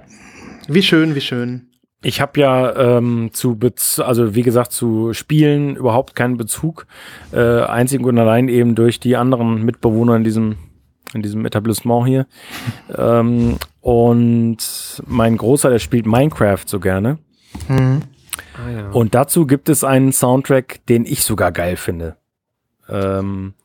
Wie schön, wie schön. Ich habe ja ähm, zu, Bez also wie gesagt, zu Spielen überhaupt keinen Bezug. Äh, einzig und allein eben durch die anderen Mitbewohner in diesem, in diesem Etablissement hier. ähm, und mein Großer, der spielt Minecraft so gerne. Hm. Ah ja. Und dazu gibt es einen Soundtrack, den ich sogar geil finde. Ähm,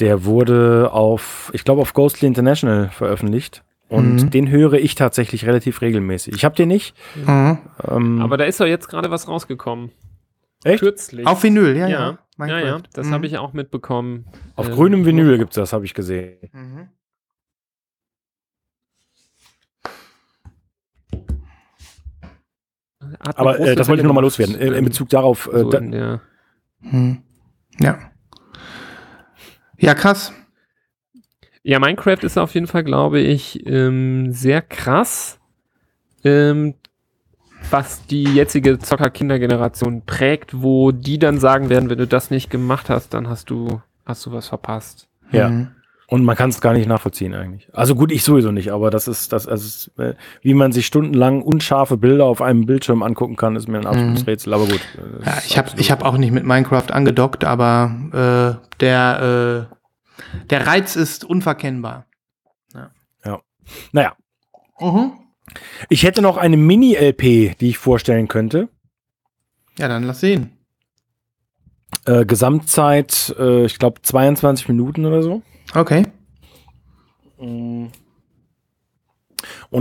der wurde auf, ich glaube, auf Ghostly International veröffentlicht. Und Mhm. den höre ich tatsächlich relativ regelmäßig. Ich habe den nicht. Mhm. Ähm, aber da ist doch jetzt gerade was rausgekommen. echt? Kürzlich. Auf Vinyl, ja, ja. ja, ja, ja, das Mhm. habe ich auch mitbekommen. Auf Äh, grünem Vinyl gibt's das, habe ich gesehen. Mhm. Aber äh, das wollte ich nochmal loswerden. Äh, in ähm, Bezug darauf, äh, so da, in der, Hm. Ja. Ja, krass. Ja, Minecraft ist auf jeden Fall, glaube ich, ähm, sehr krass, ähm, was die jetzige Zocker-Kindergeneration prägt, wo die dann sagen werden, wenn du das nicht gemacht hast, dann hast du, hast du was verpasst. ja. Mhm. Und man kann es gar nicht nachvollziehen eigentlich. Also gut, ich sowieso nicht, aber das ist, das, also äh, wie man sich stundenlang unscharfe Bilder auf einem Bildschirm angucken kann, ist mir ein absolutes Mhm. Rätsel. Aber gut. äh, Ja, ich habe ich hab auch nicht mit Minecraft angedockt, aber äh, der, äh, der Reiz ist unverkennbar. Naja, Mhm. ich hätte noch eine Mini-LP, die ich vorstellen könnte. Ja, dann lass sehen. Äh, Gesamtzeit, äh, ich glaube 22 Minuten oder so. Okay. Und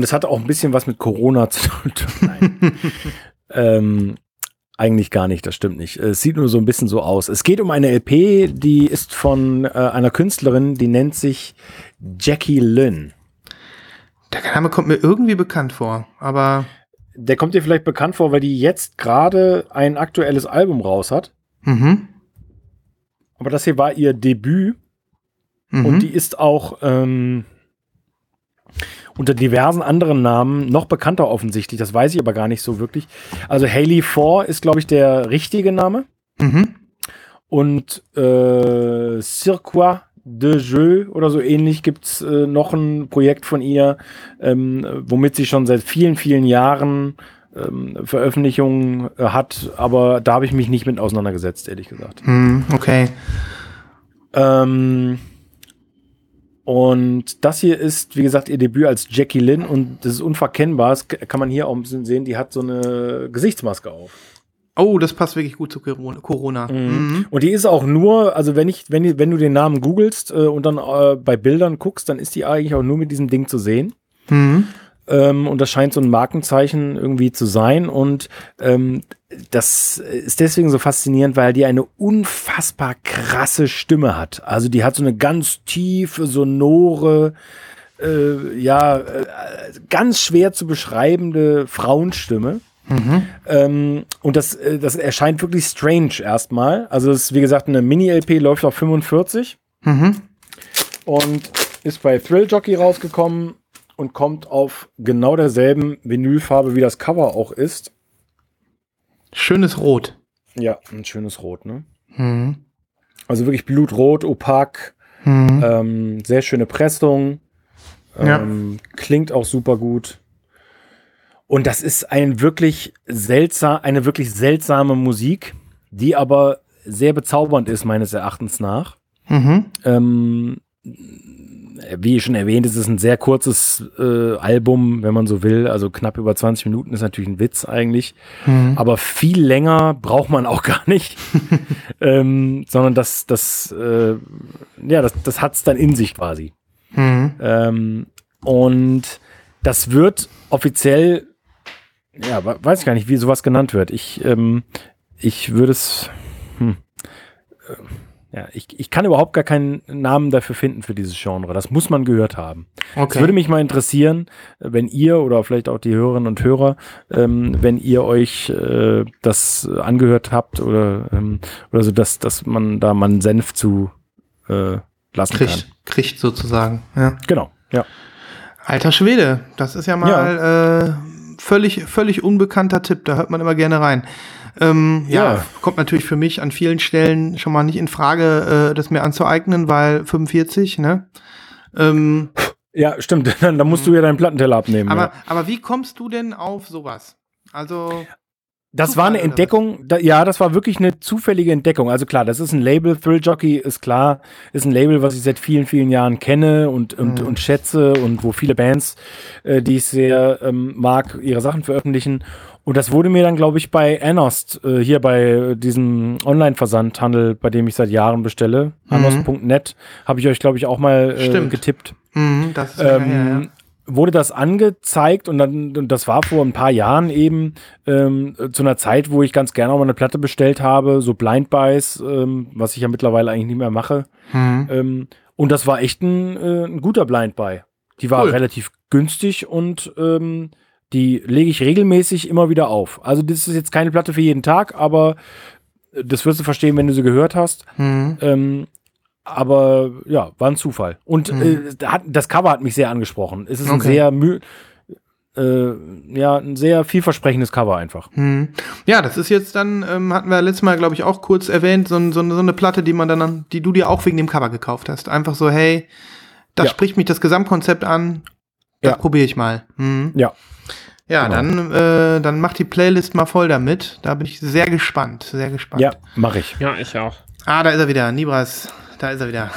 es hatte auch ein bisschen was mit Corona zu tun. Nein. ähm, Eigentlich gar nicht, das stimmt nicht. Es sieht nur so ein bisschen so aus. Es geht um eine LP, die ist von äh, einer Künstlerin, die nennt sich Jackie Lynn. Der Name kommt mir irgendwie bekannt vor, aber. Der kommt dir vielleicht bekannt vor, weil die jetzt gerade ein aktuelles Album raus hat. Mhm. Aber das hier war ihr Debüt Mhm. und die ist auch ähm, unter diversen anderen Namen noch bekannter offensichtlich. Das weiß ich aber gar nicht so wirklich. Also Haley 4 ist, glaube ich, der richtige Name. Mhm. Und äh, Circuit de Jeu oder so ähnlich gibt's äh, noch ein Projekt von ihr, ähm, womit sie schon seit vielen, vielen Jahren ähm, Veröffentlichungen äh, hat, aber da habe ich mich nicht mit auseinandergesetzt, ehrlich gesagt. Mhm. Okay. Ähm, und das hier ist, wie gesagt, ihr Debüt als Jackie Lynn und das ist unverkennbar. Das kann man hier auch ein bisschen sehen. Die hat so eine Gesichtsmaske auf. Oh, das passt wirklich gut zu Corona- Corona. Mhm. Und die ist auch nur, also wenn ich, wenn, wenn du den Namen googelst äh, und dann äh, bei Bildern guckst, dann ist die eigentlich auch nur mit diesem Ding zu sehen. Mhm. Ähm, und das scheint so ein Markenzeichen irgendwie zu sein. Und ähm, das ist deswegen so faszinierend, weil die eine unfassbar krasse Stimme hat. Also die hat so eine ganz tiefe, sonore, äh, ja, äh, ganz schwer zu beschreibende Frauenstimme. Ähm, und das, äh, das erscheint wirklich strange erstmal. Also es ist, wie gesagt, eine Mini-LP, läuft auf 45 Mhm. und ist bei Thrill Jockey rausgekommen und kommt auf genau derselben Vinylfarbe, wie das Cover auch ist. Schönes Rot. Ja, ein schönes Rot, ne? Mhm. Also wirklich blutrot, opak, Mhm. ähm, sehr schöne Pressung, Ja. ähm, klingt auch super gut. Und das ist ein wirklich seltsam, eine wirklich seltsame Musik, die aber sehr bezaubernd ist, meines Erachtens nach. Mhm. Ähm, wie schon erwähnt, es ist ein sehr kurzes äh, Album, wenn man so will. Also knapp über 20 Minuten ist natürlich ein Witz eigentlich. Mhm. Aber viel länger braucht man auch gar nicht. ähm, sondern das, das, äh, ja, das, das hat es dann in sich quasi. Mhm. Ähm, und das wird offiziell, ja, we- weiß ich gar nicht, wie sowas genannt wird. Ich, ähm, ich würde es, hm, äh, ja, ich, ich kann überhaupt gar keinen Namen dafür finden für dieses Genre. Das muss man gehört haben. Es Okay. würde mich mal interessieren, wenn ihr oder vielleicht auch die Hörerinnen und Hörer, ähm, wenn ihr euch äh, das angehört habt oder, ähm, oder so, dass, dass man da mal einen Senf zu äh, lassen kann. kriegt, kriegt sozusagen. Ja. Genau, ja. Alter Schwede, das ist ja mal Äh, völlig, völlig unbekannter Tipp. Da hört man immer gerne rein. Ähm, ja. Ja. kommt natürlich für mich an vielen Stellen schon mal nicht in Frage, äh, das mir anzueignen, weil 45, ne? Ähm, Ja, stimmt. Dann, dann musst du ja deinen Plattenteller abnehmen. aber, ja. aber wie kommst du denn auf sowas? Also, Das war eine Entdeckung, da, ja, das war wirklich eine zufällige Entdeckung. Also klar, das ist ein Label, Thrill Jockey ist klar, ist ein Label, was ich seit vielen, vielen Jahren kenne und, und, Mhm. und schätze und wo viele Bands, äh, die ich sehr ähm, mag, ihre Sachen veröffentlichen. Und das wurde mir dann, glaube ich, bei Anost, äh, hier bei diesem Online-Versandhandel, bei dem ich seit Jahren bestelle, Mhm. anost.net, habe ich euch, glaube ich, auch mal äh, Stimmt. getippt. mh, das ist länger her, ähm, wurde das angezeigt und dann, und das war vor ein paar Jahren eben ähm, zu einer Zeit, wo ich ganz gerne auch mal eine Platte bestellt habe, so Blind Buys, ähm, was ich ja mittlerweile eigentlich nicht mehr mache. ja. Mhm. Ähm, und das war echt ein, äh, ein guter Blind Buy. Die war Cool. relativ günstig und ähm, die lege ich regelmäßig immer wieder auf. Also das ist jetzt keine Platte für jeden Tag, aber das wirst du verstehen, wenn du sie gehört hast. Mhm. Ähm, aber ja, war ein Zufall. Und Mhm. äh, das Cover hat mich sehr angesprochen. Es ist ein Okay. sehr mü äh, ja, ein sehr vielversprechendes Cover einfach. Hm. Ja, das ist jetzt dann, ähm, hatten wir letztes Mal, glaube ich, auch kurz erwähnt, so, ein- so, eine- so eine Platte, die man dann, an- die du dir auch wegen dem Cover gekauft hast. Einfach so, hey, da Ja. spricht mich das Gesamtkonzept an, das Ja. probiere ich mal. Hm. Ja. Ja, Genau. dann, äh, dann mach die Playlist mal voll damit. Da bin ich sehr gespannt, sehr gespannt. Ja, mache ich. Ja, ich auch. Ah, da ist er wieder, Nibras, da ist er wieder.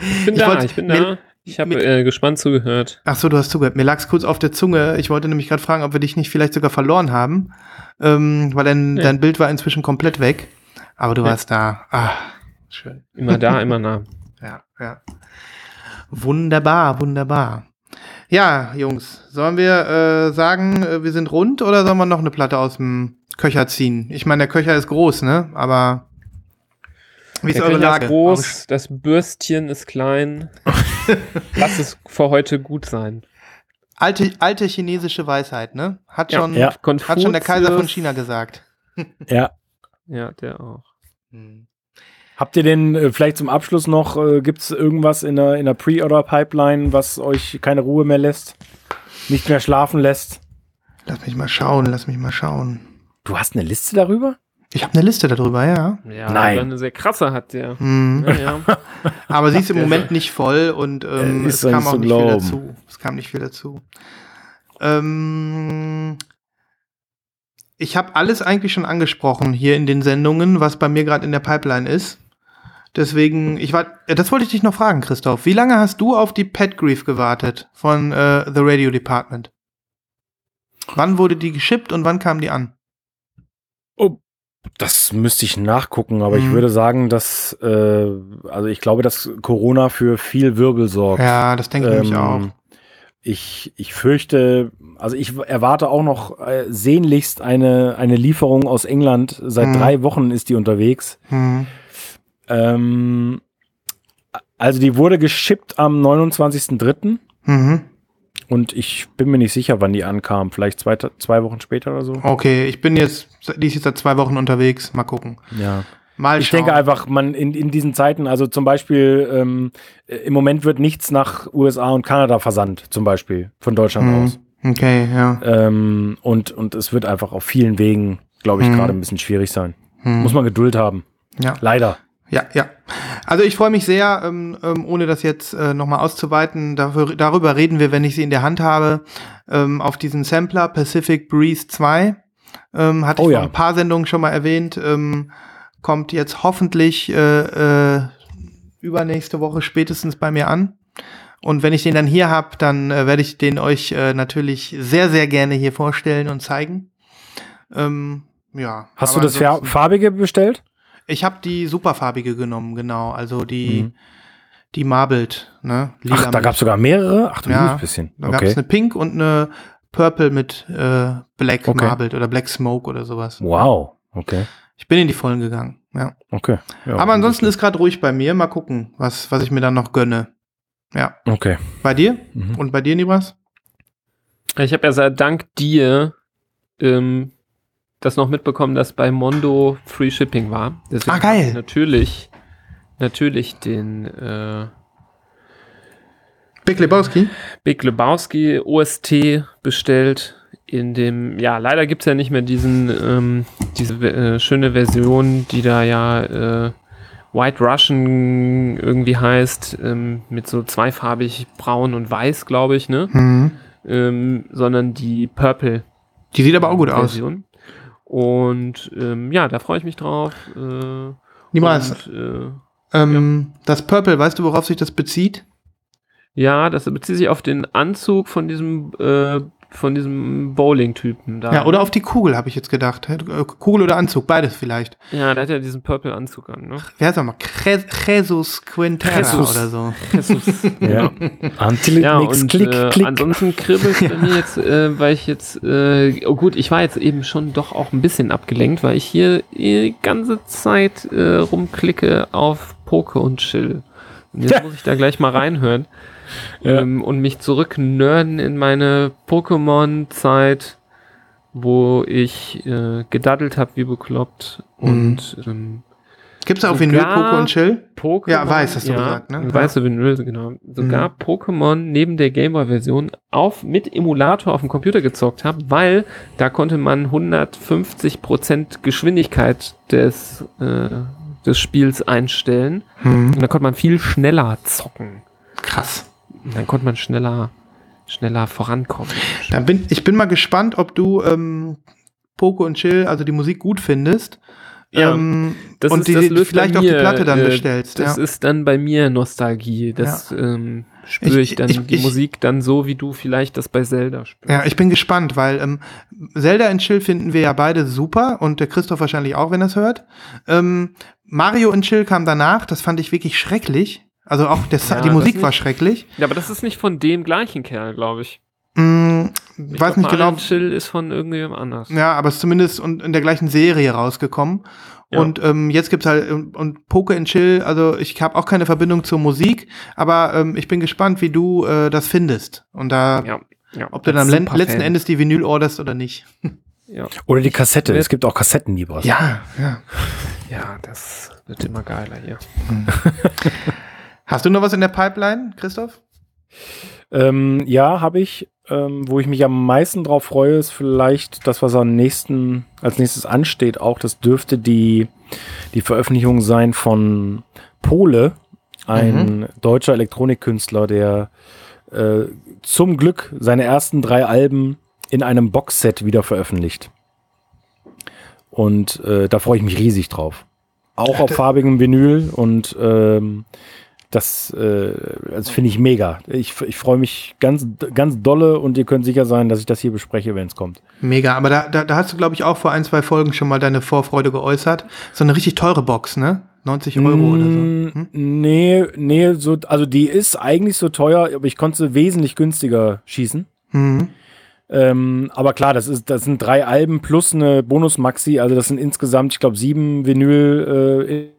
Ich bin Ich da, wollte- ich bin da. Ich habe mir- äh, gespannt zugehört. Ach so, du hast zugehört. Mir lag's kurz auf der Zunge. Ich wollte nämlich gerade fragen, ob wir dich nicht vielleicht sogar verloren haben, ähm, weil dein, Nee. dein Bild war inzwischen komplett weg. Aber du Nee. warst da. Ah, schön. Immer da, immer nah. Ja, ja. Wunderbar, wunderbar. Ja, Jungs, sollen wir äh, sagen, äh, wir sind rund oder sollen wir noch eine Platte aus dem Köcher ziehen? Ich meine, der Köcher ist groß, ne? Aber wie ist Der eure Köcher Lage? ist groß, das Bürstchen ist klein. Lass es für heute gut sein. Alte, alte chinesische Weisheit, ne? Hat Ja. schon, Ja. hat schon der Kaiser von. China gesagt. Ja. Ja, der auch. Hm. Habt ihr denn äh, vielleicht zum Abschluss noch, äh, gibt es irgendwas in der, in der Pre-Order-Pipeline, was euch keine Ruhe mehr lässt? Nicht mehr schlafen lässt? Lass mich mal schauen, lass mich mal schauen. Du hast eine Liste darüber? Ich habe eine Liste darüber, ja. Ja, Nein. Eine sehr krasse hat der. Hm. Ja, ja. Aber sie ist im Moment nicht voll und ähm, Äh, ist es kam auch nicht viel glauben. dazu. Es kam nicht viel dazu. Ähm, ich habe alles eigentlich schon angesprochen hier in den Sendungen, was bei mir gerade in der Pipeline ist. Deswegen, ich war, das wollte ich dich noch fragen, Christoph. Wie lange hast du auf die Pet Grief gewartet von äh, The Radio Department? Wann wurde die geschippt und wann kam die an? Das müsste ich nachgucken, aber ich Mhm. würde sagen, dass, äh, also ich glaube, dass Corona für viel Wirbel sorgt. Ja, das denke ich nämlich auch. Ähm, Ich, ich fürchte, also ich erwarte auch noch äh, sehnlichst eine, eine Lieferung aus England. Seit Mhm. drei Wochen ist die unterwegs. Hm. Ähm, also die wurde geschippt am 29.03. Mhm. und ich bin mir nicht sicher, wann die ankam. Vielleicht zwei, zwei Wochen später oder so. Okay, ich bin jetzt, die ist jetzt seit zwei Wochen unterwegs. Mal gucken. Ja. Mal Ich schauen. denke einfach, man in, in diesen Zeiten, also zum Beispiel, ähm, äh, im Moment wird nichts nach USA und Kanada versandt, zum Beispiel, von Deutschland Mhm. aus. Okay, ja. Ähm, und, und es wird einfach auf vielen Wegen, glaube ich, Mhm. gerade ein bisschen schwierig sein. Hm. Muss man Geduld haben. Ja. Leider. Ja, ja. Also ich freue mich sehr, ähm, ähm, ohne das jetzt äh, nochmal auszuweiten, dafür, darüber reden wir, wenn ich sie in der Hand habe, ähm, auf diesen Sampler Pacific Breeze 2. Ähm, hatte Oh ich ja. vor ein paar Sendungen schon mal erwähnt. Ähm, kommt jetzt hoffentlich äh, äh, übernächste Woche spätestens bei mir an. Und wenn ich den dann hier habe, dann äh, werde ich den euch äh, natürlich sehr, sehr gerne hier vorstellen und zeigen. Ähm, ja. Hast du das farbige bestellt? Ich habe die superfarbige genommen, genau. Also die, Mhm. die Marbled, ne? Lila Ach, da gab es sogar mehrere? Ach du Ja, bisschen. Da gab Okay. es eine Pink und eine Purple mit äh, Black Okay. Marbled oder Black Smoke oder sowas. Wow. Okay. Ich bin in die Vollen gegangen, ja. Okay. Ja, Aber ansonsten ist gerade ruhig bei mir. Mal gucken, was, was ich mir dann noch gönne. Ja. Okay. Bei dir? Mhm. Und bei dir, Nibras? Ich habe ja seit dank dir ähm, das noch mitbekommen, dass bei Mondo Free Shipping war. Deswegen Ah, geil. Natürlich, natürlich den äh, Big Lebowski? Big Lebowski OST bestellt. In dem, ja, leider gibt es ja nicht mehr diesen, ähm, diese äh, schöne Version, die da ja äh, White Russian irgendwie heißt, ähm, mit so zweifarbig braun und weiß, glaube ich, ne? Mhm. Ähm, sondern die Purple Die sieht aber auch gut aus. Und ähm, ja, da freue ich mich drauf. Äh, Nibras, und, äh, ähm, das Purple, weißt du, worauf sich das bezieht? ja, das bezieht sich auf den Anzug von diesem äh, von diesem Bowling-Typen da. Ja, oder auf die Kugel, habe ich jetzt gedacht. Äh, Kugel oder Anzug, beides vielleicht. Ja, der hat ja diesen Purple-Anzug an, ne? Wer heißt nochmal? Cre- Jesus Quintera Jesus. oder so. Jesus. Ja. It Ja, und click, äh, ansonsten kribbelt bei mir jetzt, äh, weil ich jetzt, äh, oh gut, ich war jetzt eben schon doch auch ein bisschen abgelenkt, weil ich hier die ganze Zeit äh, rumklicke auf Poke und Chill. Und jetzt Ja. muss ich da gleich mal reinhören Ja. ähm, und mich zurücknerden in meine Pokémon-Zeit, wo ich äh, gedaddelt habe wie bekloppt und ähm, Gibt's da auf Vinyl und Chill? Pokémon. Ja, weiß, hast du gesagt, ne? Weiße Vinyl, genau. Sogar Mhm. Pokémon neben der Gameboy-Version auf mit Emulator auf dem Computer gezockt habe, weil da konnte man 150% Geschwindigkeit des, äh, des Spiels einstellen. Hm. Und da konnte man viel schneller zocken. Krass. Und dann konnte man schneller, schneller vorankommen. Dann bin, ich bin mal gespannt, ob du ähm, Poco und Chill, also die Musik gut findest. Ja, ähm, Das und ist, die, vielleicht bei auch die mir, Platte dann äh, bestellst. Das ja. ist dann bei mir Nostalgie. Das ähm, spüre Ich- ich, dann ich- die ich- Musik dann so, wie du vielleicht das bei Zelda spürst. ja, ich bin gespannt, weil ähm, Zelda in Chill finden wir ja beide super und der Christoph wahrscheinlich auch, wenn er es hört. Ähm, Mario in Chill kam danach, das fand ich wirklich schrecklich. Also auch der, Ja, die Musik nicht- war schrecklich. Ja, aber das ist nicht von dem gleichen Kerl, glaube ich. Hm, ich weiß nicht genau. Chill ist von irgendjemandem anders. Ja, aber es ist zumindest in der gleichen Serie rausgekommen. Ja. Und ähm, jetzt gibt's halt und, und Poke and Chill, also ich habe auch keine Verbindung zur Musik, aber ähm, ich bin gespannt, wie du äh, das findest. Und da, Ja, ja. ob du dann am letzten Fan. Endes die Vinyl orderst oder nicht. Ja. Oder die Kassette. Es gibt auch Kassettenliebers. Ja, ja. ja, das wird immer geiler hier. Hast du noch was in der Pipeline, Christoph? Ähm, ja, habe ich. Ähm, wo ich mich am meisten drauf freue, ist vielleicht das, was am nächsten, als nächstes ansteht. Auch das dürfte die, die Veröffentlichung sein von Pole, ein deutscher Elektronikkünstler, der äh, zum Glück seine ersten drei Alben in einem Boxset wieder veröffentlicht. Und äh, da freue ich mich riesig drauf. Auch auf farbigem Vinyl und ähm, das, äh, das finde ich mega. Ich, ich freue mich ganz, ganz dolle und ihr könnt sicher sein, dass ich das hier bespreche, wenn es kommt. Mega, aber da, da, da hast du, glaube ich, auch vor ein, zwei Folgen schon mal deine Vorfreude geäußert. So eine richtig teure Box, ne? 90 Euro oder so. Mm, Hm? Nee, nee, so, also die ist eigentlich so teuer, aber ich konnte sie wesentlich günstiger schießen. Mhm. Ähm, aber klar, das, ist, das sind drei Alben plus eine Bonus-Maxi, also das sind insgesamt, ich glaube, sieben Vinyl äh,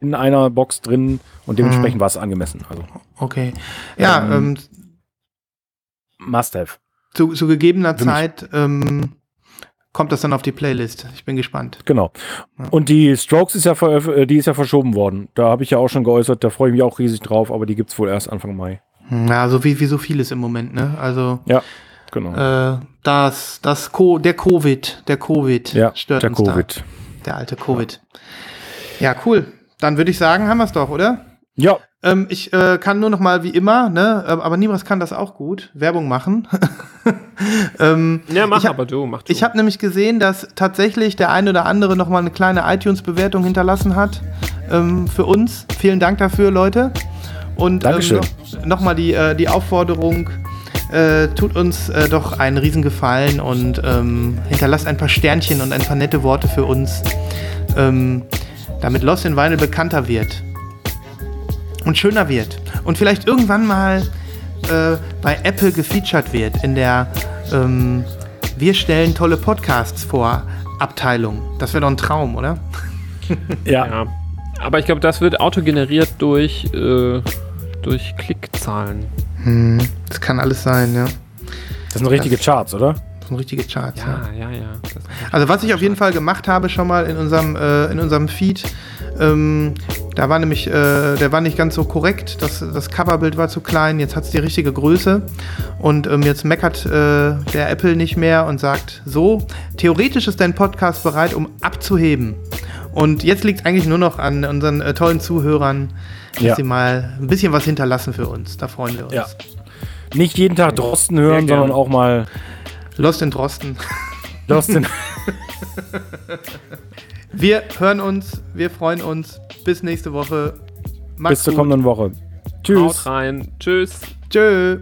in einer Box drin und dementsprechend war es angemessen. Also Okay. Ja, Ähm, ähm, Must-Have. zu, zu gegebener Für. Zeit ähm, kommt das dann auf die Playlist. Ich bin gespannt. Genau. Und die Strokes ist ja, äh, die ist ja verschoben worden. Da habe ich ja auch schon geäußert, da freue ich mich auch riesig drauf, aber die gibt es wohl erst Anfang Mai. Ja, so wie, wie so vieles im Moment, ne? Also Ja, genau. äh, das, das Co der Covid, der Covid ja, stört der uns da. Covid. Der alte Covid. Ja, cool. Dann würde ich sagen, haben wir es doch, oder? Ja, Ähm, ich äh, kann nur noch mal wie immer, ne? äh, Aber Nibras kann das auch gut, Werbung machen. ähm, Ja, mach ich hab, aber du, mach du. Ich habe nämlich gesehen, dass tatsächlich der ein oder andere noch mal eine kleine iTunes-Bewertung hinterlassen hat ähm, für uns. Vielen Dank dafür, Leute. Und Dankeschön. Ähm, noch, noch mal die, äh, die Aufforderung, äh, tut uns äh, doch einen Riesengefallen und ähm, hinterlasst ein paar Sternchen und ein paar nette Worte für uns, ähm, damit Lost in Vinyl bekannter wird und schöner wird und vielleicht irgendwann mal äh, bei Apple gefeatured wird in der ähm, Wir stellen tolle Podcasts vor Abteilung. Das wäre doch ein Traum, oder? ja, ja. Aber ich glaube, das wird autogeneriert durch, äh, durch Klickzahlen. Das kann alles sein, ja. das sind richtige Charts, oder? Sind richtige Charts. Ja. Ja, ja, ja. Also was ich auf jeden Fall gemacht habe schon mal in unserem, äh, in unserem Feed, ähm, da war nämlich, äh, der war nicht ganz so korrekt, das, das Coverbild war zu klein, jetzt hat es die richtige Größe und ähm, jetzt meckert äh, der Apple nicht mehr und sagt, so, theoretisch ist dein Podcast bereit, um abzuheben. Und jetzt liegt es eigentlich nur noch an unseren äh, tollen Zuhörern, dass Ja. sie mal ein bisschen was hinterlassen für uns. Da freuen wir uns. Ja. Nicht jeden Tag Drosten hören, sondern auch mal Lost in Drosten. Lost in. Wir hören uns, wir freuen uns. Bis nächste Woche. Macht's Bis zur gut. kommenden Woche. Tschüss. Haut rein. Tschüss. Tschö.